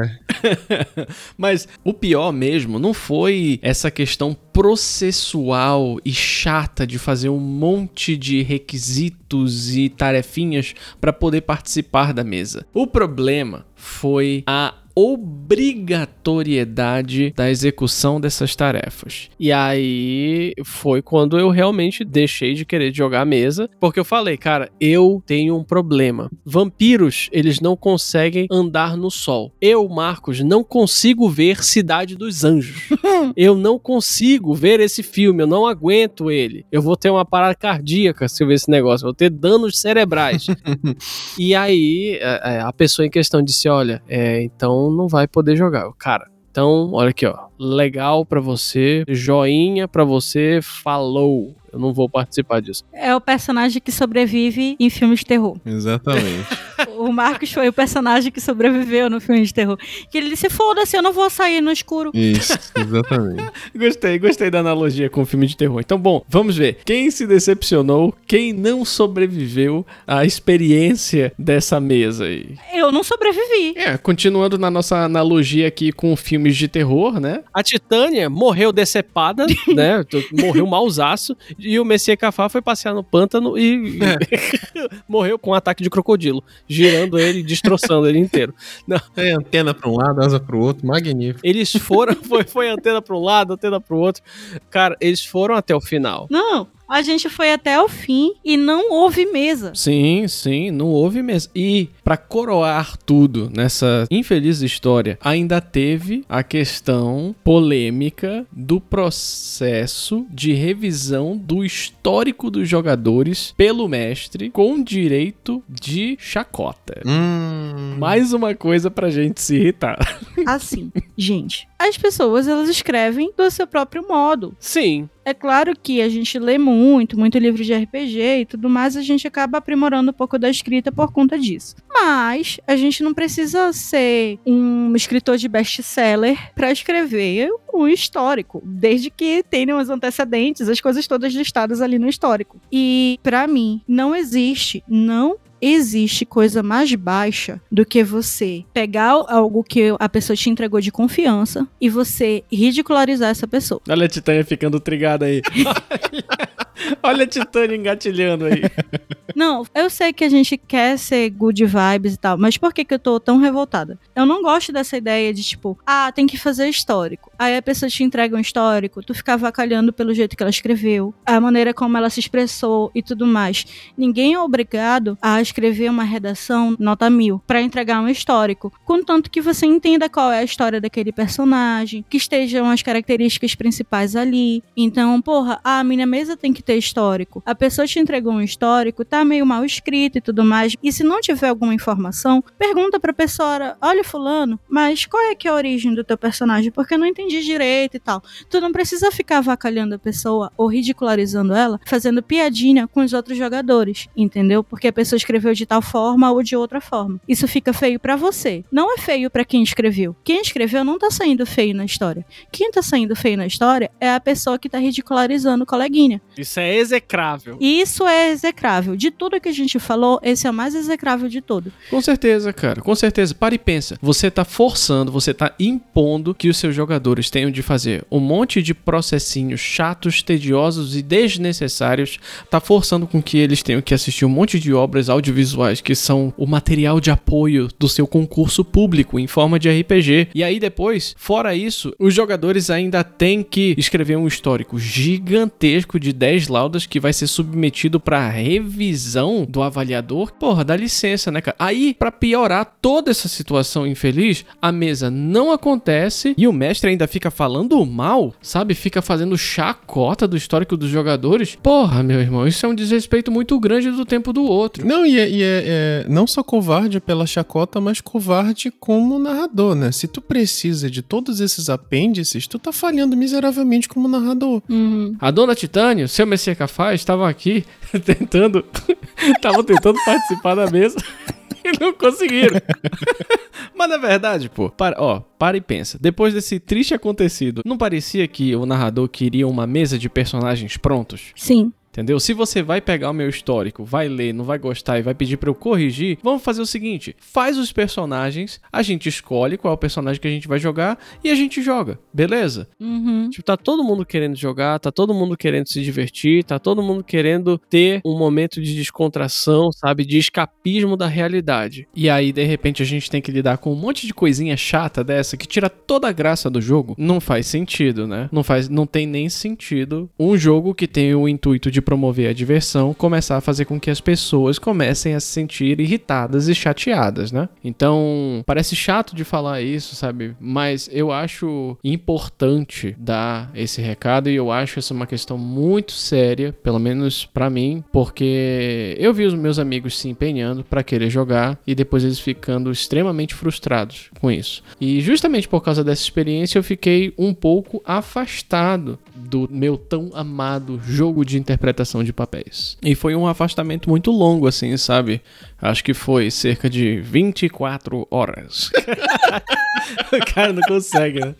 Mas o pior mesmo não foi essa questão processual e chata de fazer um monte de requisitos e tarefinhas para poder participar da mesa. O problema foi a obrigatoriedade da execução dessas tarefas. E aí foi quando eu realmente deixei de querer jogar a mesa, porque eu falei, cara, eu tenho um problema. Vampiros, eles não conseguem andar no sol. Eu, Marcos, não consigo ver Cidade dos Anjos. eu não consigo ver esse filme, eu não aguento ele. Eu vou ter uma parada cardíaca se eu ver esse negócio, eu vou ter danos cerebrais. e aí é, é, a pessoa em questão disse: Olha, é, então não vai poder jogar. Eu, Cara, então, olha aqui, ó. Legal pra você, joinha pra você, falou. Eu não vou participar disso. É o personagem que sobrevive em filmes de terror. Exatamente. O Marcos foi o personagem que sobreviveu no filme de terror. Que ele disse: foda-se, eu não vou sair no escuro. Isso, exatamente. Gostei, gostei da analogia com o filme de terror. Então, bom, vamos ver. Quem se decepcionou, quem não sobreviveu à experiência dessa mesa aí? Eu não sobrevivi. É, continuando na nossa analogia aqui com filmes de terror, né? A Titânia morreu decepada, né? Morreu mausaço. E o Messias Cafá foi passear no pântano e morreu com um ataque de crocodilo, girando ele e destroçando ele inteiro. Tem antena pra um lado, asa pro outro, magnífico. Eles foram, foi, foi antena para um lado, antena para o outro. Cara, eles foram até o final. Não, a gente foi até o fim e não houve mesa. Sim, sim, não houve mesmo. E pra coroar tudo nessa infeliz história, ainda teve a questão polêmica do processo de revisão do histórico dos jogadores pelo mestre com direito de chacota. Hum. Mais uma coisa pra gente se irritar. Assim, gente, as pessoas elas escrevem do seu próprio modo. Sim, É claro que a gente lê muito, muito livro de RPG e tudo mais, a gente acaba aprimorando um pouco da escrita por conta disso. Mas a gente não precisa ser um escritor de best-seller para escrever um histórico, desde que tenham os antecedentes, as coisas todas listadas ali no histórico. E pra mim, não existe, não existe coisa mais baixa do que você pegar algo que a pessoa te entregou de confiança e você ridicularizar essa pessoa. olha a Titânia ficando trigada aí. olha a Titânia engatilhando aí. Não, eu sei que a gente quer ser good vibes e tal, mas por que, que eu tô tão revoltada? Eu não gosto dessa ideia de tipo, ah, tem que fazer histórico. Aí a pessoa te entrega um histórico, tu fica avacalhando pelo jeito que ela escreveu, a maneira como ela se expressou e tudo mais. Ninguém é obrigado a escrever uma redação nota mil pra entregar um histórico, contanto que você entenda qual é a história daquele personagem, que estejam as características principais ali. Então, porra, a minha mesa tem que ter histórico. A pessoa te entregou um histórico, tá meio mal escrito e tudo mais. E se não tiver alguma informação, pergunta pra pessoa: olha, Fulano, mas qual é que é a origem do teu personagem? Porque eu não entendi direito e tal. Tu não precisa ficar avacalhando a pessoa ou ridicularizando ela, fazendo piadinha com os outros jogadores, entendeu? Porque a pessoa escreveu de tal forma ou de outra forma. Isso fica feio pra você. Não é feio pra quem escreveu. Quem escreveu não tá saindo feio na história. Quem tá saindo feio na história é a pessoa que tá ridicularizando o coleguinha. Isso é execrável. E isso é execrável. De tudo que a gente falou, esse é o mais execrável de tudo. Com certeza, cara. Com certeza. Para e pensa. Você tá forçando, você tá impondo que os seus jogadores tenham de fazer um monte de processinhos chatos, tediosos e desnecessários. Tá forçando com que eles tenham que assistir um monte de obras audiovisuais que são o material de apoio do seu concurso público em forma de RPG. E aí depois, fora isso, os jogadores ainda têm que escrever um histórico gigantesco de 10 laudas que vai ser submetido para revisão do avaliador. Porra, dá licença, né, cara? Aí, para piorar toda essa situação infeliz, a mesa não acontece e o mestre ainda fica falando mal, sabe? Fica fazendo chacota do histórico dos jogadores. Porra, meu irmão, isso é um desrespeito muito grande do tempo do outro. Não, e, é, e é- é não só covarde pela chacota, mas covarde como narrador, né? Se tu precisa de todos esses apêndices, tu tá falhando miseravelmente como narrador. Uhum. A dona Titânio, seu Messias Cafaz, estavam aqui tentando. Estavam tentando participar da mesa e não conseguiram. Mas na verdade, pô, para, ó, para e pensa. Depois desse triste acontecido, não parecia que o narrador queria uma mesa de personagens prontos? Sim. Entendeu? Se você vai pegar o meu histórico, vai ler, não vai gostar e vai pedir pra eu corrigir, vamos fazer o seguinte: faz os personagens, a gente escolhe qual é o personagem que a gente vai jogar e a gente joga, beleza? Uhum. Tipo, tá todo mundo querendo jogar, tá todo mundo querendo se divertir, tá todo mundo querendo ter um momento de descontração, sabe? De escapismo da realidade. E aí, de repente, a gente tem que lidar com um monte de coisinha chata dessa que tira toda a graça do jogo. Não faz sentido, né? Não faz, não tem nem sentido um jogo que tem o intuito de promover a diversão começar a fazer com que as pessoas comecem a se sentir irritadas e chateadas, né? Então, parece chato de falar isso, sabe? Mas eu acho importante dar esse recado e eu acho essa uma questão muito séria, pelo menos pra mim, porque eu vi os meus amigos se empenhando pra querer jogar e depois eles ficando extremamente frustrados com isso. E justamente por causa dessa experiência eu fiquei um pouco afastado do meu tão amado jogo de interpretação de papéis. E foi um afastamento muito longo assim, sabe? Acho que foi cerca de 24 horas. o cara não consegue, né?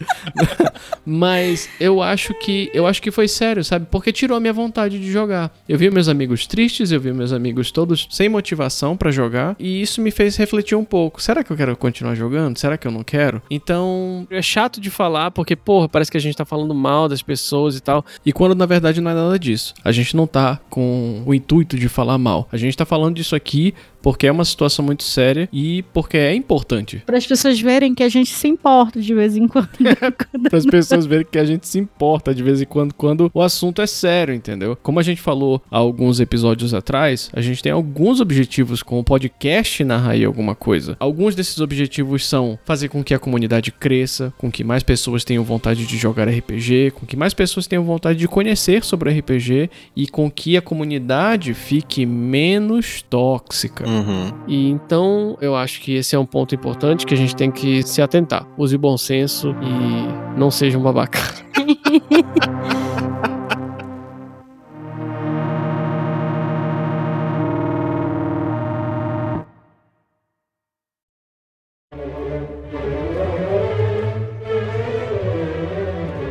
Mas eu acho que eu acho que foi sério, sabe? Porque tirou a minha vontade de jogar. Eu vi meus amigos tristes, eu vi meus amigos todos sem motivação pra jogar, e isso me fez refletir um pouco. Será que eu quero continuar jogando? Será que eu não quero? Então, é chato de falar porque, porra, parece que a gente tá falando mal das pessoas e tal, e quando na verdade não é nada disso. A gente não tá com o intuito de falar mal. A gente tá falando disso aqui porque é uma situação muito séria e porque é importante. Para as pessoas verem que a gente se importa de vez em quando. Para as pessoas verem que a gente se importa de vez em quando quando o assunto é sério, entendeu? Como a gente falou há alguns episódios atrás, a gente tem alguns objetivos com o podcast narrar aí alguma coisa. Alguns desses objetivos são fazer com que a comunidade cresça, com que mais pessoas tenham vontade de jogar RPG, com que mais pessoas tenham vontade de conhecer sobre RPG e com que a comunidade fique menos tóxica. Uhum. E então eu acho que esse é um ponto importante que a gente tem que se atentar. Use bom senso e não seja um babaca.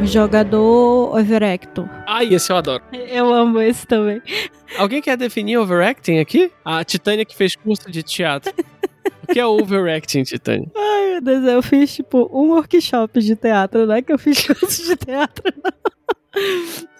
Jogador overactor. Ai, esse eu adoro. Eu amo esse também. Alguém quer definir overacting aqui? A Titânia que fez curso de teatro. O que é overacting, Titânia? Ai, meu Deus, eu fiz tipo um workshop de teatro, não é que eu fiz curso de teatro, não.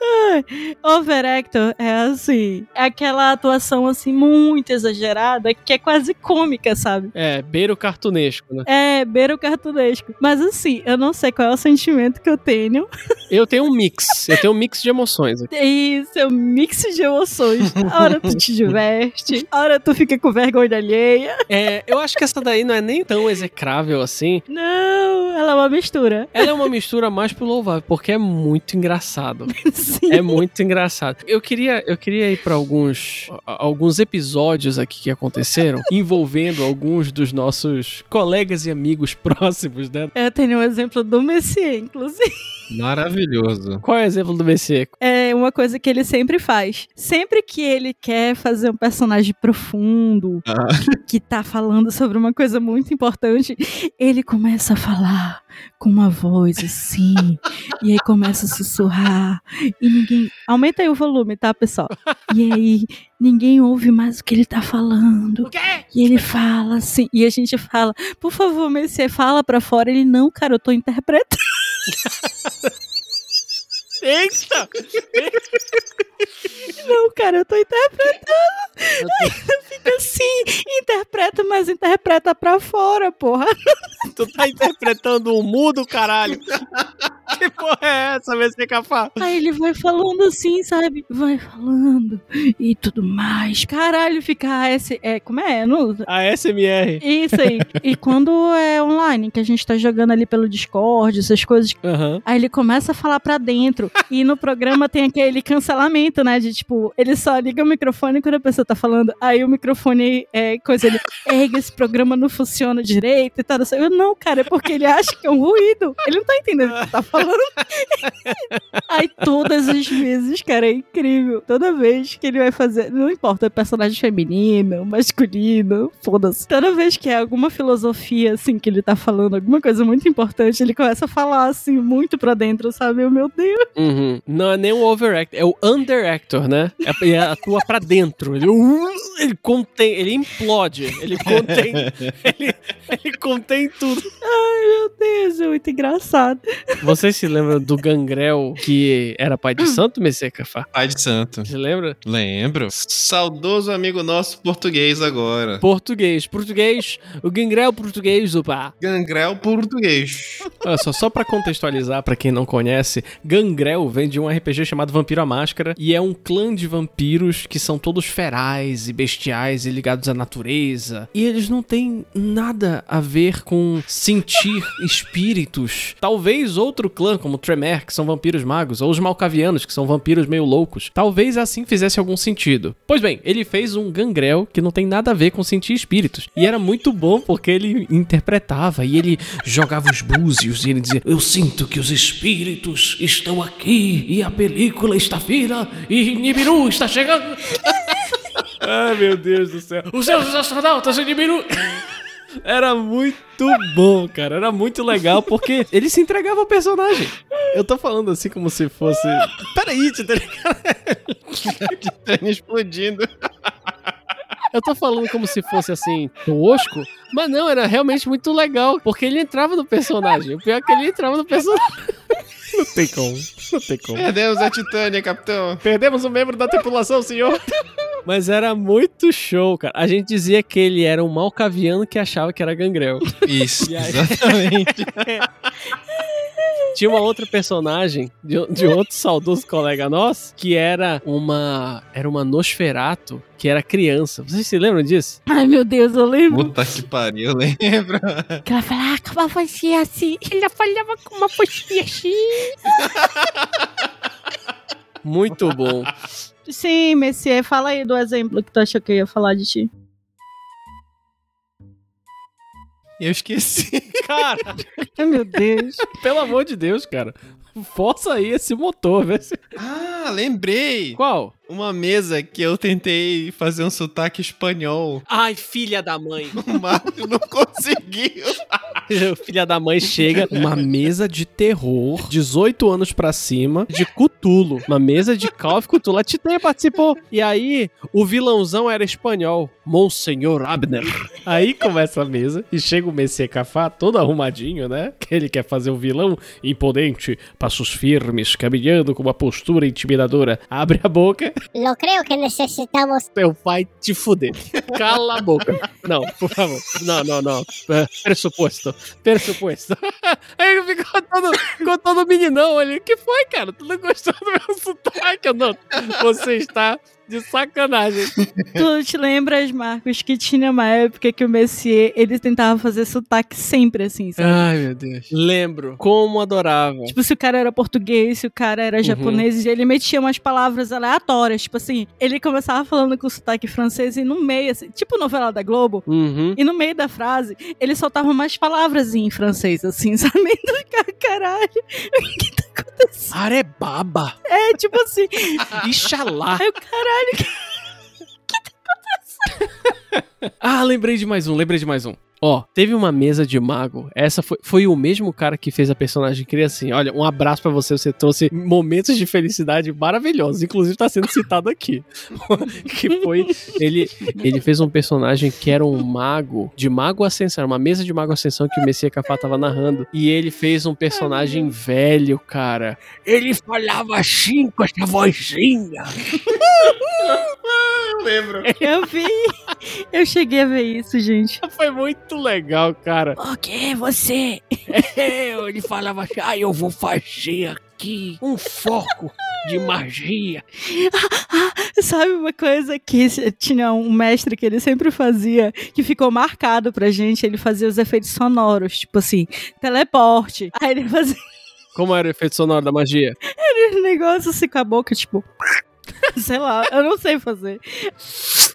Ai, Overactor é assim, é aquela atuação assim muito exagerada que é quase cômica, sabe? É, beira o cartunesco, né? É, beira o cartunesco. Mas assim, eu não sei qual é o sentimento que eu tenho. Eu tenho um mix. Eu tenho um mix de emoções aqui. Isso, é um mix de emoções. A hora tu te diverte, a hora tu fica com vergonha alheia. É, eu acho que essa daí não é nem tão execrável assim. Não, ela é uma mistura. Ela é uma mistura mais pro louvável, porque é muito engraçado, engraçado. Sim. É muito engraçado. Eu queria, eu queria ir pra alguns, alguns episódios aqui que aconteceram envolvendo alguns dos nossos colegas e amigos próximos, né? Eu tenho um exemplo do Messier, inclusive. Maravilhoso. Qual é o exemplo do Messier? É uma coisa que ele sempre faz. Sempre que ele quer fazer um personagem profundo, Ah. que tá falando sobre uma coisa muito importante, ele começa a falar com uma voz assim, e aí começa a sussurrar, e ninguém. Aumenta aí o volume, tá, pessoal? E aí ninguém ouve mais o que ele tá falando. E ele fala assim, e a gente fala, por favor, Messier, fala pra fora. Ele, não, cara, eu tô interpretando. Eita! Não, cara, eu tô interpretando. Fica assim, interpreta, mas interpreta pra fora, porra. Tu tá interpretando um mudo, caralho! Que porra é essa, Messier Cafá? Aí ele vai falando assim, sabe? Vai falando e tudo mais. Caralho, fica esse. É, como é? Não, A SMR. isso aí. E quando é online, que a gente tá jogando ali pelo Discord, essas coisas. Aham. Aí ele começa a falar pra dentro. E no programa tem aquele cancelamento, né? De tipo, ele só liga o microfone quando a pessoa tá falando. Aí o microfone é coisa. Ele, erga, esse programa não funciona direito e tal. Eu, não, cara, é porque ele acha que é um ruído. Ele não tá entendendo o que tá falando. Aí todas as vezes, cara, é incrível. Toda vez que ele vai fazer, não importa, é personagem feminino, masculino, foda-se. Toda vez que é alguma filosofia, assim, que ele tá falando, alguma coisa muito importante, ele começa a falar, assim, muito pra dentro, sabe? Eu, meu Deus. Uhum. Não é nem o overactor, é o underactor, né? É, é atua pra dentro. Ele, uh, ele contém, ele implode, ele contém, ele, ele contém tudo. Meu Deus, é muito engraçado. Vocês se lembram do Gangrel que era pai de santo, Messias Cafá? Pai de santo. Você lembra? Lembro. Saudoso amigo nosso português agora. Português, português, o Gangrel português do pá. Gangrel português. Olha só, só pra contextualizar pra quem não conhece, Gangrel vem de um RPG chamado Vampiro à Máscara e é um clã de vampiros que são todos ferais e bestiais e ligados à natureza. E eles não têm nada a ver com sentir espíritos. Talvez outro clã, como Tremere, que são vampiros magos, ou os Malkavianos, que são vampiros meio loucos. Talvez assim fizesse algum sentido. Pois bem, ele fez um Gangrel que não tem nada a ver com sentir espíritos. E era muito bom porque ele interpretava e ele jogava os búzios e ele dizia: Eu sinto que os espíritos estão aqui e a película está fina e Nibiru está chegando. Ai meu Deus do céu. Os seus astronautas em Nibiru. Era muito bom, cara. Era muito legal porque ele se entregava ao personagem. Eu tô falando assim como se fosse. Peraí, Titã. Titânia explodindo. Eu tô falando como se fosse assim, tosco, mas não, era realmente muito legal, porque ele entrava no personagem. O pior é que ele entrava no personagem. Não tem como, não tem como. Perdemos a Titânia, capitão. Perdemos um membro da tripulação, senhor. Mas era muito show, cara. A gente dizia que ele era um malcaviano que achava que era gangrel. Isso, aí? exatamente. Tinha uma outra personagem de, de outro saudoso colega nosso que era uma era uma Nosferato que era criança. Vocês se lembram disso? Ai, meu Deus, eu lembro. Puta que pariu, lembra? Que ela fala, ah, como você assim? Ela falava com uma postinha assim. Muito bom. Sim, Messier, fala aí do exemplo que tu achou que eu ia falar de ti. Eu esqueci. Cara, Ai, meu Deus. pelo amor de Deus, cara. Força aí esse motor, se... Ah, lembrei. Qual? Uma mesa que eu tentei fazer um sotaque espanhol. Ai, filha da mãe. O Marcos não conseguiu. filha da mãe chega, uma mesa de terror, 18 anos pra cima, de Cutulo. Uma mesa de Call of Cthulhu. A Titânia participou. E aí, o vilãozão era espanhol. Monsenhor Abner. Aí começa a mesa e chega o Messias Cafá, todo arrumadinho, né? Que ele quer fazer o vilão imponente, passos firmes, caminhando com uma postura intimidadora. Abre a boca, Lo creo que necesitamos. teu pai te fuder. Cala a boca. Não, por favor. Não, não, não. Pressuposto. Pressuposto. Aí ele ficou todo, ficou todo meninão ali. O que foi, cara? Tu não gostou do meu sotaque? Não. Você está de sacanagem. Tu te lembras, Marcos, que tinha uma época que o Messier, ele tentava fazer sotaque sempre assim, sabe? Ai, meu Deus. Lembro. Como adorava. Tipo, se o cara era português, se o cara era japonês, ele metia umas palavras aleatórias. Tipo assim, ele começava falando com sotaque francês e no meio, assim, tipo novela da Globo, Uhum. e no meio da frase, ele soltava umas palavras em francês, assim, sabe? Cara, caralho, o que tá acontecendo? Arebaba. É, tipo assim, Ixalá. aí o caralho, Ah, lembrei de mais um, lembrei de mais um. Ó, teve uma mesa de mago. Essa foi, foi o mesmo cara que fez a personagem que assim. Olha, um abraço pra você. Você trouxe momentos de felicidade maravilhosos. Inclusive tá sendo citado aqui. que foi ele ele fez um personagem que era um mago de mago ascensão, uma mesa de mago ascensão que o Messias Cafá tava narrando. E ele fez um personagem velho, cara. Ele falava assim com essa vozinha. Eu lembro. eu vi, eu cheguei a ver isso, gente. Foi muito legal, cara. O que você? Ele falava assim, ah, eu vou fazer aqui um foco de magia. Sabe uma coisa que tinha um mestre que ele sempre fazia, que ficou marcado pra gente? Ele fazia os efeitos sonoros, tipo assim, teleporte. Aí ele fazia Como era o efeito sonoro da magia? um negócio assim com a boca, tipo. Sei lá, eu não sei fazer.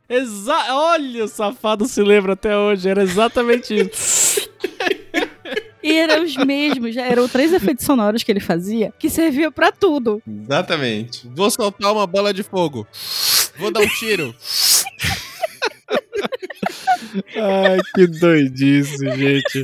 Exa Olha, o safado se lembra até hoje, era exatamente isso. E eram os mesmos, já eram três efeitos sonoros que ele fazia, que serviam pra tudo. Exatamente. Vou soltar uma bola de fogo. Vou dar um tiro. Ai, que doidice, gente.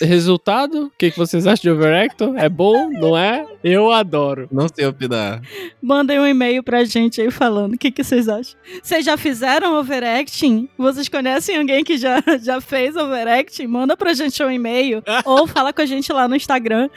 Resultado? O que, que vocês acham de Overactor? É bom? Não é? Eu adoro. Não sei opinar. Mandem um e-mail pra gente aí falando o que, que vocês acham. Vocês já fizeram overacting? Vocês conhecem alguém que já, já fez overacting? Manda pra gente um e-mail ou fala com a gente lá no Instagram.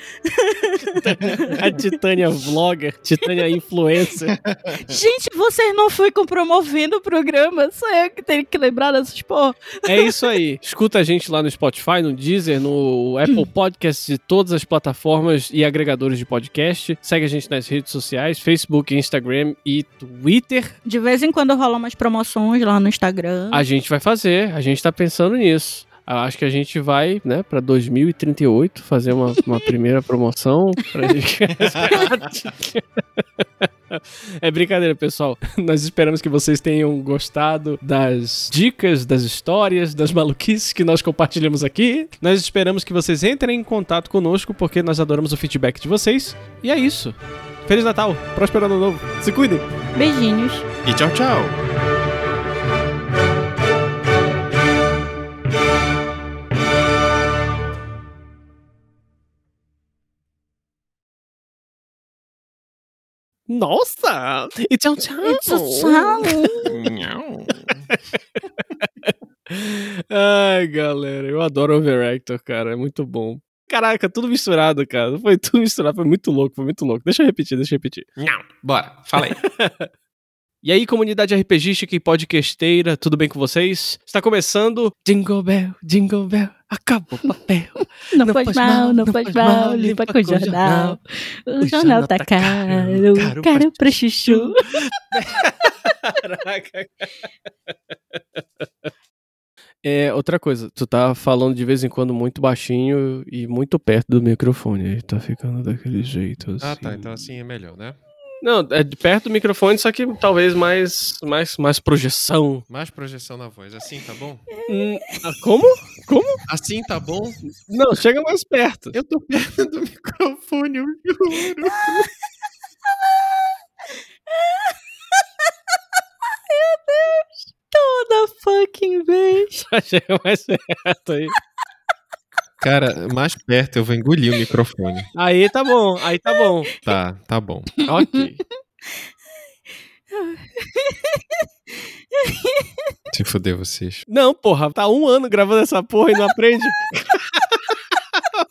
A Titânia Vlogger, Titânia Influencer. Gente, vocês não ficam promovendo o programa, só eu que tenho que lembrar dessas porra. É isso aí. Escuta a gente lá no Spotify, no Deezer, no Apple Podcasts de todas as plataformas e agregadores de podcast. Segue a gente nas redes sociais, Facebook, Instagram e Twitter. De vez em quando rola umas promoções lá no Instagram. A gente vai fazer, a gente tá pensando nisso. Eu Acho que a gente vai, né, pra 2038 fazer uma, uma primeira promoção pra gente. É brincadeira, pessoal. Nós esperamos que vocês tenham gostado das dicas, das histórias, das maluquices que nós compartilhamos aqui. Nós esperamos que vocês entrem em contato conosco, porque nós adoramos o feedback de vocês. E é isso. Feliz Natal, próspero ano novo. Se cuidem. Beijinhos. E tchau, tchau. Nossa! E tchau, tchau. Ai, galera, eu adoro Overactor, cara. É muito bom. Caraca, tudo misturado, cara. Foi tudo misturado, foi muito louco, foi muito louco. Deixa eu repetir, deixa eu repetir. Não. Bora, fala aí. E aí, comunidade RPGística e podcasteira, tudo bem com vocês? Está começando Jingle Bell, Jingle Bell, acabou o papel. Não, faz mal, não faz mal, limpa com o jornal. O jornal tá caro, caro caro pra pra chuchu. Caraca. É, outra coisa, tu tá falando de vez em quando muito baixinho e muito perto do microfone. Aí tá ficando daquele jeito assim. Ah, tá. Então assim é melhor, né? Não, é de perto do microfone, só que talvez mais, mais, mais projeção. Mais projeção na voz. Assim tá bom? Hum, ah, como? Como? Assim tá bom? Não, chega mais perto. Eu tô perto do microfone, eu juro. Toda fucking vez. chega mais perto aí. Cara, mais perto eu vou engolir o microfone. Aí tá bom, aí tá bom. Tá, tá bom. Ok. Se fuder vocês. Não, porra, tá um ano gravando essa porra e não aprende.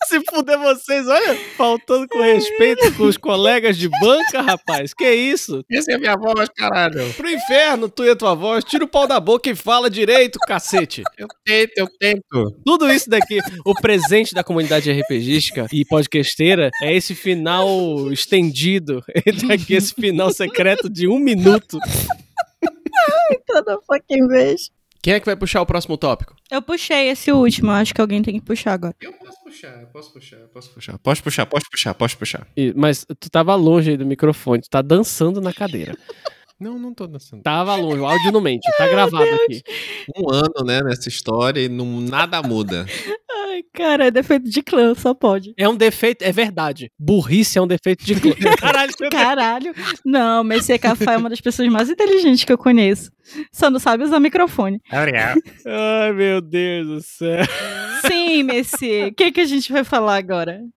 Se fuder vocês, olha, faltando com respeito com os colegas de banca, rapaz. Que isso? Essa é a minha voz, caralho. Pro inferno, tu e a tua voz, tira o pau da boca e fala direito, cacete. Eu tento, eu tento. Tudo isso daqui, o presente da comunidade RPGística e podcasteira é esse final estendido, entre aqui esse final secreto de um minuto. Toda fucking vez. Quem é que vai puxar o próximo tópico? Eu puxei esse último, acho que alguém tem que puxar agora. Eu posso puxar, eu posso puxar, eu posso puxar. Pode puxar, pode puxar, pode puxar. Ih, Mas tu tava longe aí do microfone, tu tá dançando na cadeira. Não, não tô dançando. Tava longe, o áudio não mente, tá gravado aqui. Um ano, né, nessa história e não, nada muda. Ai, cara, é defeito de clã, só pode. É um defeito, é verdade. Burrice é um defeito de clã. Caralho, Deus. Caralho. Não, Messier Café é uma das pessoas mais inteligentes que eu conheço. Só não sabe usar microfone. Ai, meu Deus do céu. Sim, Messier. O que, que a gente vai falar agora?